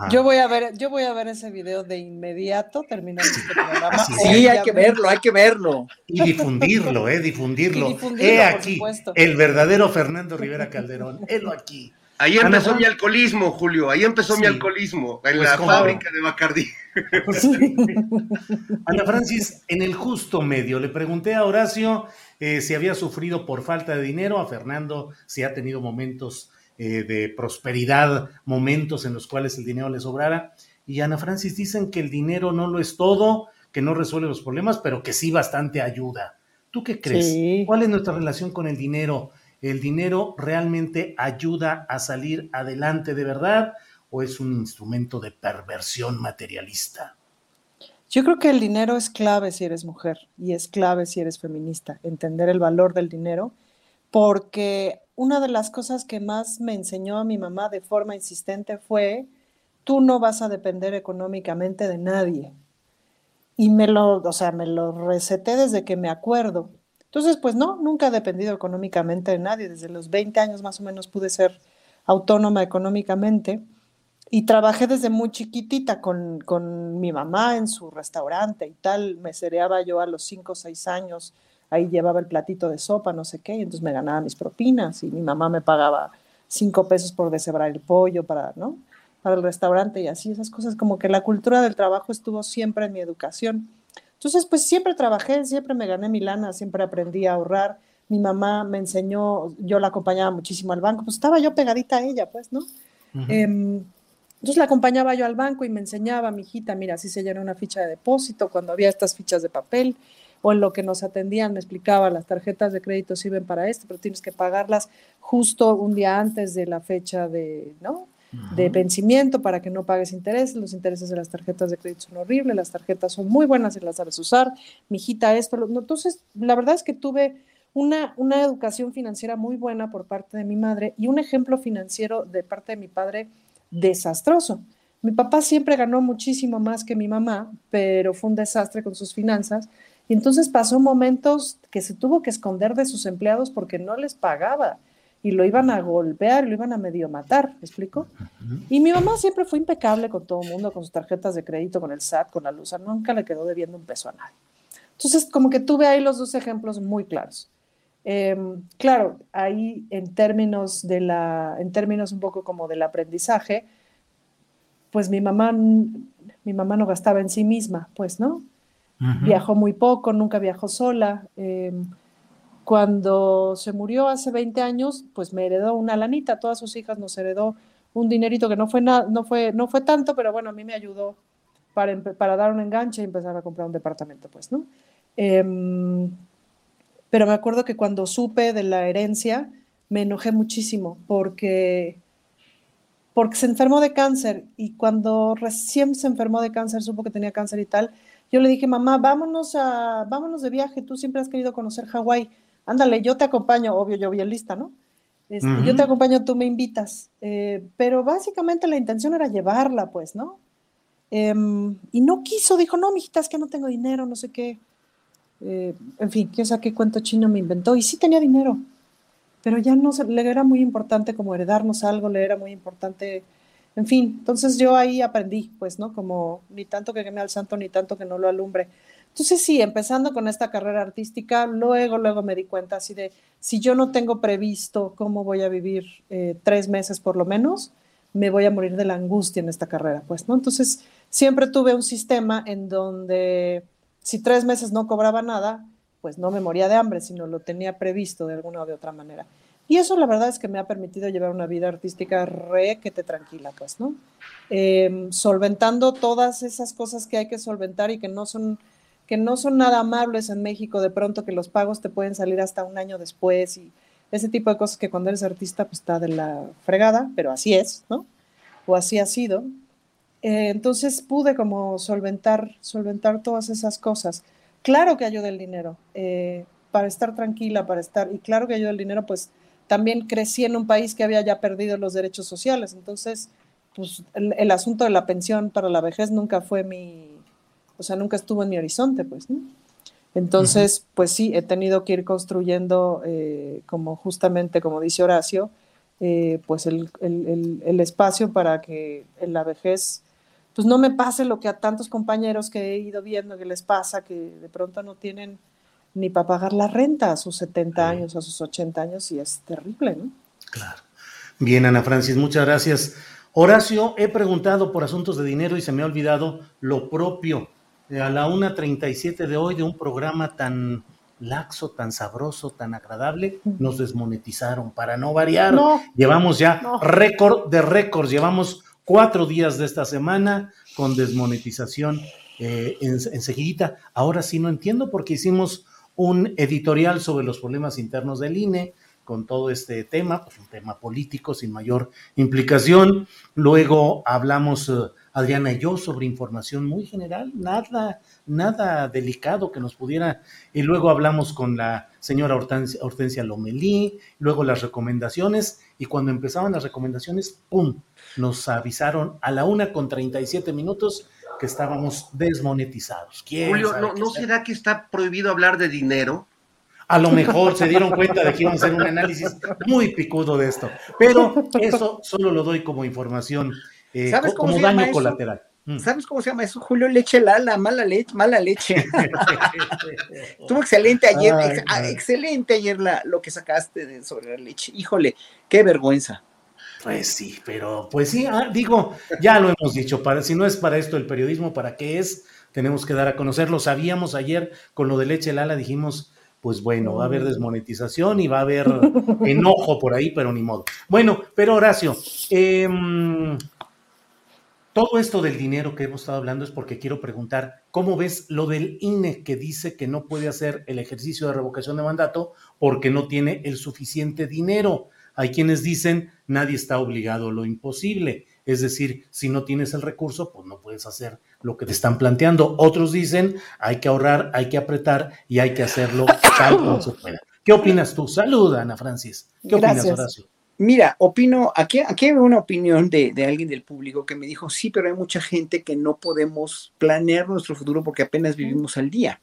Yo voy a ver, yo voy a ver ese video de inmediato terminando este programa. Sí, hay que verlo, hay que verlo. Y difundirlo, ¿eh? Difundirlo. Y difundirlo, He por aquí supuesto. el verdadero Fernando Rivera Calderón. Helo aquí. Ahí Ana empezó mi alcoholismo, Julio, ahí empezó mi alcoholismo, en Pues, la ¿cómo fábrica de Bacardí. <laughs> Ana Francis, en el justo medio, le pregunté a Horacio eh, si había sufrido por falta de dinero, a Fernando si ha tenido momentos eh, de prosperidad, momentos en los cuales el dinero le sobrara. Y Ana Francis dicen que el dinero no lo es todo, que no resuelve los problemas, pero que sí bastante ayuda. ¿Tú qué crees? Sí. ¿Cuál es nuestra relación con el dinero? ¿El dinero realmente ayuda a salir adelante de verdad o es un instrumento de perversión materialista? Yo creo que el dinero es clave si eres mujer y es clave si eres feminista, entender el valor del dinero, porque una de las cosas que más me enseñó a mi mamá de forma insistente fue, tú no vas a depender económicamente de nadie. Y me lo, o sea, me lo receté desde que me acuerdo. Entonces, pues no, nunca he dependido económicamente de nadie. Desde los 20 años más o menos pude ser autónoma económicamente. Y trabajé desde muy chiquitita con, con mi mamá en su restaurante y tal. Me cereaba yo a los 5 o 6 años. Ahí llevaba el platito de sopa, no sé qué. Y entonces me ganaba mis propinas y mi mamá me pagaba 5 pesos por deshebrar el pollo para, ¿no? para el restaurante y así. Esas cosas como que la cultura del trabajo estuvo siempre en mi educación. Entonces, pues siempre trabajé, siempre me gané mi lana, siempre aprendí a ahorrar. Mi mamá me enseñó, yo la acompañaba muchísimo al banco, pues estaba yo pegadita a ella, pues, ¿no? Em, entonces la acompañaba yo al banco y me enseñaba, mi hijita, mira, así se llena una ficha de depósito cuando había estas fichas de papel o en lo que nos atendían me explicaba, las tarjetas de crédito sirven para esto, pero tienes que pagarlas justo un día antes de la fecha de, ¿no? de vencimiento para que no pagues intereses. Los intereses de las tarjetas de crédito son horribles, las tarjetas son muy buenas y las sabes usar. Mi hijita, esto. Lo, entonces, la verdad es que tuve una, una educación financiera muy buena por parte de mi madre y un ejemplo financiero de parte de mi padre desastroso. Mi papá siempre ganó muchísimo más que mi mamá, pero fue un desastre con sus finanzas. Y entonces pasó momentos que se tuvo que esconder de sus empleados porque no les pagaba y lo iban a golpear, lo iban a medio matar, ¿me explico? Y mi mamá siempre fue impecable con todo el mundo, con sus tarjetas de crédito, con el SAT, con la luz, nunca le quedó debiendo un peso a nadie. Entonces, como que tuve ahí los dos ejemplos muy claros. Em, claro, ahí en términos de la, en términos un poco como del aprendizaje, pues mi mamá, mi mamá no gastaba en sí misma, pues, ¿no? Viajó muy poco, nunca viajó sola. Em, cuando se murió hace 20 años, pues me heredó una lanita, todas sus hijas nos heredó un dinerito que no fue, no fue, no fue tanto, pero bueno, a mí me ayudó para, para dar un enganche y empezar a comprar un departamento, pues, ¿no? Em, pero me acuerdo que cuando supe de la herencia, me enojé muchísimo porque, porque se enfermó de cáncer y cuando recién se enfermó de cáncer, supo que tenía cáncer y tal, yo le dije, mamá, vámonos, a, vámonos de viaje, tú siempre has querido conocer Hawái, ándale, yo te acompaño, obvio, yo bien lista, ¿no? Este, yo te acompaño, tú me invitas. Eh, pero básicamente la intención era llevarla, pues, ¿no? Em, y no quiso, dijo, no, mijita, es que no tengo dinero, no sé qué. Eh, en fin, quién sabe qué cuento chino me inventó. Y sí tenía dinero, pero ya no le era muy importante como heredarnos algo, le era muy importante, en fin. Entonces yo ahí aprendí, pues, ¿no? Como ni tanto que queme al santo, ni tanto que no lo alumbre. Entonces sí, empezando con esta carrera artística, luego, luego me di cuenta así de, si yo no tengo previsto cómo voy a vivir eh, tres meses por lo menos, me voy a morir de la angustia en esta carrera, pues, ¿no? Entonces, siempre tuve un sistema en donde si tres meses no cobraba nada, pues no me moría de hambre, sino lo tenía previsto de alguna o de otra manera. Y eso la verdad es que me ha permitido llevar una vida artística re que te tranquila, pues, ¿no? Em, solventando todas esas cosas que hay que solventar y que no son que no son nada amables en México, de pronto que los pagos te pueden salir hasta un año después y ese tipo de cosas que cuando eres artista pues está de la fregada, pero así es, ¿no? O así ha sido. Eh, entonces pude como solventar, solventar todas esas cosas. Claro que ayuda el dinero eh, para estar tranquila, para estar, y claro que ayuda el dinero, pues también crecí en un país que había ya perdido los derechos sociales, entonces pues el asunto de la pensión para la vejez nunca fue mi, o sea, nunca estuvo en mi horizonte, pues, ¿no? Entonces, pues sí, he tenido que ir construyendo, eh, como justamente, como dice Horacio, eh, pues el, espacio para que en la vejez, pues no me pase lo que a tantos compañeros que he ido viendo que les pasa, que de pronto no tienen ni para pagar la renta a sus 70 años, a sus 80 años, y es terrible, ¿no? Claro. Bien, Ana Francis, muchas gracias. Horacio, he preguntado por asuntos de dinero y se me ha olvidado lo propio a la 1.37 de hoy de un programa tan laxo, tan sabroso, tan agradable, nos desmonetizaron para no variar. llevamos ya récord de récords, llevamos cuatro días de esta semana con desmonetización eh. Ahora sí no entiendo porque hicimos un editorial sobre los problemas internos del INE con todo este tema, pues un tema político sin mayor implicación. Luego hablamos... Eh, Adriana y yo sobre información muy general, nada, nada delicado que nos pudiera. Y luego hablamos con la señora Hortensia, Hortensia Lomelí, luego las recomendaciones, y cuando empezaban las recomendaciones, ¡pum! Nos avisaron a la una con 37 minutos que estábamos desmonetizados. Julio, ¿no, ¿no será que está prohibido hablar de dinero? A lo mejor se dieron cuenta de que iban a hacer un análisis muy picudo de esto, pero eso solo lo doy como información eh, ¿Sabes cómo como daño colateral. Mm. ¿Sabes cómo se llama eso? Julio Leche Lala, mala leche, mala leche. <laughs> Estuvo excelente ayer, ah, excelente ayer la, lo que sacaste sobre la leche. Híjole, qué vergüenza. Pues sí, pero pues sí, ah, digo, ya lo hemos dicho, para, si no es para esto el periodismo, ¿para qué es? Tenemos que dar a conocerlo. Sabíamos ayer con lo de leche Lala, dijimos, pues bueno, va a haber mm. desmonetización y va a haber enojo por ahí, pero ni modo. Bueno, pero Horacio, eh, todo esto del dinero que hemos estado hablando es porque quiero preguntar, ¿cómo ves lo del INE que dice que no puede hacer el ejercicio de revocación de mandato porque no tiene el suficiente dinero? Hay quienes dicen, nadie está obligado a lo imposible. Es decir, si no tienes el recurso, pues no puedes hacer lo que te están planteando. Otros dicen, hay que ahorrar, hay que apretar y hay que hacerlo <coughs> tal como se pueda. ¿Qué opinas tú? Saluda, Ana Francis. ¿Qué opinas, Horacio? Mira, opino, aquí, aquí hay una opinión de, de, alguien del público que me dijo, sí, pero hay mucha gente que no podemos planear nuestro futuro porque apenas vivimos al día.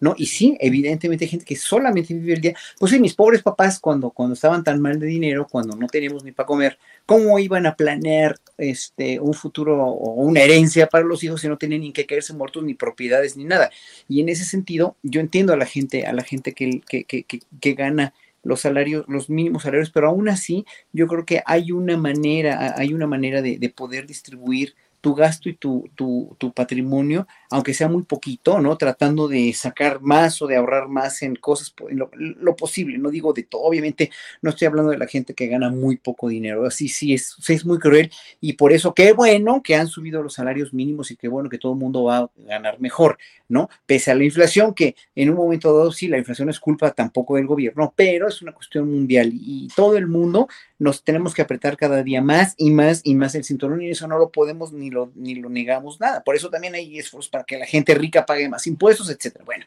¿no? Y sí, evidentemente hay gente que solamente vive el día. Pues sí, mis pobres papás, cuando, cuando estaban tan mal de dinero, cuando no teníamos ni para comer, ¿cómo iban a planear este, un futuro o una herencia para los hijos si no tenían ni que caerse muertos, ni propiedades, ni nada? Y en ese sentido, yo entiendo a la gente, a la gente que, que, que, que gana los salarios, los mínimos salarios, pero aún así yo creo que hay una manera, hay una manera de, de poder distribuir tu gasto y tu, tu, tu, patrimonio, aunque sea muy poquito, ¿no? Tratando de sacar más o de ahorrar más en cosas, en lo, posible, no digo de todo, obviamente no estoy hablando de la gente que gana muy poco dinero, así sí es, es muy cruel y por eso qué bueno que han subido los salarios mínimos y qué bueno que todo el mundo va a ganar mejor, ¿no? Pese a la inflación, que en un momento dado sí, la inflación es culpa tampoco del gobierno, pero es una cuestión mundial y todo el mundo nos tenemos que apretar cada día más y más y más el cinturón y eso no lo podemos ni lo, ni lo negamos nada. Por eso también hay esfuerzos para que la gente rica pague más impuestos, etcétera. Bueno,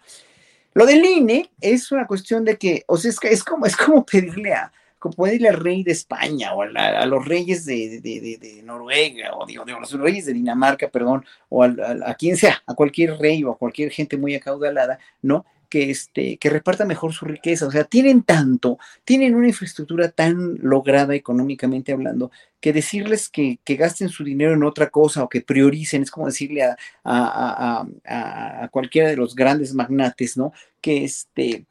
lo del INE es una cuestión de que, o sea, es, es como, es como pedirle a, como pedirle al rey de España o a, los reyes de, Noruega o digo, a los reyes de Dinamarca, perdón, o a, a, quien sea, a cualquier rey o a cualquier gente muy acaudalada, ¿no? Que, este, que reparta mejor su riqueza. O sea, tienen tanto, tienen una infraestructura tan lograda económicamente hablando, que decirles que, que gasten su dinero en otra cosa o que prioricen, es como decirle a, a, a, a cualquiera de los grandes magnates, ¿no? Que este,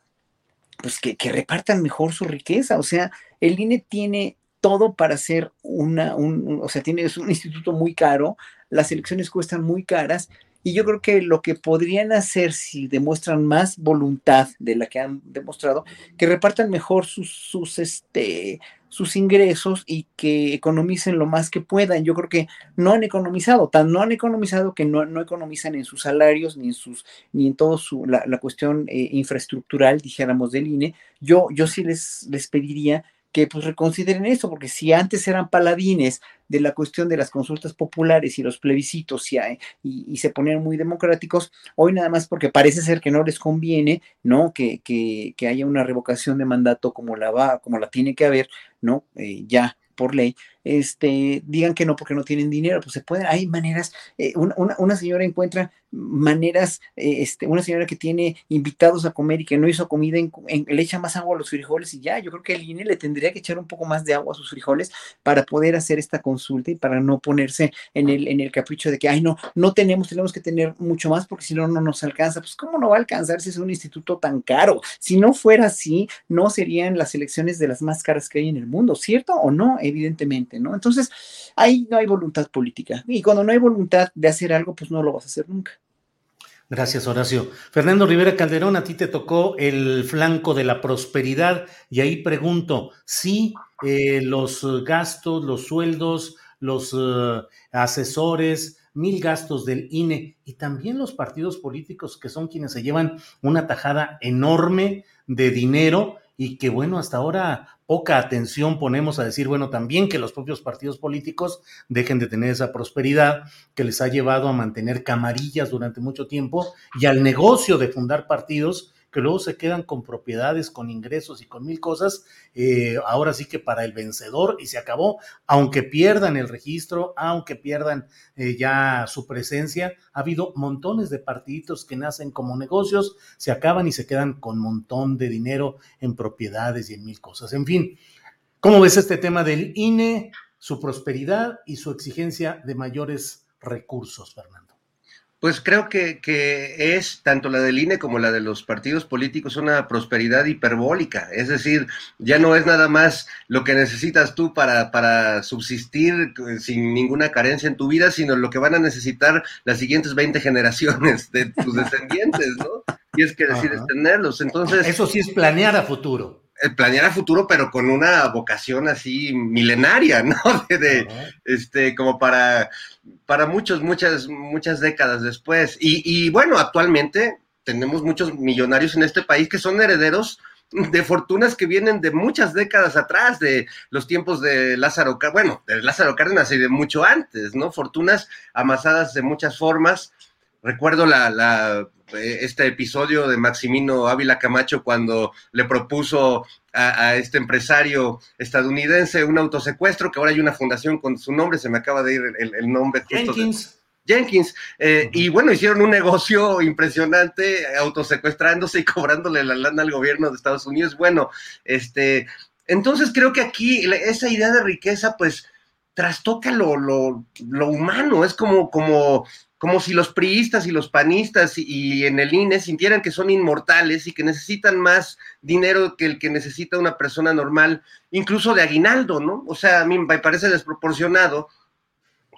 pues que, que, repartan mejor su riqueza. O sea, el INE tiene todo para ser una, un, o sea, tiene, es un instituto muy caro, las elecciones cuestan muy caras y yo creo que lo que podrían hacer si demuestran más voluntad de la que han demostrado, que repartan mejor sus, sus, este, sus ingresos y que economicen lo más que puedan. Yo creo que no han economizado, tan no han economizado que no, no economizan en sus salarios ni en sus, ni en todo su, la, cuestión eh, infraestructural, dijéramos, del INE. Yo, yo sí les, les pediría que pues reconsideren eso, porque si antes eran paladines de la cuestión de las consultas populares y los plebiscitos y, y, se ponían muy democráticos, hoy nada más porque parece ser que no les conviene, ¿no? Que, que, que haya una revocación de mandato como la va, como la tiene que haber, ¿no? Eh, ya por ley, este, digan que no porque no tienen dinero, pues se pueden, hay maneras, eh, una, una, señora encuentra maneras, eh, este, una señora que tiene invitados a comer y que no hizo comida, en, le echa más agua a los frijoles y ya, yo creo que el INE le tendría que echar un poco más de agua a sus frijoles para poder hacer esta consulta y para no ponerse en el, en el capricho de que, ay, no, no tenemos, tenemos que tener mucho más porque si no, no nos alcanza. Pues, ¿cómo no va a alcanzar si es un instituto tan caro? Si no fuera así, no serían las elecciones de las más caras que hay en el mundo, ¿cierto o no? Evidentemente, Entonces, ahí no hay voluntad política. Y cuando no hay voluntad de hacer algo, pues no lo vas a hacer nunca. Gracias, Horacio. Fernando Rivera Calderón, a ti te tocó el flanco de la prosperidad y ahí pregunto, si eh, los gastos, los sueldos, los uh, asesores, mil gastos del INE y también los partidos políticos que son quienes se llevan una tajada enorme de dinero y que bueno, hasta ahora poca atención ponemos a decir, bueno, también que los propios partidos políticos dejen de tener esa prosperidad que les ha llevado a mantener camarillas durante mucho tiempo y al negocio de fundar partidos que luego se quedan con propiedades, con ingresos y con mil cosas, eh, ahora sí que para el vencedor y se acabó, aunque pierdan el registro, aunque pierdan eh, ya su presencia, ha habido montones de partiditos que nacen como negocios, se acaban y se quedan con montón de dinero en propiedades y en mil cosas. En fin, ¿cómo ves este tema del INE, su prosperidad y su exigencia de mayores recursos, Fernando? Pues creo que, que, es tanto la del INE como la de los partidos políticos una prosperidad hiperbólica. Es decir, ya no es nada más lo que necesitas tú para, para subsistir sin ninguna carencia en tu vida, sino lo que van a necesitar las siguientes 20 generaciones de tus <laughs> descendientes, ¿no? Y es que decides tenerlos. Entonces. Eso sí es planear a futuro planear a futuro, pero con una vocación así milenaria, ¿no? <laughs> De, este, como para, para muchos, muchas, muchas décadas después. Y, y, bueno, actualmente tenemos muchos millonarios en este país que son herederos de fortunas que vienen de muchas décadas atrás, de los tiempos de Lázaro, bueno, de Lázaro Cárdenas y de mucho antes, ¿no? Fortunas amasadas de muchas formas. Recuerdo la, eh, este episodio de Maximino Ávila Camacho cuando le propuso a, este empresario estadounidense un autosecuestro, que ahora hay una fundación con su nombre, se me acaba de ir el, nombre. Jenkins. Jenkins. Eh, y bueno, hicieron un negocio impresionante autosecuestrándose y cobrándole la lana al gobierno de Estados Unidos. Bueno, este, entonces creo que aquí esa idea de riqueza, pues, trastoca lo, lo, lo humano, es como, como, como si los priistas y los panistas y, en el INE sintieran que son inmortales y que necesitan más dinero que el que necesita una persona normal, incluso de aguinaldo, ¿no? O sea, a mí me parece desproporcionado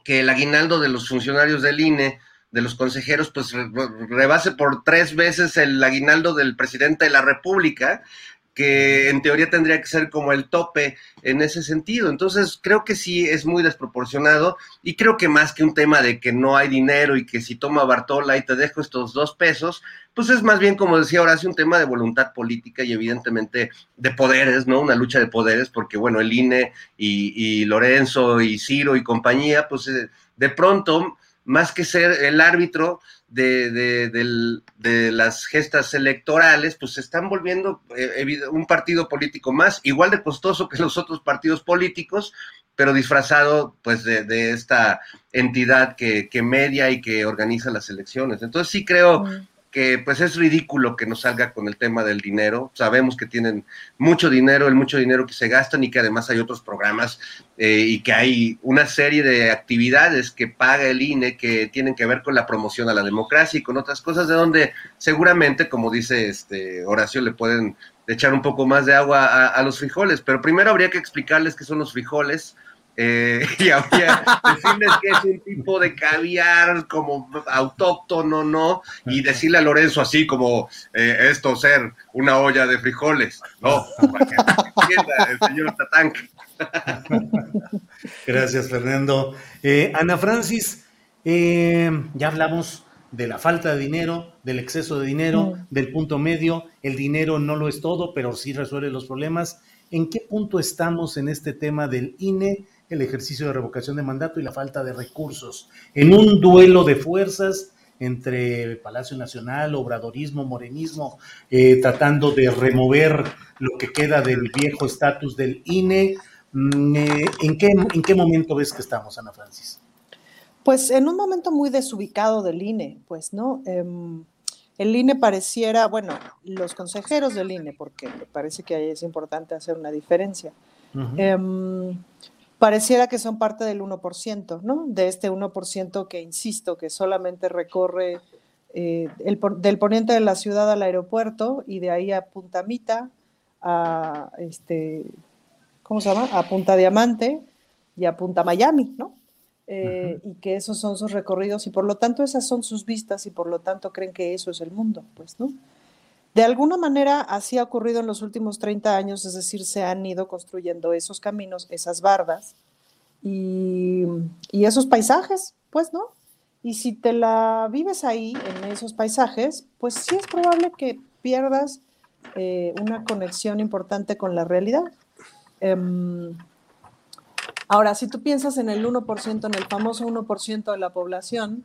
que el aguinaldo de los funcionarios del INE, de los consejeros, pues rebase por tres veces el aguinaldo del presidente de la República, que en teoría tendría que ser como el tope en ese sentido. Entonces, creo que sí es muy desproporcionado y creo que más que un tema de que no hay dinero y que si toma Bartola y te dejo estos dos pesos, pues es más bien, como decía Horacio, un tema de voluntad política y evidentemente de poderes, ¿no? Una lucha de poderes, porque bueno, el INE y, Lorenzo y Ciro y compañía, pues eh, de pronto, más que ser el árbitro, de, de, las gestas electorales, pues se están volviendo eh, un partido político más, igual de costoso que los otros partidos políticos, pero disfrazado pues de, esta entidad que, que, media y que organiza las elecciones. Entonces sí creo que pues es ridículo que nos salga con el tema del dinero. Sabemos que tienen mucho dinero, el mucho dinero que se gastan y que además hay otros programas eh, y que hay una serie de actividades que paga el INE que tienen que ver con la promoción a la democracia y con otras cosas de donde seguramente, como dice este Horacio, le pueden echar un poco más de agua a, a los frijoles. Pero primero habría que explicarles qué son los frijoles eh, <laughs> y había decirles que es un tipo de caviar como autóctono, ¿no? Y decirle a Lorenzo así como eh, esto ser una olla de frijoles, ¿no? Para que entienda el señor Tatank. Gracias, Fernando. Eh, Ana Francis, ya hablamos de la falta de dinero, del exceso de dinero, mm. del punto medio. El dinero no lo es todo, pero sí resuelve los problemas. ¿En qué punto estamos en este tema del INE? El ejercicio de revocación de mandato y la falta de recursos. En un duelo de fuerzas entre Palacio Nacional, obradorismo, morenismo, eh, tratando de remover lo que queda del viejo estatus del INE. Mm, eh, ¿En qué, ¿En qué momento ves que estamos, Ana Francis? Pues en un momento muy desubicado del INE, pues, ¿no? Em, el INE pareciera, bueno, los consejeros del INE, porque me parece que ahí es importante hacer una diferencia pareciera que son parte del 1%, ¿no? De este 1% que, insisto, que solamente recorre eh, el, del poniente de la ciudad al aeropuerto y de ahí a Punta Mita, a, este, ¿cómo se llama? A Punta Diamante y a Punta Miami, ¿no? Eh, y que esos son sus recorridos y por lo tanto esas son sus vistas y por lo tanto creen que eso es el mundo, pues, ¿no? De alguna manera así ha ocurrido en los últimos 30 años, es decir, se han ido construyendo esos caminos, esas bardas y, esos paisajes, pues, ¿no? Y si te la vives ahí, en esos paisajes, pues sí es probable que pierdas eh, una conexión importante con la realidad. Em, ahora, si tú piensas en el 1%, en el famoso 1% de la población,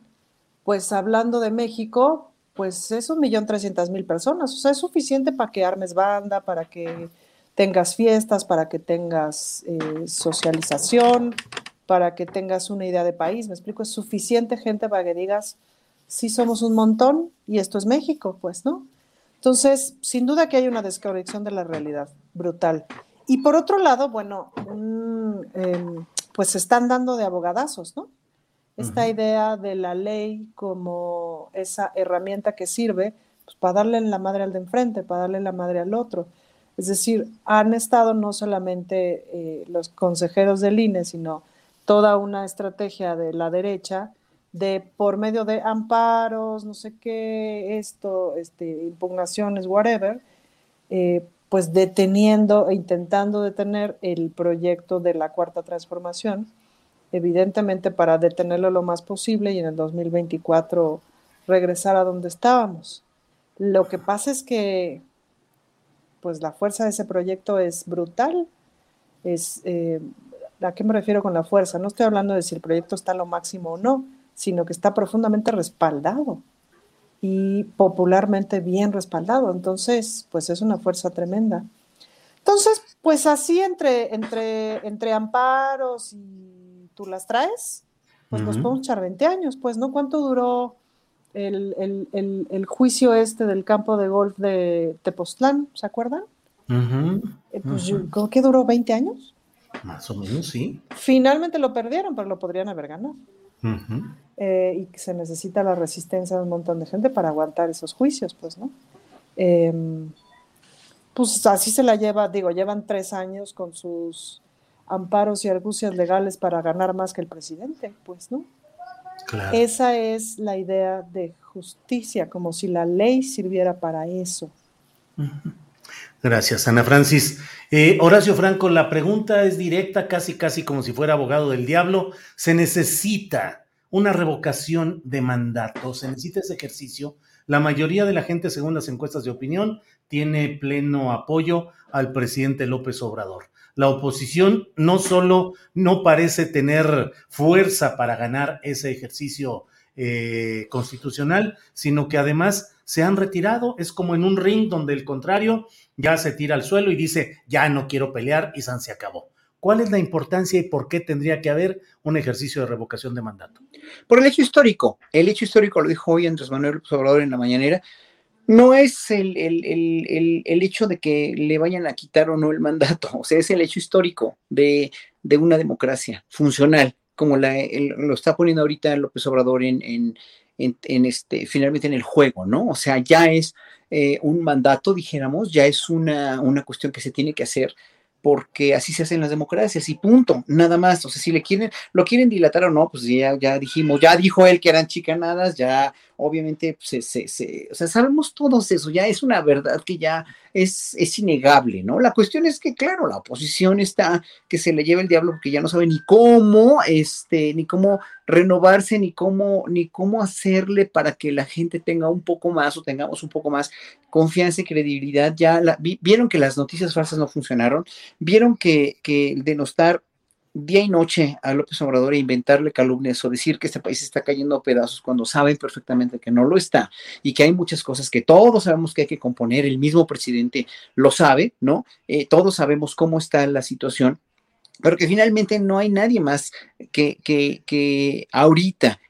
pues hablando de México, pues es un millón trescientas mil personas. O sea, es suficiente para que armes banda, para que tengas fiestas, para que tengas eh, socialización, para que tengas una idea de país. Me explico, es suficiente gente para que digas, sí somos un montón y esto es México, pues, ¿no? Entonces, sin duda que hay una desconexión de la realidad brutal. Y por otro lado, bueno, em, pues se están dando de abogadazos, ¿no? Esta idea de la ley como esa herramienta que sirve pues, para darle la madre al de enfrente, para darle la madre al otro. Es decir, han estado no solamente eh, los consejeros del INE, sino toda una estrategia de la derecha de por medio de amparos, no sé qué, esto, este, impugnaciones, whatever, eh, pues deteniendo e intentando detener el proyecto de la cuarta transformación evidentemente para detenerlo lo más posible y en el 2024 regresar a donde estábamos. Lo que pasa es que pues la fuerza de ese proyecto es brutal. Es, eh, ¿A qué me refiero con la fuerza? No estoy hablando de si el proyecto está a lo máximo o no, sino que está profundamente respaldado y popularmente bien respaldado. Entonces, pues es una fuerza tremenda. Entonces, pues así entre, entre, entre amparos y tú las traes, pues nos podemos echar 20 años, pues, ¿no? ¿Cuánto duró el, el, juicio este del campo de golf de Tepoztlán? ¿Se acuerdan? Eh, pues ¿cómo que duró 20 años? Más o menos, sí. Finalmente lo perdieron, pero lo podrían haber ganado. Eh, y se necesita la resistencia de un montón de gente para aguantar esos juicios, pues, ¿no? Em, pues así se la lleva, digo, llevan tres años con sus amparos y argucias legales para ganar más que el presidente, pues, ¿no? Esa es la idea de justicia, como si la ley sirviera para eso. Gracias, Ana Francis. Eh, Horacio Franco, la pregunta es directa, casi, casi como si fuera abogado del diablo. ¿Se necesita una revocación de mandato? ¿Se necesita ese ejercicio? La mayoría de la gente, según las encuestas de opinión, tiene pleno apoyo al presidente López Obrador. La oposición no solo no parece tener fuerza para ganar ese ejercicio eh, constitucional, sino que además se han retirado. Es como en un ring donde el contrario ya se tira al suelo y dice, ya no quiero pelear y San se acabó. ¿Cuál es la importancia y por qué tendría que haber un ejercicio de revocación de mandato? Por el hecho histórico. El hecho histórico lo dijo hoy Andrés Manuel Obrador en la mañanera. No es el, el, hecho de que le vayan a quitar o no el mandato, <laughs> o sea, es el hecho histórico de, una democracia funcional, como la, lo está poniendo ahorita López Obrador en, en, este, finalmente en el juego, ¿no? O sea, ya es eh, un mandato, dijéramos, ya es una, una cuestión que se tiene que hacer porque así se hacen las democracias y punto, nada más. O sea, si le quieren, lo quieren dilatar o no, pues ya, ya dijimos, ya dijo él que eran chicanadas, ya obviamente pues, se, se, o sea, sabemos todos eso, ya es una verdad que ya es, es innegable, ¿no? La cuestión es que, claro, la oposición está que se le lleva el diablo porque ya no sabe ni cómo, este, ni cómo renovarse, ni cómo, ni cómo hacerle para que la gente tenga un poco más o tengamos un poco más confianza y credibilidad. Ya vieron que las noticias falsas no funcionaron, vieron que, que denostar día y noche a López Obrador e inventarle calumnias o decir que este país está cayendo a pedazos cuando saben perfectamente que no lo está y que hay muchas cosas que todos sabemos que hay que componer, el mismo presidente lo sabe, ¿no? Eh, todos sabemos cómo está la situación, pero que finalmente no hay nadie más que, que, que ahorita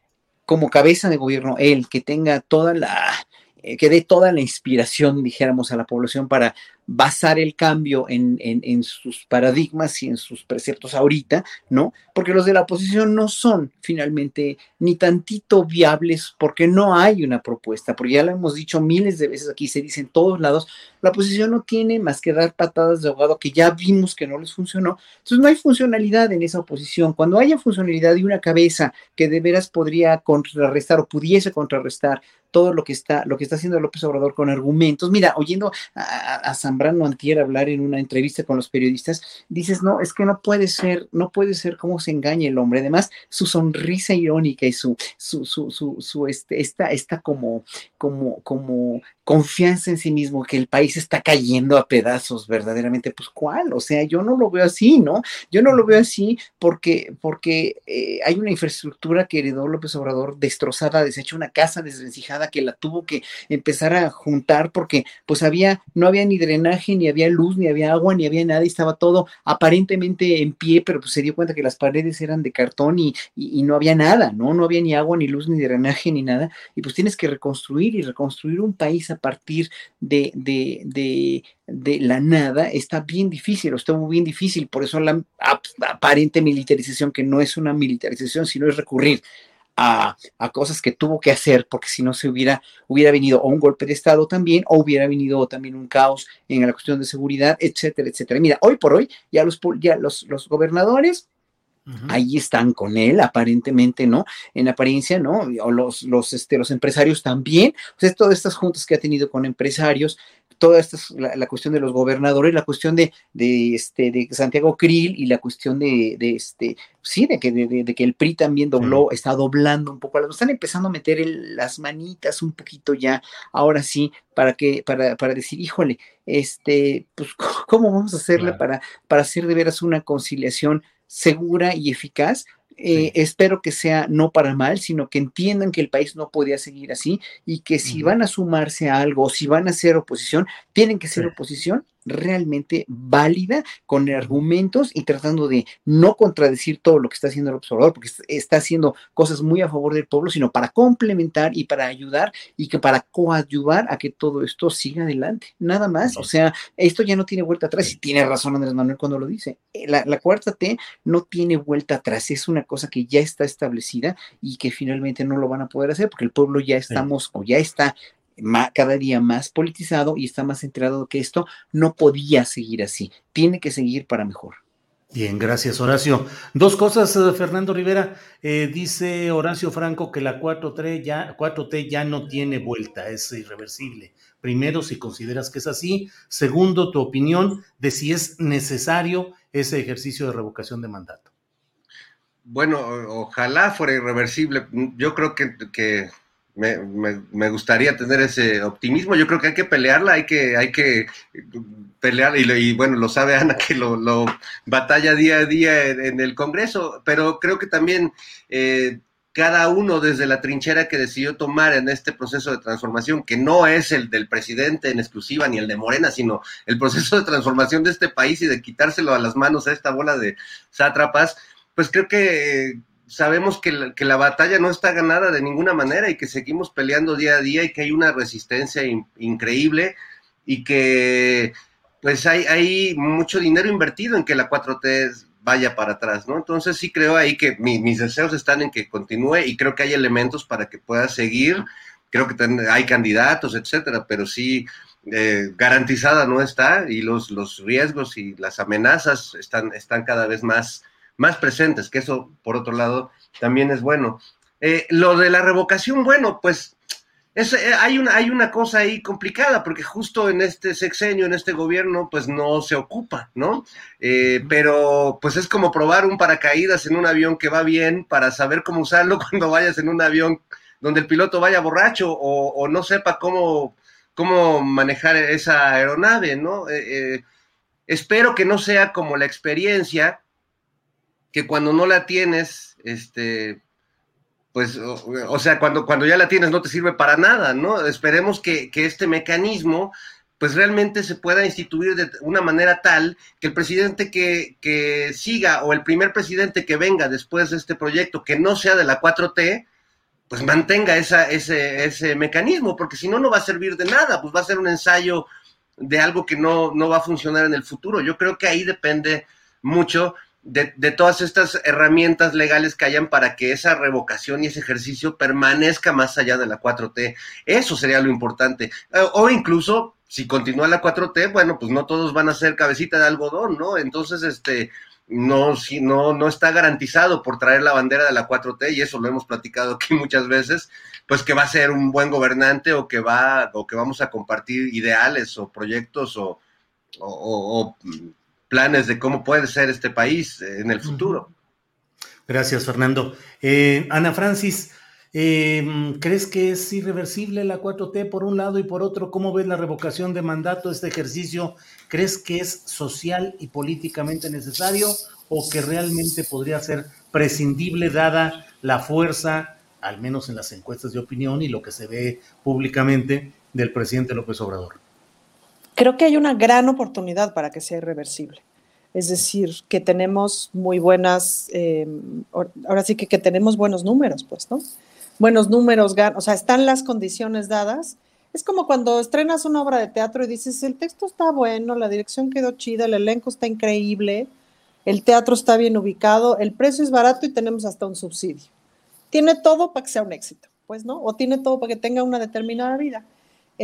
como cabeza de gobierno, él que tenga toda la, eh, que dé toda la inspiración, dijéramos, a la población para basar el cambio en, en, sus paradigmas y en sus preceptos ahorita, ¿no? Porque los de la oposición no son finalmente ni tantito viables porque no hay una propuesta, porque ya lo hemos dicho miles de veces aquí, se dice en todos lados, la oposición no tiene más que dar patadas de ahogado que ya vimos que no les funcionó, entonces no hay funcionalidad en esa oposición. Cuando haya funcionalidad y una cabeza que de veras podría contrarrestar o pudiese contrarrestar todo lo que está, lo que está haciendo López Obrador con argumentos. Mira, oyendo a, a, Zambrano Antier hablar en una entrevista con los periodistas, dices, no, es que no puede ser, no puede ser cómo se engaña el hombre. Además, su sonrisa irónica y su, su, su, su, su este, esta, esta como, como, como confianza en sí mismo, que el país está cayendo a pedazos, verdaderamente, pues ¿cuál? O sea, yo no lo veo así, ¿no? Yo no lo veo así porque, porque eh, hay una infraestructura que heredó López Obrador destrozada, deshecha, una casa desvencijada que la tuvo que empezar a juntar porque pues había, no había ni drenaje, ni había luz, ni había agua, ni había nada, y estaba todo aparentemente en pie, pero pues se dio cuenta que las paredes eran de cartón y, y no había nada, ¿no? No había ni agua, ni luz, ni drenaje, ni nada, y pues tienes que reconstruir y reconstruir un país a partir de, de, de, la nada está bien difícil, o estuvo bien difícil, por eso la aparente militarización, que no es una militarización, sino es recurrir a, a, cosas que tuvo que hacer, porque si no se hubiera, hubiera venido o un golpe de Estado también, o hubiera venido también un caos en la cuestión de seguridad, etcétera, etcétera. Mira, hoy por hoy ya los, ya los, los gobernadores Ahí están con él, aparentemente, ¿no? En apariencia, ¿no? O los, los, este, los empresarios también. O sea, todas estas juntas que ha tenido con empresarios, toda esta la, cuestión de los gobernadores, la cuestión de, de, este, de Santiago Krill y la cuestión de, de este, sí, de que, de, que el PRI también dobló, está doblando un poco, están empezando a meter las manitas un poquito ya, ahora sí, para que, para, para decir, híjole, este, pues, <laughs> ¿cómo vamos a hacerle para, para hacer de veras una conciliación segura y eficaz? Eh, espero que sea no para mal, sino que entiendan que el país no podía seguir así y que si van a sumarse a algo, si van a hacer oposición, tienen que ser oposición realmente válida, con argumentos y tratando de no contradecir todo lo que está haciendo el observador, porque está haciendo cosas muy a favor del pueblo, sino para complementar y para ayudar y que para coadyuvar a que todo esto siga adelante. Nada más. O sea, esto ya no tiene vuelta atrás y tiene razón Andrés Manuel cuando lo dice. Eh, la, la cuarta T no tiene vuelta atrás, es una cosa que ya está establecida y que finalmente no lo van a poder hacer porque el pueblo ya estamos o ya está cada día más politizado y está más enterado que esto no podía seguir así, tiene que seguir para mejor. Bien, gracias Horacio. Dos cosas, eh, Fernando Rivera. Eh, dice Horacio Franco que la 4T, ya, 4T ya no tiene vuelta, es irreversible. Primero, si consideras que es así. Segundo, tu opinión de si es necesario ese ejercicio de revocación de mandato. Bueno, ojalá fuera irreversible. Yo creo que, que me, me, gustaría tener ese optimismo. Yo creo que hay que pelearla, hay que, hay que pelear, y, bueno, lo sabe Ana que lo, lo, batalla día a día en, el Congreso, pero creo que también eh, cada uno desde la trinchera que decidió tomar en este proceso de transformación, que no es el del presidente en exclusiva ni el de Morena, sino el proceso de transformación de este país y de quitárselo a las manos a esta bola de sátrapas, pues creo que sabemos que la, que la, batalla no está ganada de ninguna manera y que seguimos peleando día a día y que hay una resistencia increíble y que pues hay, hay mucho dinero invertido en que la 4T vaya para atrás, ¿no? Entonces sí creo ahí que mis deseos están en que continúe y creo que hay elementos para que pueda seguir, creo que hay candidatos, etcétera, pero sí eh, garantizada no está y los, los riesgos y las amenazas están, están cada vez más más presentes, que eso, por otro lado, también es bueno. Eh, lo de la revocación, bueno, pues es, eh, hay, una, hay una cosa ahí complicada, porque justo en este sexenio, en este gobierno, pues no se ocupa, ¿no? Eh, pero pues es como probar un paracaídas en un avión que va bien para saber cómo usarlo <laughs> cuando vayas en un avión donde el piloto vaya borracho o, no sepa cómo, cómo manejar esa aeronave, ¿no? espero que no sea como la experiencia que cuando no la tienes, este, pues, o, sea, cuando, cuando ya la tienes no te sirve para nada, ¿no? Esperemos que, este mecanismo pues realmente se pueda instituir de una manera tal que el presidente que, que, siga o el primer presidente que venga después de este proyecto, que no sea de la 4T, pues mantenga esa, ese, ese mecanismo, porque si no, no va a servir de nada, pues va a ser un ensayo de algo que no, no va a funcionar en el futuro. Yo creo que ahí depende mucho de, todas estas herramientas legales que hayan para que esa revocación y ese ejercicio permanezca más allá de la 4T. Eso sería lo importante. Eh, o incluso, si continúa la 4T, bueno, pues no todos van a ser cabecita de algodón, ¿no? Entonces, este, no, si, no, no está garantizado por traer la bandera de la 4T, y eso lo hemos platicado aquí <laughs> muchas veces, pues que va a ser un buen gobernante o que va, o que vamos a compartir ideales o proyectos o, o planes de cómo puede ser este país en el futuro. Gracias, Fernando. Eh, Ana Francis, em, ¿crees que es irreversible la 4T por un lado y por otro? ¿Cómo ves la revocación de mandato, este ejercicio? ¿Crees que es social y políticamente necesario o que realmente podría ser prescindible dada la fuerza, al menos en las encuestas de opinión y lo que se ve públicamente del presidente López Obrador? Creo que hay una gran oportunidad para que sea irreversible. Es decir, que tenemos muy buenas, eh, ahora sí que, que tenemos buenos números, pues, ¿no? Buenos números, o sea, están las condiciones dadas. Es como cuando estrenas una obra de teatro y dices, el texto está bueno, la dirección quedó chida, el elenco está increíble, el teatro está bien ubicado, el precio es barato y tenemos hasta un subsidio. Tiene todo para que sea un éxito, pues, ¿no? O tiene todo para que tenga una determinada vida.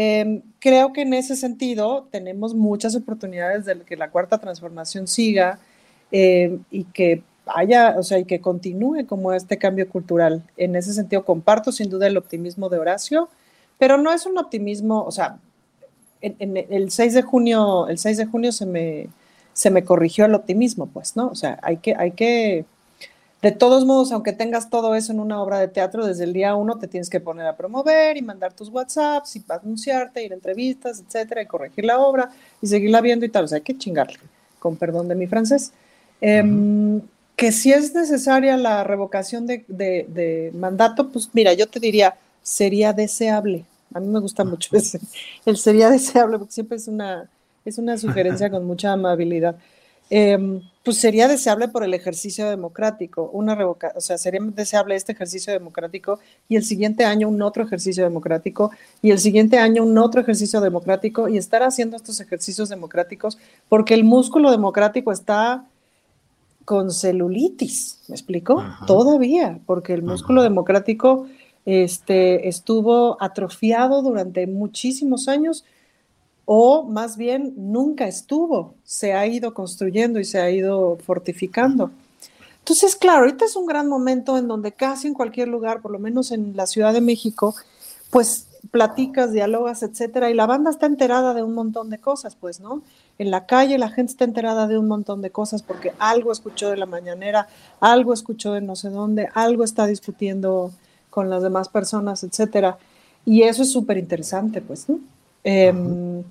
Em, creo que en ese sentido tenemos muchas oportunidades de que la cuarta transformación siga em, y que haya, o sea, y que continúe como este cambio cultural. En ese sentido, comparto sin duda el optimismo de Horacio, pero no es un optimismo, o sea, el 6 de junio, el 6 de junio se me, se me corrigió el optimismo, pues, ¿no? O sea, hay que, hay que, de todos modos, aunque tengas todo eso en una obra de teatro, desde el día uno te tienes que poner a promover y mandar tus WhatsApps y anunciarte, ir a entrevistas, etcétera, y corregir la obra y seguirla viendo y tal. O sea, hay que chingarle, con perdón de mi francés. Em, que si es necesaria la revocación de, de, mandato, pues mira, yo te diría, sería deseable. A mí me gusta mucho ese. El sería deseable, porque siempre es una, es una sugerencia <laughs> con mucha amabilidad. Em, pues sería deseable por el ejercicio democrático, una revoca o sea, sería deseable este ejercicio democrático y el siguiente año un otro ejercicio democrático y el siguiente año un otro ejercicio democrático y estar haciendo estos ejercicios democráticos porque el músculo democrático está con celulitis, ¿me explico? Todavía, porque el músculo democrático este, estuvo atrofiado durante muchísimos años o más bien nunca estuvo, se ha ido construyendo y se ha ido fortificando. Entonces, claro, ahorita es un gran momento en donde casi en cualquier lugar, por lo menos en la Ciudad de México, pues platicas, dialogas, etcétera, y la banda está enterada de un montón de cosas, pues, ¿no? En la calle la gente está enterada de un montón de cosas porque algo escuchó de la mañanera, algo escuchó de no sé dónde, algo está discutiendo con las demás personas, etcétera. Y eso es súper interesante, pues, ¿no? Em,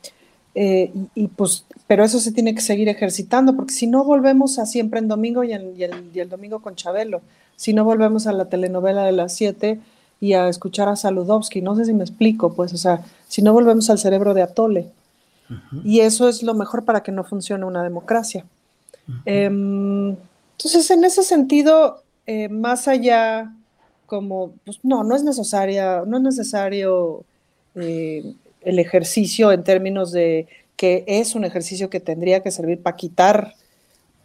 eh, y, pues, pero eso se tiene que seguir ejercitando, porque si no volvemos a siempre en domingo y, el, domingo con Chabelo, si no volvemos a la telenovela de las 7 y a escuchar a Saludowski, no sé si me explico, pues, o sea, si no volvemos al cerebro de Atole. Y eso es lo mejor para que no funcione una democracia. Em, entonces, en ese sentido, eh, más allá, como, pues no, no es necesaria, no es necesario eh, el ejercicio en términos de que es un ejercicio que tendría que servir para quitar,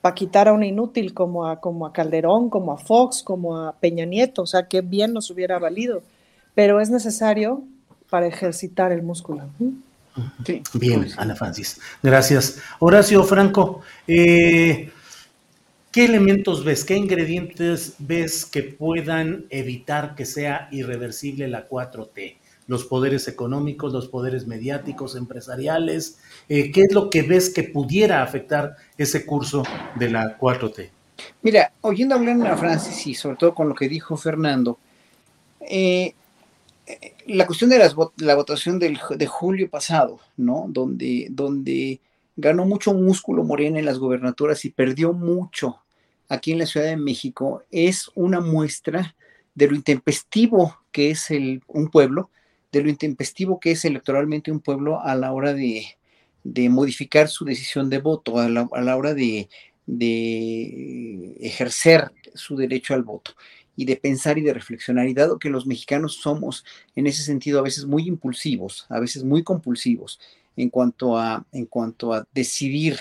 para quitar a un inútil como a, como a Calderón, como a Fox, como a Peña Nieto, o sea, que bien nos hubiera valido, pero es necesario para ejercitar el músculo. Bien, Ana Francis, gracias. Horacio Franco, eh, ¿qué elementos ves, qué ingredientes ves que puedan evitar que sea irreversible la 4T? Los poderes económicos, los poderes mediáticos, empresariales? Eh, ¿Qué es lo que ves que pudiera afectar ese curso de la 4T? Mira, oyendo hablar a Francis y sobre todo con lo que dijo Fernando, eh, la cuestión de la votación del, de julio pasado, ¿no? Donde, donde ganó mucho músculo Morena en las gobernaturas y perdió mucho aquí en la Ciudad de México, es una muestra de lo intempestivo que es el, un pueblo de lo intempestivo que es electoralmente un pueblo a la hora de, modificar su decisión de voto, a la, hora de, ejercer su derecho al voto y de pensar y de reflexionar. Y dado que los mexicanos somos en ese sentido a veces muy impulsivos, a veces muy compulsivos en cuanto a, en cuanto a decidir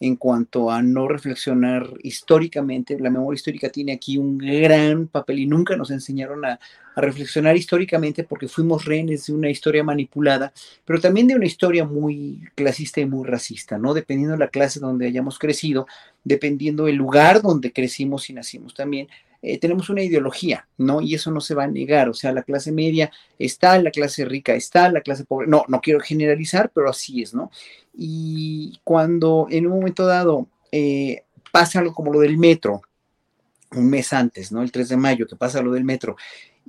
en cuanto a no reflexionar históricamente. La memoria histórica tiene aquí un gran papel y nunca nos enseñaron a, reflexionar históricamente porque fuimos rehenes de una historia manipulada, pero también de una historia muy clasista y muy racista, ¿no? Dependiendo de la clase donde hayamos crecido, dependiendo del lugar donde crecimos y nacimos también, eh, tenemos una ideología, ¿no? Y eso no se va a negar, o sea, la clase media está, la clase rica está, la clase pobre, no, no quiero generalizar, pero así es, ¿no? Y cuando en un momento dado eh, pasa algo como lo del metro, un mes antes, ¿no? El 3 de mayo, que pasa lo del metro,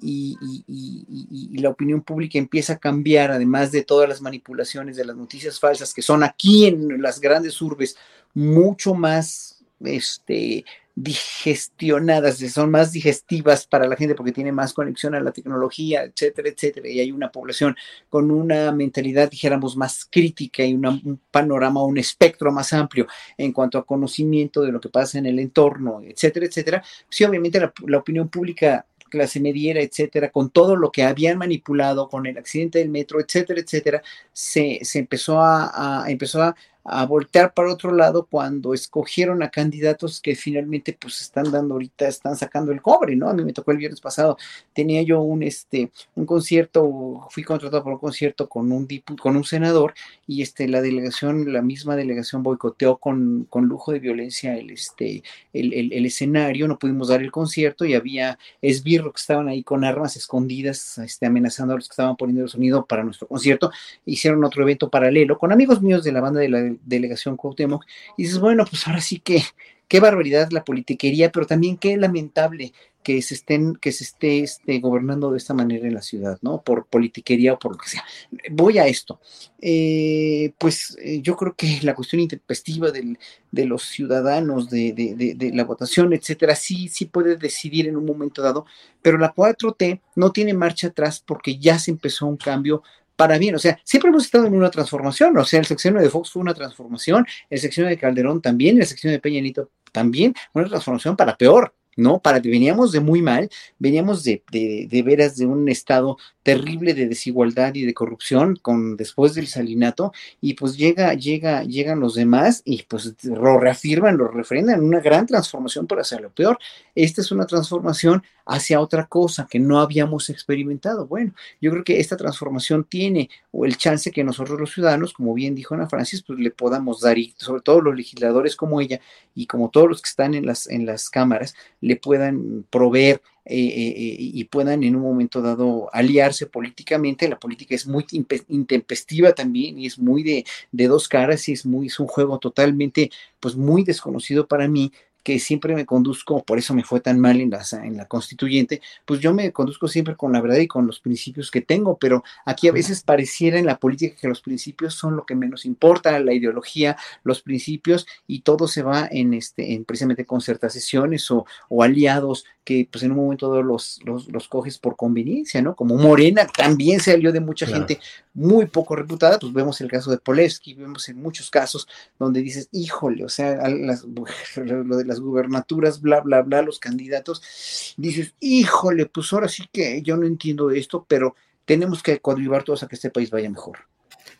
y, y, la opinión pública empieza a cambiar, además de todas las manipulaciones de las noticias falsas que son aquí en las grandes urbes mucho más este, digestionadas, son más digestivas para la gente porque tiene más conexión a la tecnología, etcétera, etcétera. Y hay una población con una mentalidad, dijéramos, más crítica y un panorama, un espectro más amplio en cuanto a conocimiento de lo que pasa en el entorno, etcétera, etcétera. Sí, obviamente la, opinión pública clase mediera, etcétera, con todo lo que habían manipulado, con el accidente del metro, etcétera, etcétera, se, empezó a, empezó a, a voltear para otro lado cuando escogieron a candidatos que finalmente pues están dando ahorita, están sacando el cobre, ¿no? A mí me tocó el viernes pasado, tenía yo un, este, un concierto, fui contratado por un concierto con un, con un senador y este, la delegación, la misma delegación boicoteó con, con lujo de violencia el, este, el, el, escenario, no pudimos dar el concierto y había esbirros que estaban ahí con armas escondidas, este, amenazando a los que estaban poniendo el sonido para nuestro concierto, hicieron otro evento paralelo con amigos míos de la banda de la delegación Cuauhtémoc, y dices, bueno, pues ahora sí que qué barbaridad la politiquería, pero también qué lamentable que se estén, que se esté este, gobernando de esta manera en la ciudad, ¿no? Por politiquería o por lo que sea. Voy a esto. Eh, pues eh, yo creo que la cuestión intempestiva del, de los ciudadanos, de, de, de, la votación, etcétera, sí, sí puede decidir en un momento dado, pero la 4T no tiene marcha atrás porque ya se empezó un cambio para bien. O sea, siempre hemos estado en una transformación. O sea, el sexenio de Fox fue una transformación, el sexenio de Calderón también, el sexenio de Peña Nieto también, una transformación para peor. ¿no? Para, veníamos de muy mal, veníamos de, de, de, veras de un estado terrible de desigualdad y de corrupción con después del salinato, y pues llega, llega, llegan los demás y pues lo reafirman, lo refrendan, una gran transformación para hacerlo peor. Esta es una transformación hacia otra cosa que no habíamos experimentado. Bueno, yo creo que esta transformación tiene el chance que nosotros los ciudadanos, como bien dijo Ana Francis, pues le podamos dar, y sobre todo los legisladores como ella y como todos los que están en las, en las cámaras, le puedan proveer eh, eh, eh, y puedan en un momento dado aliarse políticamente. La política es muy intempestiva también y es muy de, de dos caras y es muy, es un juego totalmente, pues muy desconocido para mí, que siempre me conduzco, por eso me fue tan mal en la, en la constituyente, pues yo me conduzco siempre con la verdad y con los principios que tengo, pero aquí a veces pareciera en la política que los principios son lo que menos importa, la ideología, los principios, y todo se va en, este, en precisamente concertaciones o, o aliados que pues en un momento dado los, los, los, coges por conveniencia, ¿no? Como Morena también se alió de mucha gente muy poco reputada, pues vemos el caso de Polevsky, vemos en muchos casos donde dices, híjole, o sea, las, lo de las gubernaturas, bla, bla, bla, los candidatos, dices, híjole, pues ahora sí que yo no entiendo esto, pero tenemos que coadyuvar todos a que este país vaya mejor.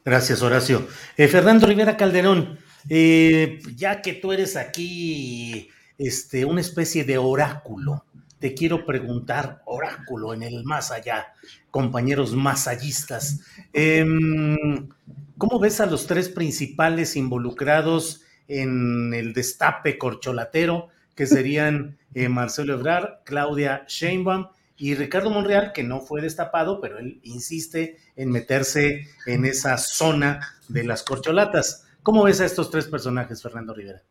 Gracias, Horacio. Eh, Fernando Rivera Calderón, eh, ya que tú eres aquí este, una especie de oráculo, te quiero preguntar, oráculo en el más allá, compañeros masallistas, em, ¿cómo ves a los tres principales involucrados en el destape corcholatero, que serían eh, Marcelo Ebrard, Claudia Sheinbaum y Ricardo Monreal, que no fue destapado, pero él insiste en meterse en esa zona de las corcholatas? ¿Cómo ves a estos tres personajes, Fernando Rivera?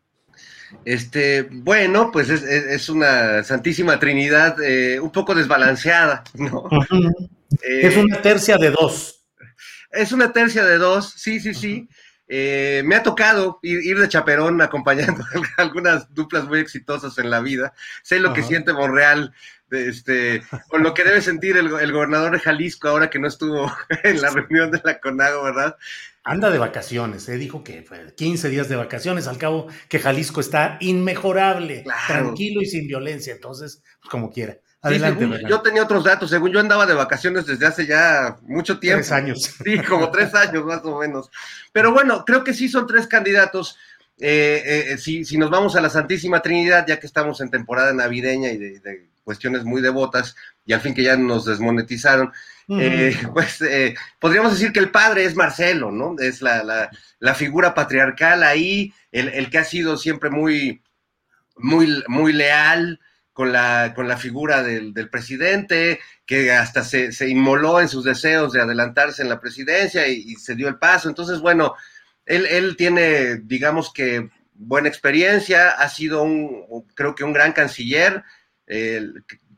Este, bueno, pues es, una Santísima Trinidad eh, un poco desbalanceada, <laughs> ¿no? es una tercia de dos. Es una tercia de dos, sí, sí, sí. Eh, me ha tocado ir, de chaperón acompañando <laughs> algunas duplas muy exitosas en la vida. Sé lo que siente Monreal, este, con lo que debe sentir el, el, gobernador de Jalisco ahora que no estuvo <laughs> en la reunión de la CONAGO, ¿verdad? anda de vacaciones, ¿eh? dijo que 15 días de vacaciones, al cabo que Jalisco está inmejorable, tranquilo y sin violencia, entonces, pues, como quiera. Adelante, yo tenía otros datos, según yo andaba de vacaciones desde hace ya mucho tiempo. Tres años. <laughs> Sí, como tres años más o menos. Pero bueno, creo que sí son tres candidatos. Eh, eh, eh, si, si, nos vamos a la Santísima Trinidad, ya que estamos en temporada navideña y de cuestiones muy devotas, y al fin que ya nos desmonetizaron, eh, <laughs> pues eh, podríamos decir que el padre es Marcelo, ¿no? Es la, figura patriarcal ahí, el, que ha sido siempre muy, muy, muy leal con la, con la figura del, presidente, que hasta se, inmoló en sus deseos de adelantarse en la presidencia y, se dio el paso. Entonces, bueno, él, él tiene, digamos que, buena experiencia, ha sido un, creo que un gran canciller,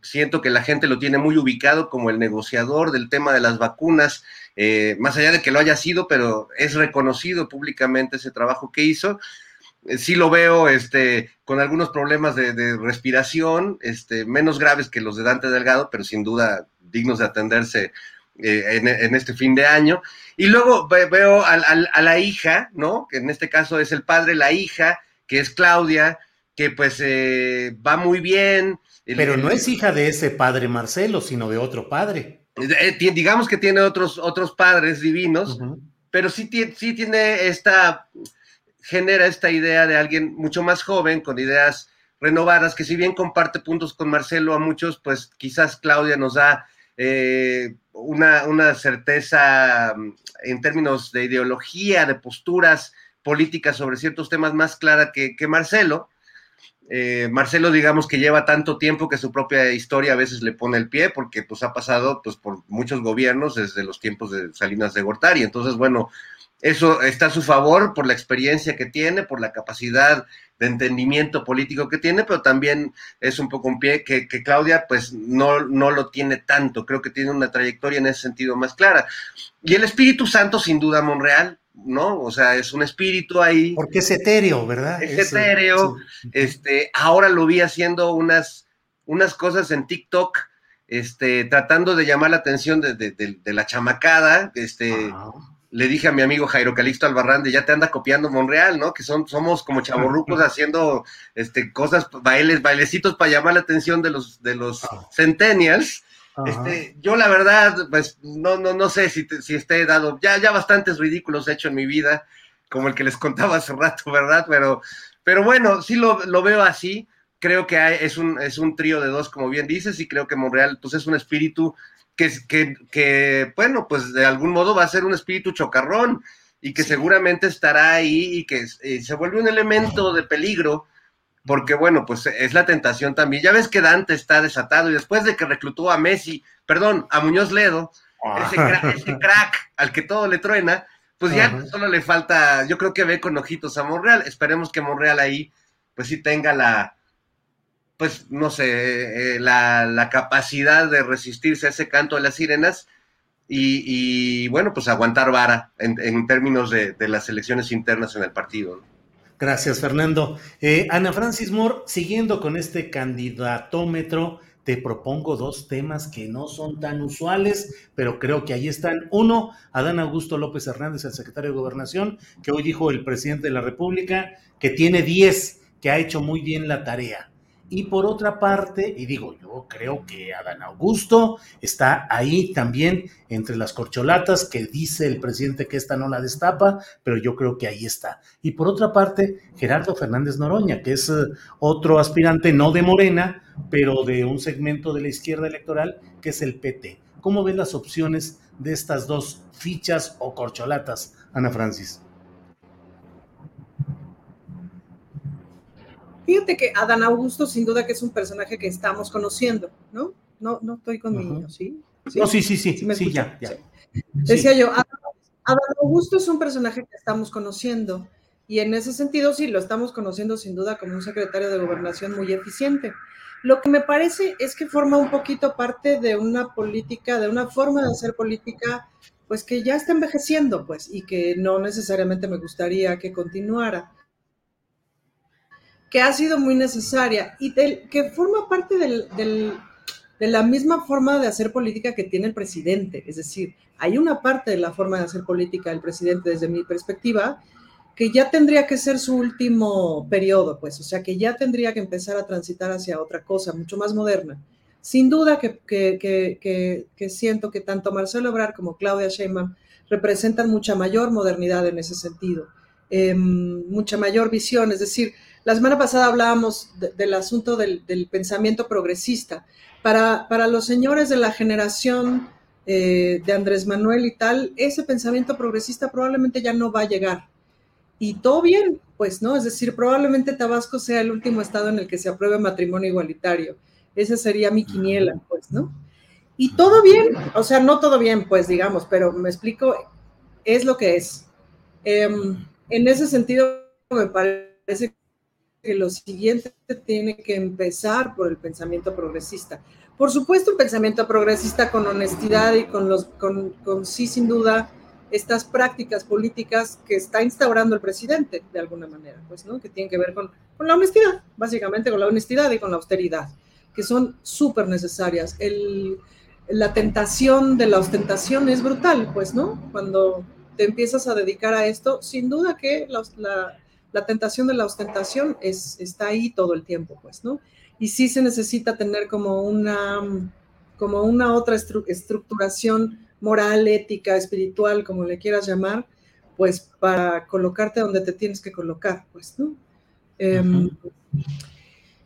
siento que la gente lo tiene muy ubicado como el negociador del tema de las vacunas, eh, más allá de que lo haya sido, pero es reconocido públicamente ese trabajo que hizo. Eh, sí lo veo este, con algunos problemas de, respiración, este, menos graves que los de Dante Delgado, pero sin duda dignos de atenderse eh, en, este fin de año. Y luego veo a, la hija, ¿no? Que en este caso es el padre, la hija, que es Claudia, que pues va muy bien, pero no es hija de ese padre Marcelo, sino de otro padre. Eh, digamos que tiene otros, otros padres divinos, pero sí, sí tiene esta, genera esta idea de alguien mucho más joven, con ideas renovadas, que si bien comparte puntos con Marcelo a muchos, pues quizás Claudia nos da eh, una, una, certeza mm, en términos de ideología, de posturas políticas sobre ciertos temas más clara que, que Marcelo. Eh, Marcelo, digamos que lleva tanto tiempo que su propia historia a veces le pone el pie, porque pues ha pasado pues, por muchos gobiernos desde los tiempos de Salinas de Gortari. Entonces, bueno, eso está a su favor por la experiencia que tiene, por la capacidad de entendimiento político que tiene, pero también es un poco un pie que, Claudia pues no, no lo tiene tanto, creo que tiene una trayectoria en ese sentido más clara. Y el Espíritu Santo, sin duda, Monreal, ¿no? O sea, es un espíritu ahí. Porque es etéreo, ¿verdad? Es, etéreo. Este, ahora lo vi haciendo unas, unas cosas en TikTok, este, tratando de llamar la atención de, de, la chamacada, este le dije a mi amigo Jairo Calixto Albarrande, ya te anda copiando Monreal, ¿no? Que son, somos como chaborrucos haciendo este, cosas, bailes, bailecitos para llamar la atención de los, de los ah. centennials. Este, yo la verdad, pues no, no, no sé si, si esté dado, ya, ya bastantes ridículos he hecho en mi vida, como el que les contaba hace rato, ¿verdad? Pero, pero bueno, sí lo, lo veo así. Creo que hay, es, un, es un trío de dos, como bien dices, y creo que Monreal pues, es un espíritu que, que, bueno, pues de algún modo va a ser un espíritu chocarrón y que seguramente estará ahí y que eh, se vuelve un elemento de peligro, porque bueno, pues es la tentación también. Ya ves que Dante está desatado y después de que reclutó a Messi, perdón, a Muñoz Ledo, ese, ah. <laughs> crack, al que todo le truena, pues ya solo le falta, yo creo que ve con ojitos a Monreal. Esperemos que Monreal ahí, pues sí tenga la, pues, no sé, eh, la, capacidad de resistirse a ese canto de las sirenas y, bueno, pues aguantar vara en, términos de, las elecciones internas en el partido. Gracias, Fernando. Eh, Ana Francis Moore, siguiendo con este candidatómetro, te propongo dos temas que no son tan usuales, pero creo que ahí están. Uno, Adán Augusto López Hernández, el secretario de Gobernación, que hoy dijo el presidente de la República que tiene 10, que ha hecho muy bien la tarea. Y por otra parte, y digo, yo creo que Adán Augusto está ahí también entre las corcholatas que dice el presidente que esta no la destapa, pero yo creo que ahí está. Y por otra parte, Gerardo Fernández Noroña, que es eh, otro aspirante no de Morena, pero de un segmento de la izquierda electoral, que es el PT. ¿Cómo ves las opciones de estas dos fichas o corcholatas, Ana Francis? Fíjate que Adán Augusto, sin duda que es un personaje que estamos conociendo, ¿no? No, no estoy con mi ¿sí? ¿sí? No, sí, sí, sí, sí, ya, ya. Decía yo, Adán Augusto es un personaje que estamos conociendo y en ese sentido sí, lo estamos conociendo sin duda como un secretario de gobernación muy eficiente. Lo que me parece es que forma un poquito parte de una política, de una forma de hacer política, pues que ya está envejeciendo, pues, y que no necesariamente me gustaría que continuara que ha sido muy necesaria y que forma parte de la misma forma de hacer política que tiene el presidente. Es decir, hay una parte de la forma de hacer política del presidente desde mi perspectiva que ya tendría que ser su último periodo, pues, o sea, que ya tendría que empezar a transitar hacia otra cosa, mucho más moderna. Sin duda que, siento que tanto Marcelo Obrar como Claudia Sheinbaum representan mucha mayor modernidad en ese sentido, em, mucha mayor visión, es decir, la semana pasada hablábamos del asunto del, pensamiento progresista. Para, para, los señores de la generación eh, de Andrés Manuel y tal, ese pensamiento progresista probablemente ya no va a llegar. Y todo bien, pues, ¿no? Es decir, probablemente Tabasco sea el último estado en el que se apruebe matrimonio igualitario. Esa sería mi quiniela, pues, ¿no? Y todo bien, o sea, no todo bien, pues, digamos, pero me explico, es lo que es. Em, en ese sentido, me parece que lo siguiente tiene que empezar por el pensamiento progresista. Por supuesto, un pensamiento progresista con honestidad y con, los, con, con sí, sin duda, estas prácticas políticas que está instaurando el presidente, de alguna manera, pues, ¿no? Que tienen que ver con, con la honestidad, básicamente con la honestidad y con la austeridad, que son súper necesarias. El, la tentación de la ostentación es brutal, pues, ¿no? Cuando te empiezas a dedicar a esto, sin duda que la, la la tentación de la ostentación es, está ahí todo el tiempo, pues, ¿no? Y sí se necesita tener como una, como una otra estructuración moral, ética, espiritual, como le quieras llamar, pues para colocarte donde te tienes que colocar, pues, ¿no? Em,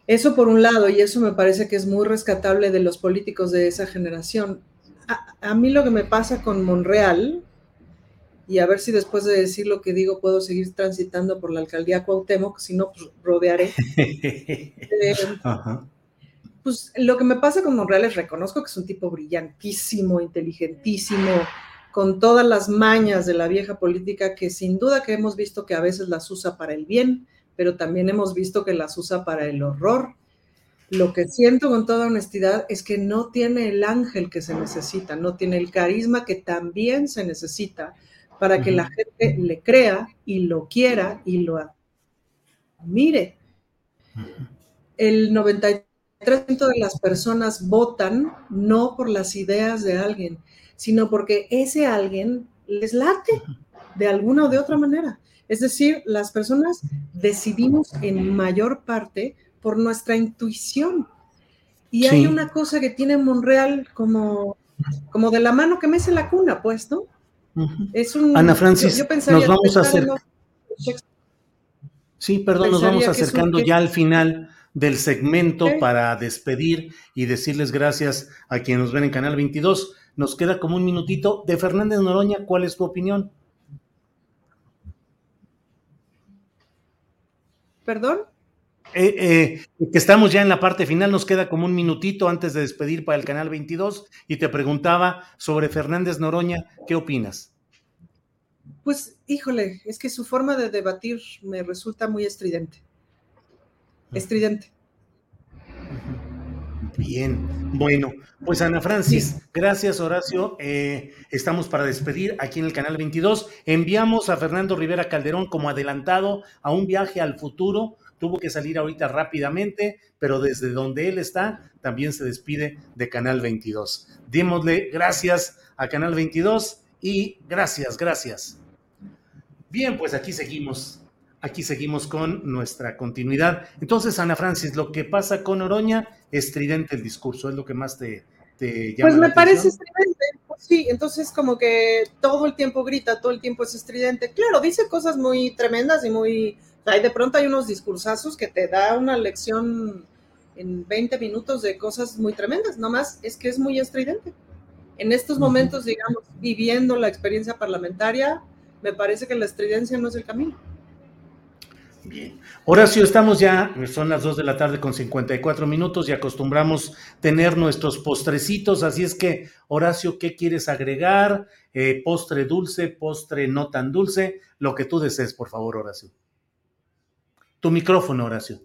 eso por un lado, y eso me parece que es muy rescatable de los políticos de esa generación. A, mí lo que me pasa con Monreal, y a ver si después de decir lo que digo puedo seguir transitando por la alcaldía Cuauhtémoc, si no, pues rodearé. <laughs> Eh, pues lo que me pasa con Monreal es reconozco que es un tipo brillantísimo, inteligentísimo, con todas las mañas de la vieja política que sin duda que hemos visto que a veces las usa para el bien, pero también hemos visto que las usa para el horror. Lo que siento con toda honestidad es que no tiene el ángel que se necesita, no tiene el carisma que también se necesita para que la gente le crea y lo quiera y lo admire. El 93% de las personas votan no por las ideas de alguien, sino porque ese alguien les late de alguna o de otra manera. Es decir, las personas decidimos en mayor parte por nuestra intuición. Y hay una cosa que tiene Monreal como, como de la mano que me hace la cuna, pues, ¿no? Es un, Ana Francis, nos vamos a hacer... Sí, perdón, nos vamos acercando ya al final del segmento para despedir y decirles gracias a quienes nos ven en Canal 22. Nos queda como un minutito. De Fernández Noroña, ¿cuál es tu opinión? ¿Perdón? Eh, eh, que estamos ya en la parte final, nos queda como un minutito antes de despedir para el canal 22 y te preguntaba sobre Fernández Noroña, ¿qué opinas? Pues, híjole, es que su forma de debatir me resulta muy estridente. Estridente. Bien, bueno, pues Ana Francis, gracias Horacio. Eh, estamos para despedir aquí en el canal 22. Enviamos a Fernando Rivera Calderón como adelantado a un viaje al futuro. Tuvo que salir ahorita rápidamente, pero desde donde él está, también se despide de Canal 22. Démosle gracias a Canal 22 y gracias, gracias. Bien, pues aquí seguimos aquí seguimos con nuestra continuidad. Entonces, Ana Francis, lo que pasa con Oroña, estridente el discurso, es lo que más te, te llama. Pues me parece estridente, pues sí, entonces como que todo el tiempo grita, todo el tiempo es estridente. Claro, dice cosas muy tremendas y muy... O de pronto hay unos discursazos que te da una lección en 20 minutos de cosas muy tremendas, nomás es que es muy estridente. En estos momentos, digamos, viviendo la experiencia parlamentaria, me parece que la estridencia no es el camino. Bien. Horacio, estamos ya, son las 2 de la tarde con 54 minutos y acostumbramos tener nuestros postrecitos, así es que, Horacio, ¿qué quieres agregar? Eh, postre dulce, postre no tan dulce, lo que tú desees, por favor, Horacio. Tu micrófono, Horacio.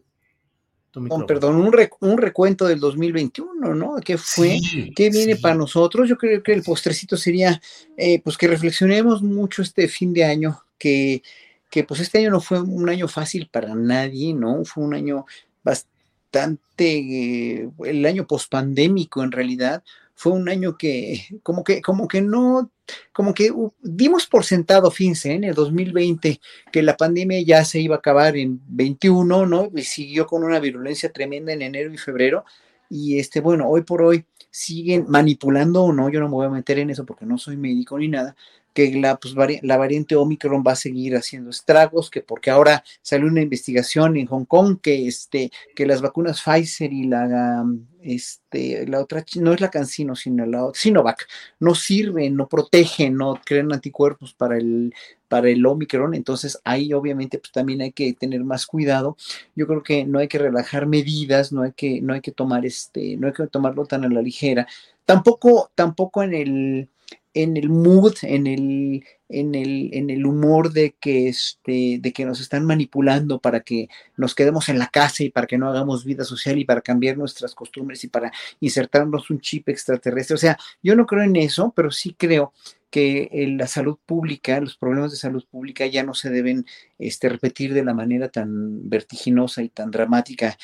perdón, un, recuento del 2021, ¿no? ¿Qué fue? ¿Qué viene para nosotros? Yo creo que el postrecito sería, eh, pues que reflexionemos mucho este fin de año, que que pues este año no fue un año fácil para nadie, ¿no? Fue un año bastante, eh, el año pospandémico en realidad, fue un año que como que, como que no, como que dimos por sentado, fíjense, en el 2020, que la pandemia ya se iba a acabar en 21, ¿no? Y siguió con una virulencia tremenda en enero y febrero. Y este, bueno, hoy por hoy siguen manipulando o no, yo no me voy a meter en eso porque no soy médico ni nada, que la, pues, la variante Omicron va a seguir haciendo estragos, que porque ahora salió una investigación en Hong Kong que, este, que las vacunas Pfizer y la, este, la otra, no es la Cancino, sino la Sinovac, no sirven, no protegen, no crean anticuerpos para el, para el Omicron, entonces ahí obviamente pues también hay que tener más cuidado. Yo creo que no hay que relajar medidas, no hay que, no hay que tomar este, no hay que tomarlo tan a la ligera. Tampoco, tampoco en el, en el mood, en el, en el, en el humor de que, este, de que nos están manipulando para que nos quedemos en la casa y para que no hagamos vida social y para cambiar nuestras costumbres y para insertarnos un chip extraterrestre. O sea, yo no creo en eso, pero sí creo que la salud pública, los problemas de salud pública ya no se deben este, repetir de la manera tan vertiginosa y tan dramática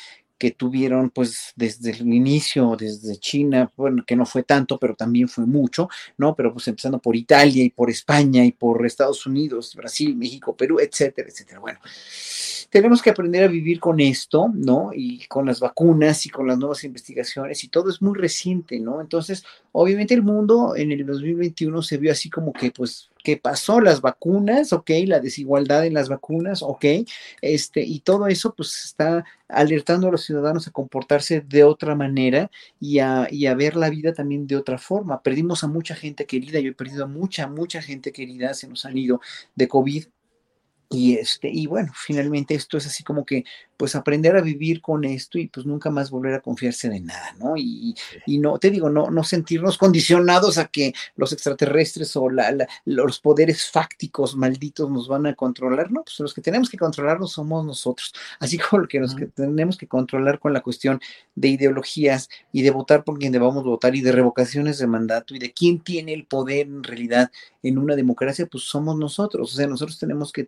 que tuvieron pues desde el inicio, desde China, bueno, que no fue tanto, pero también fue mucho, ¿no? Pero pues empezando por Italia y por España y por Estados Unidos, Brasil, México, Perú, etcétera, etcétera. Bueno, tenemos que aprender a vivir con esto, ¿no? Y con las vacunas y con las nuevas investigaciones y todo es muy reciente, ¿no? Entonces, obviamente el mundo en el 2021 se vio así como que, pues, ¿qué pasó? Las vacunas, ok, la desigualdad en las vacunas, ok, este, y todo eso pues está alertando a los ciudadanos a comportarse de otra manera y a, y a ver la vida también de otra forma. Perdimos a mucha gente querida, yo he perdido a mucha, mucha gente querida, se nos han ido de COVID y este, y bueno, finalmente esto es así como que, pues aprender a vivir con esto y pues nunca más volver a confiarse de nada, ¿no? Y, y no, te digo, no, no sentirnos condicionados a que los extraterrestres o la, los poderes fácticos malditos nos van a controlar, no, pues los que tenemos que controlarnos somos nosotros, así <laughs> como lo que nos que tenemos que controlar con la cuestión de ideologías y de votar por quien debamos votar y de revocaciones de mandato y de quién tiene el poder en realidad en una democracia, pues somos nosotros, o sea, nosotros tenemos que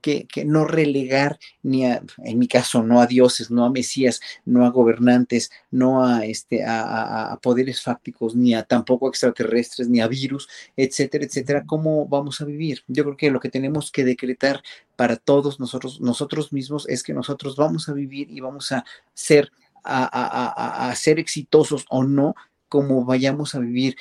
que, que, no relegar ni a, en mi caso, no a dioses, no a mesías, no a gobernantes, no a, este, a, a, poderes fácticos, ni a tampoco extraterrestres, ni a virus, etcétera, etcétera. ¿Cómo vamos a vivir? Yo creo que lo que tenemos que decretar para todos nosotros, nosotros mismos, es que nosotros vamos a vivir y vamos a ser a, a, a, ser exitosos o no cómo vayamos a vivir,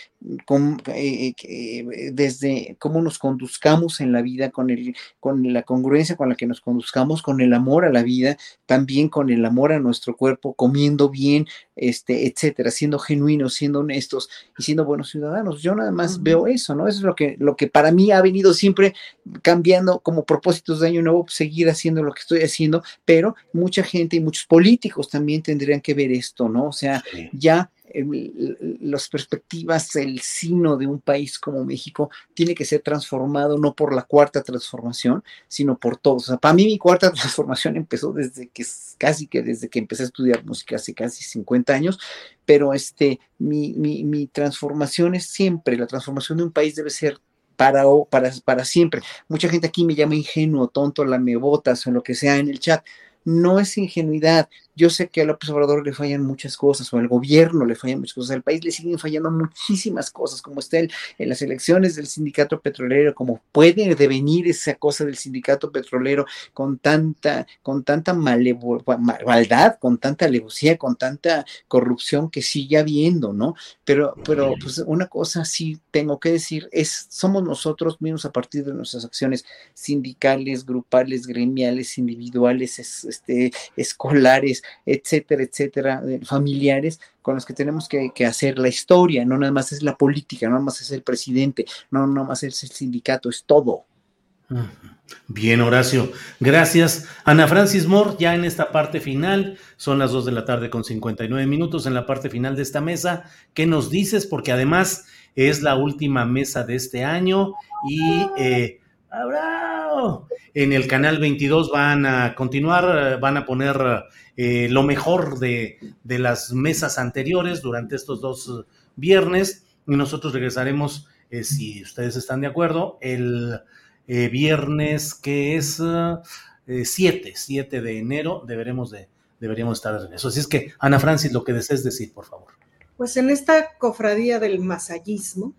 con, eh, eh, desde cómo nos conduzcamos en la vida, con, el, con la congruencia con la que nos conduzcamos, con el amor a la vida, también con el amor a nuestro cuerpo, comiendo bien, este, etcétera, siendo genuinos, siendo honestos y siendo buenos ciudadanos. Yo nada más veo eso, ¿no? Eso es lo que, lo que para mí ha venido siempre cambiando como propósitos de año nuevo, seguir haciendo lo que estoy haciendo, pero mucha gente y muchos políticos también tendrían que ver esto, ¿no? O sea, ya las perspectivas, el sino de un país como México tiene que ser transformado no por la cuarta transformación, sino por todos. O sea, para mí mi cuarta <laughs> transformación empezó desde que casi que desde que empecé a estudiar música hace casi 50 años, pero este, mi, mi, transformación es siempre, la transformación de un país debe ser para, para, para siempre. Mucha gente aquí me llama ingenuo, tonto, lamebotas o lo que sea en el chat no es ingenuidad. Yo sé que a López Obrador le fallan muchas cosas, o al gobierno le fallan muchas cosas, al país le siguen fallando muchísimas cosas, como está en las elecciones del sindicato petrolero, como puede devenir esa cosa del sindicato petrolero con tanta, con tanta maldad, con tanta alevosía, con tanta corrupción que sigue habiendo, ¿no? Pero, pero pues una cosa sí tengo que decir, es, somos nosotros mismos a partir de nuestras acciones sindicales, grupales, gremiales, individuales, este, escolares, etcétera, etcétera, familiares, con los que tenemos que, hacer la historia, no nada más es la política, no nada más es el presidente, no nada más es el sindicato, es todo. Bien, Horacio. Gracias. Ana Francis Moore, ya en esta parte final, son las 2 de la tarde con 59 minutos en la parte final de esta mesa. ¿Qué nos dices? Porque además es la última mesa de este año y eh, en el canal 22 van a continuar, van a poner eh, lo mejor de, las mesas anteriores durante estos dos viernes y nosotros regresaremos, eh, si ustedes están de acuerdo, el eh, viernes que es 7, 7 de enero, deberemos de, deberíamos estar de regreso. Así es que, Ana Francis, lo que desees decir, por favor. Pues en esta cofradía del masallismo,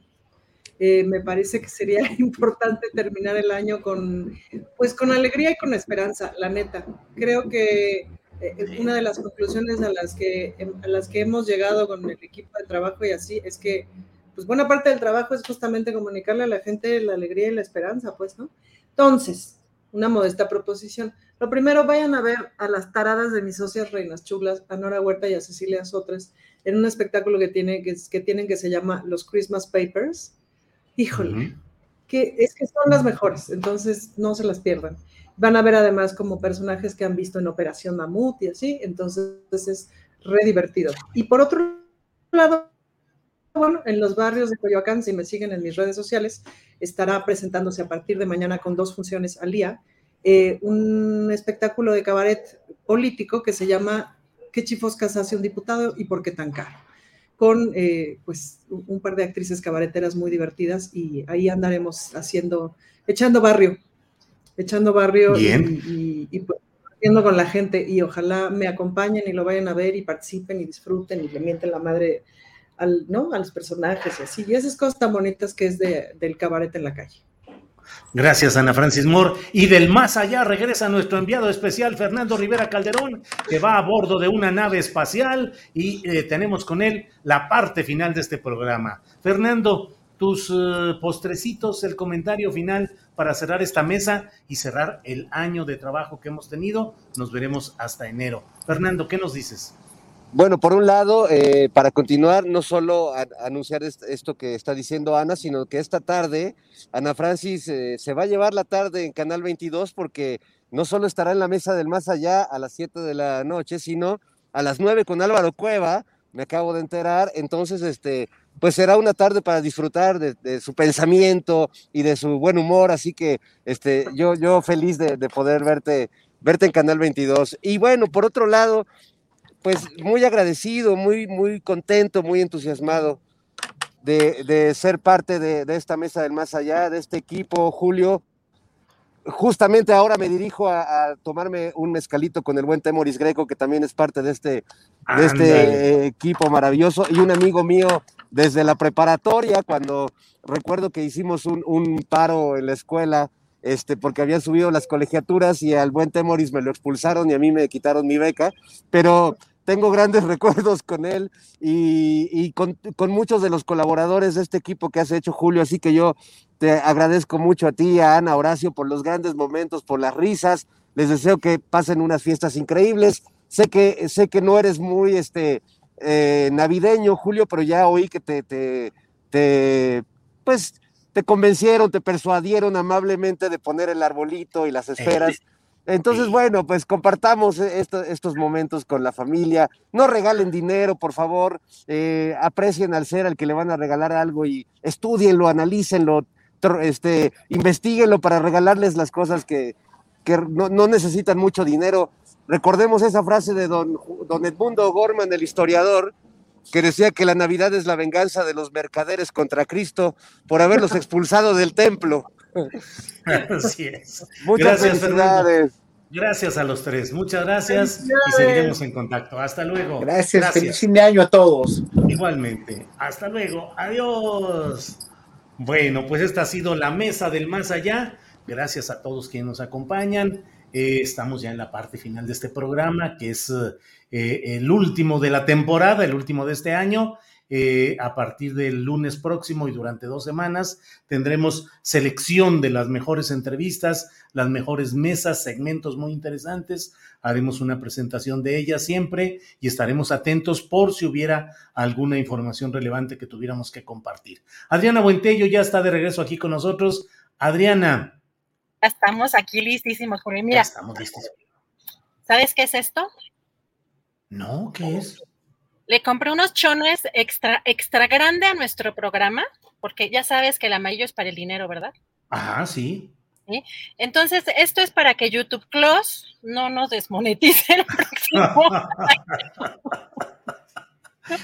eh, me parece que sería <laughs> importante terminar el año con, pues con alegría y con esperanza, la neta. Creo que eh, una de las conclusiones a las, que, em, a las que hemos llegado con el equipo de trabajo y así es que, pues buena parte del trabajo es justamente comunicarle a la gente la alegría y la esperanza, pues, ¿no? Entonces, una modesta proposición. Lo primero, vayan a ver a las taradas de mis socias reinas chulas, a Nora Huerta y a Cecilia Sotres, en un espectáculo que, tiene, que, que tienen que se llama Los Christmas Papers híjole, que es que son las mejores, entonces no se las pierdan. Van a ver además como personajes que han visto en Operación Mamut y así, entonces es re divertido. Y por otro lado, bueno, en los barrios de Coyoacán, si me siguen en mis redes sociales, estará presentándose a partir de mañana con dos funciones al día, eh, un espectáculo de cabaret político que se llama ¿Qué chifoscas hace un diputado y por qué tan caro? Con eh, pues un par de actrices cabareteras muy divertidas y ahí andaremos haciendo, echando barrio, echando barrio y, y, pues, con la gente y ojalá me acompañen y lo vayan a ver y participen y disfruten y le mienten la madre al, ¿no? a los personajes y así. Y esas cosas tan bonitas que es de, del cabaret en la calle. Gracias, Ana Francis Moore. Y del más allá regresa nuestro enviado especial, Fernando Rivera Calderón, que va a bordo de una nave espacial y eh, tenemos con él la parte final de este programa. Fernando, tus eh, postrecitos, el comentario final para cerrar esta mesa y cerrar el año de trabajo que hemos tenido. Nos veremos hasta enero. Fernando, ¿qué nos dices? Bueno, por un lado, eh, para continuar, no solo anunciar esto que está diciendo Ana, sino que esta tarde Ana Francis eh, se va a llevar la tarde en Canal 22 porque no solo estará en la mesa del más allá a las 7 de la noche, sino a las 9 con Álvaro Cueva, me acabo de enterar, entonces este, pues será una tarde para disfrutar de, su pensamiento y de su buen humor, así que este, yo, yo feliz de, de poder verte, verte en Canal 22. Y bueno, por otro lado, pues muy agradecido, muy, muy contento, muy entusiasmado de, ser parte de, esta mesa del más allá, de este equipo, Julio. Justamente ahora me dirijo a, tomarme un mezcalito con el buen Temoris Greco, que también es parte de este, de este equipo maravilloso, y un amigo mío desde la preparatoria, cuando recuerdo que hicimos un, un paro en la escuela, este, porque habían subido las colegiaturas y al buen Temoris me lo expulsaron y a mí me quitaron mi beca, pero tengo grandes <laughs> recuerdos con él y, con, muchos de los colaboradores de este equipo que has hecho, Julio. Así que yo te agradezco mucho a ti, a Ana, Horacio, por los grandes momentos, por las risas. Les deseo que pasen unas fiestas increíbles. Sé que, sé que no eres muy este, eh, navideño, Julio, pero ya oí que te, te, pues, te convencieron, te persuadieron amablemente de poner el arbolito y las esferas. Entonces, bueno, pues compartamos e-, estos momentos con la familia. No regalen dinero, por favor. Eh, aprecien al ser al que le van a regalar algo y estudienlo, analícenlo, este, investiguenlo para regalarles las cosas que, no, necesitan mucho dinero. Recordemos esa frase de don, don Edmundo Gorman, el historiador, que decía que la Navidad es la venganza de los mercaderes contra Cristo por haberlos <laughs> expulsado del templo. <laughs> Así es. Muchas gracias, felicidades. Gracias a los tres. Muchas gracias y seguiremos en contacto. Hasta luego. Gracias. Feliz fin de año a todos. Igualmente. Hasta luego. Adiós. Bueno, pues esta ha sido la mesa del más allá. Gracias a todos quienes nos acompañan. Eh, estamos ya en la parte final de este programa, que es eh, el último de la temporada, el último de este año. Eh, a partir del lunes próximo y durante dos semanas tendremos selección de las mejores entrevistas, las mejores mesas, segmentos muy interesantes. Haremos una presentación de ellas siempre y estaremos atentos por si hubiera alguna información relevante que tuviéramos que compartir. Adriana Buentello ya está de regreso aquí con nosotros. Adriana. estamos aquí listísimos, Jorge. Mira. estamos listos. ¿Sabes qué es esto? No, ¿qué es? Le compré unos chones extra, extra grande a nuestro programa, porque ya sabes que el amarillo es para el dinero, ¿verdad? Ajá, sí. Entonces, esto es para que YouTube Close no nos desmonetice el <laughs> próximo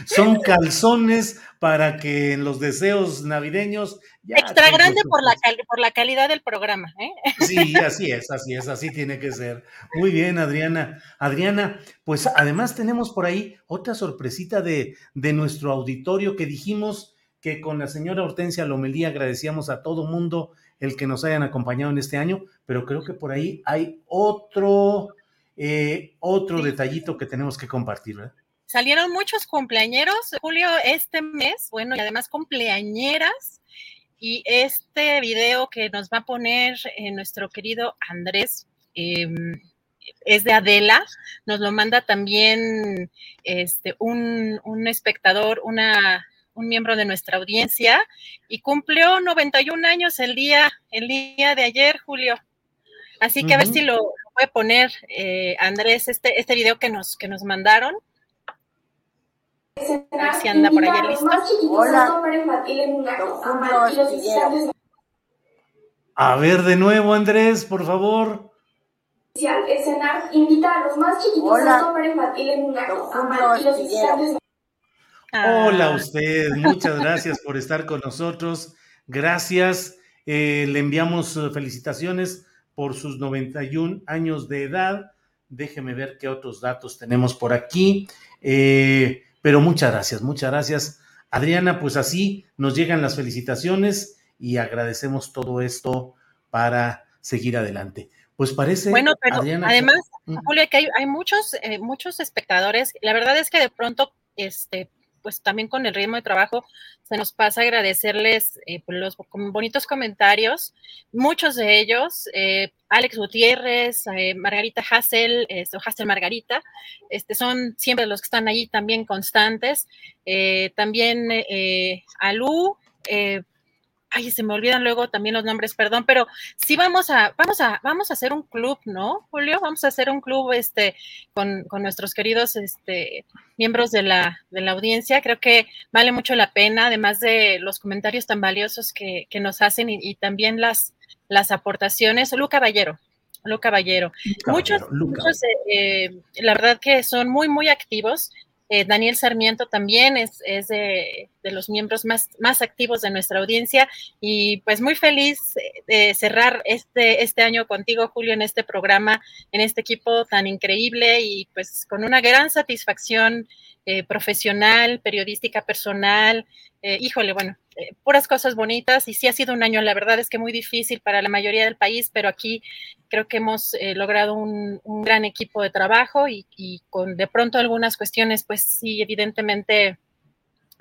Son calzones para que en los deseos navideños. Extra grande por la, por la calidad del programa. ¿eh? Sí, así es, así es, así tiene que ser. Muy bien, Adriana. Adriana, pues además tenemos por ahí otra sorpresita de, de nuestro auditorio que dijimos que con la señora Hortensia Lomelí agradecíamos a todo mundo el que nos hayan acompañado en este año, pero creo que por ahí hay otro, eh, otro detallito que tenemos que compartir, ¿verdad? Salieron muchos cumpleañeros, Julio, este mes, bueno, y además cumpleañeras. Y este video que nos va a poner eh, nuestro querido Andrés em, es de Adela, nos lo manda también este, un, espectador, una, un miembro de nuestra audiencia, y cumplió 91 años el día, el día de ayer, Julio. Así que a ver si lo, puede poner eh, Andrés, este, este video que nos, que nos mandaron. A ver si anda por ahí listo. Hola. A ver de nuevo, Andrés, por favor. El CENAR invita a los más chiquitos Hola. a tomar infantil en un acto Hola usted, muchas gracias por estar con nosotros. Gracias. Eh, le enviamos eh, felicitaciones por sus 91 años de edad. Déjeme ver qué otros datos tenemos por aquí. Eh, pero muchas gracias, muchas gracias. Adriana, pues así nos llegan las felicitaciones y agradecemos todo esto para seguir adelante. Pues parece. Bueno, pero además, Julio, que hay, muchos, eh, muchos espectadores. La verdad es que de pronto, este, pues también con el ritmo de trabajo, se nos pasa agradecerles eh, los bonitos comentarios. Muchos de ellos, eh, Alex Gutiérrez, Margarita Hassel, este, o Hassel Margarita, este, son siempre los que están ahí también constantes. también Alú, ay, se me olvidan luego también los nombres, perdón, pero sí vamos a, vamos a, vamos a hacer un club, ¿no, Julio? Vamos a hacer un club, este, con, con nuestros queridos, este, miembros de la, de la audiencia. Creo que vale mucho la pena, además de los comentarios tan valiosos que, que nos hacen y, también las, las aportaciones. Lu Caballero, Lu Caballero. muchos, muchos eh, la verdad que son muy, muy activos. Eh, Daniel Sarmiento también es, de, los miembros más, activos de nuestra audiencia y pues muy feliz de cerrar este, este año contigo, Julio, en este programa, en este equipo tan increíble y pues con una gran satisfacción eh, profesional, periodística personal. Eh, híjole, bueno, eh, puras cosas bonitas y sí ha sido un año, la verdad es que muy difícil para la mayoría del país, pero aquí creo que hemos logrado un, gran equipo de trabajo y, con de pronto algunas cuestiones, pues sí, evidentemente,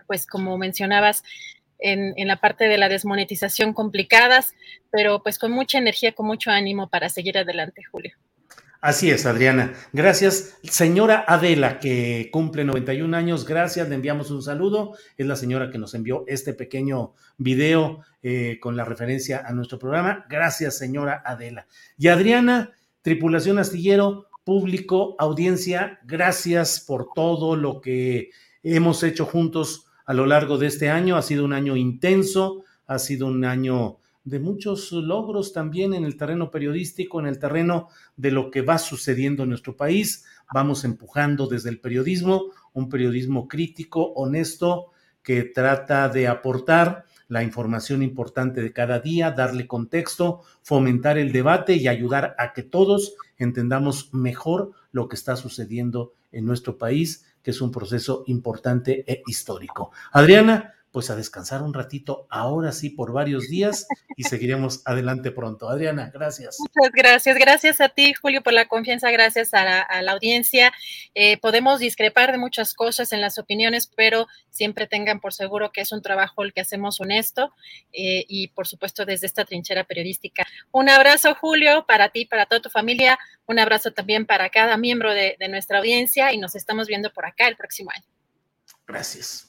pues como mencionabas, en, en, la parte de la desmonetización complicadas, pero pues con mucha energía, con mucho ánimo para seguir adelante, Julio. Así es, Adriana. Gracias. Señora Adela, que cumple 91 años, gracias, le enviamos un saludo. Es la señora que nos envió este pequeño video eh, con la referencia a nuestro programa. Gracias, señora Adela. Y Adriana, tripulación astillero, público, audiencia, gracias por todo lo que hemos hecho juntos a lo largo de este año. Ha sido un año intenso, ha sido un año de muchos logros también en el terreno periodístico, en el terreno de lo que va sucediendo en nuestro país. Vamos empujando desde el periodismo, un periodismo crítico, honesto, que trata de aportar la información importante de cada día, darle contexto, fomentar el debate y ayudar a que todos entendamos mejor lo que está sucediendo en nuestro país, que es un proceso importante e histórico. Adriana, pues a descansar un ratito, ahora sí, por varios días y seguiremos adelante pronto. Adriana, gracias. Muchas gracias. Gracias a ti, Julio, por la confianza. Gracias a la, audiencia. Eh, podemos discrepar de muchas cosas en las opiniones, pero siempre tengan por seguro que es un trabajo el que hacemos honesto eh, y, por supuesto, desde esta trinchera periodística. Un abrazo, Julio, para ti, para toda tu familia. Un abrazo también para cada miembro de nuestra audiencia y nos estamos viendo por acá el próximo año. Gracias.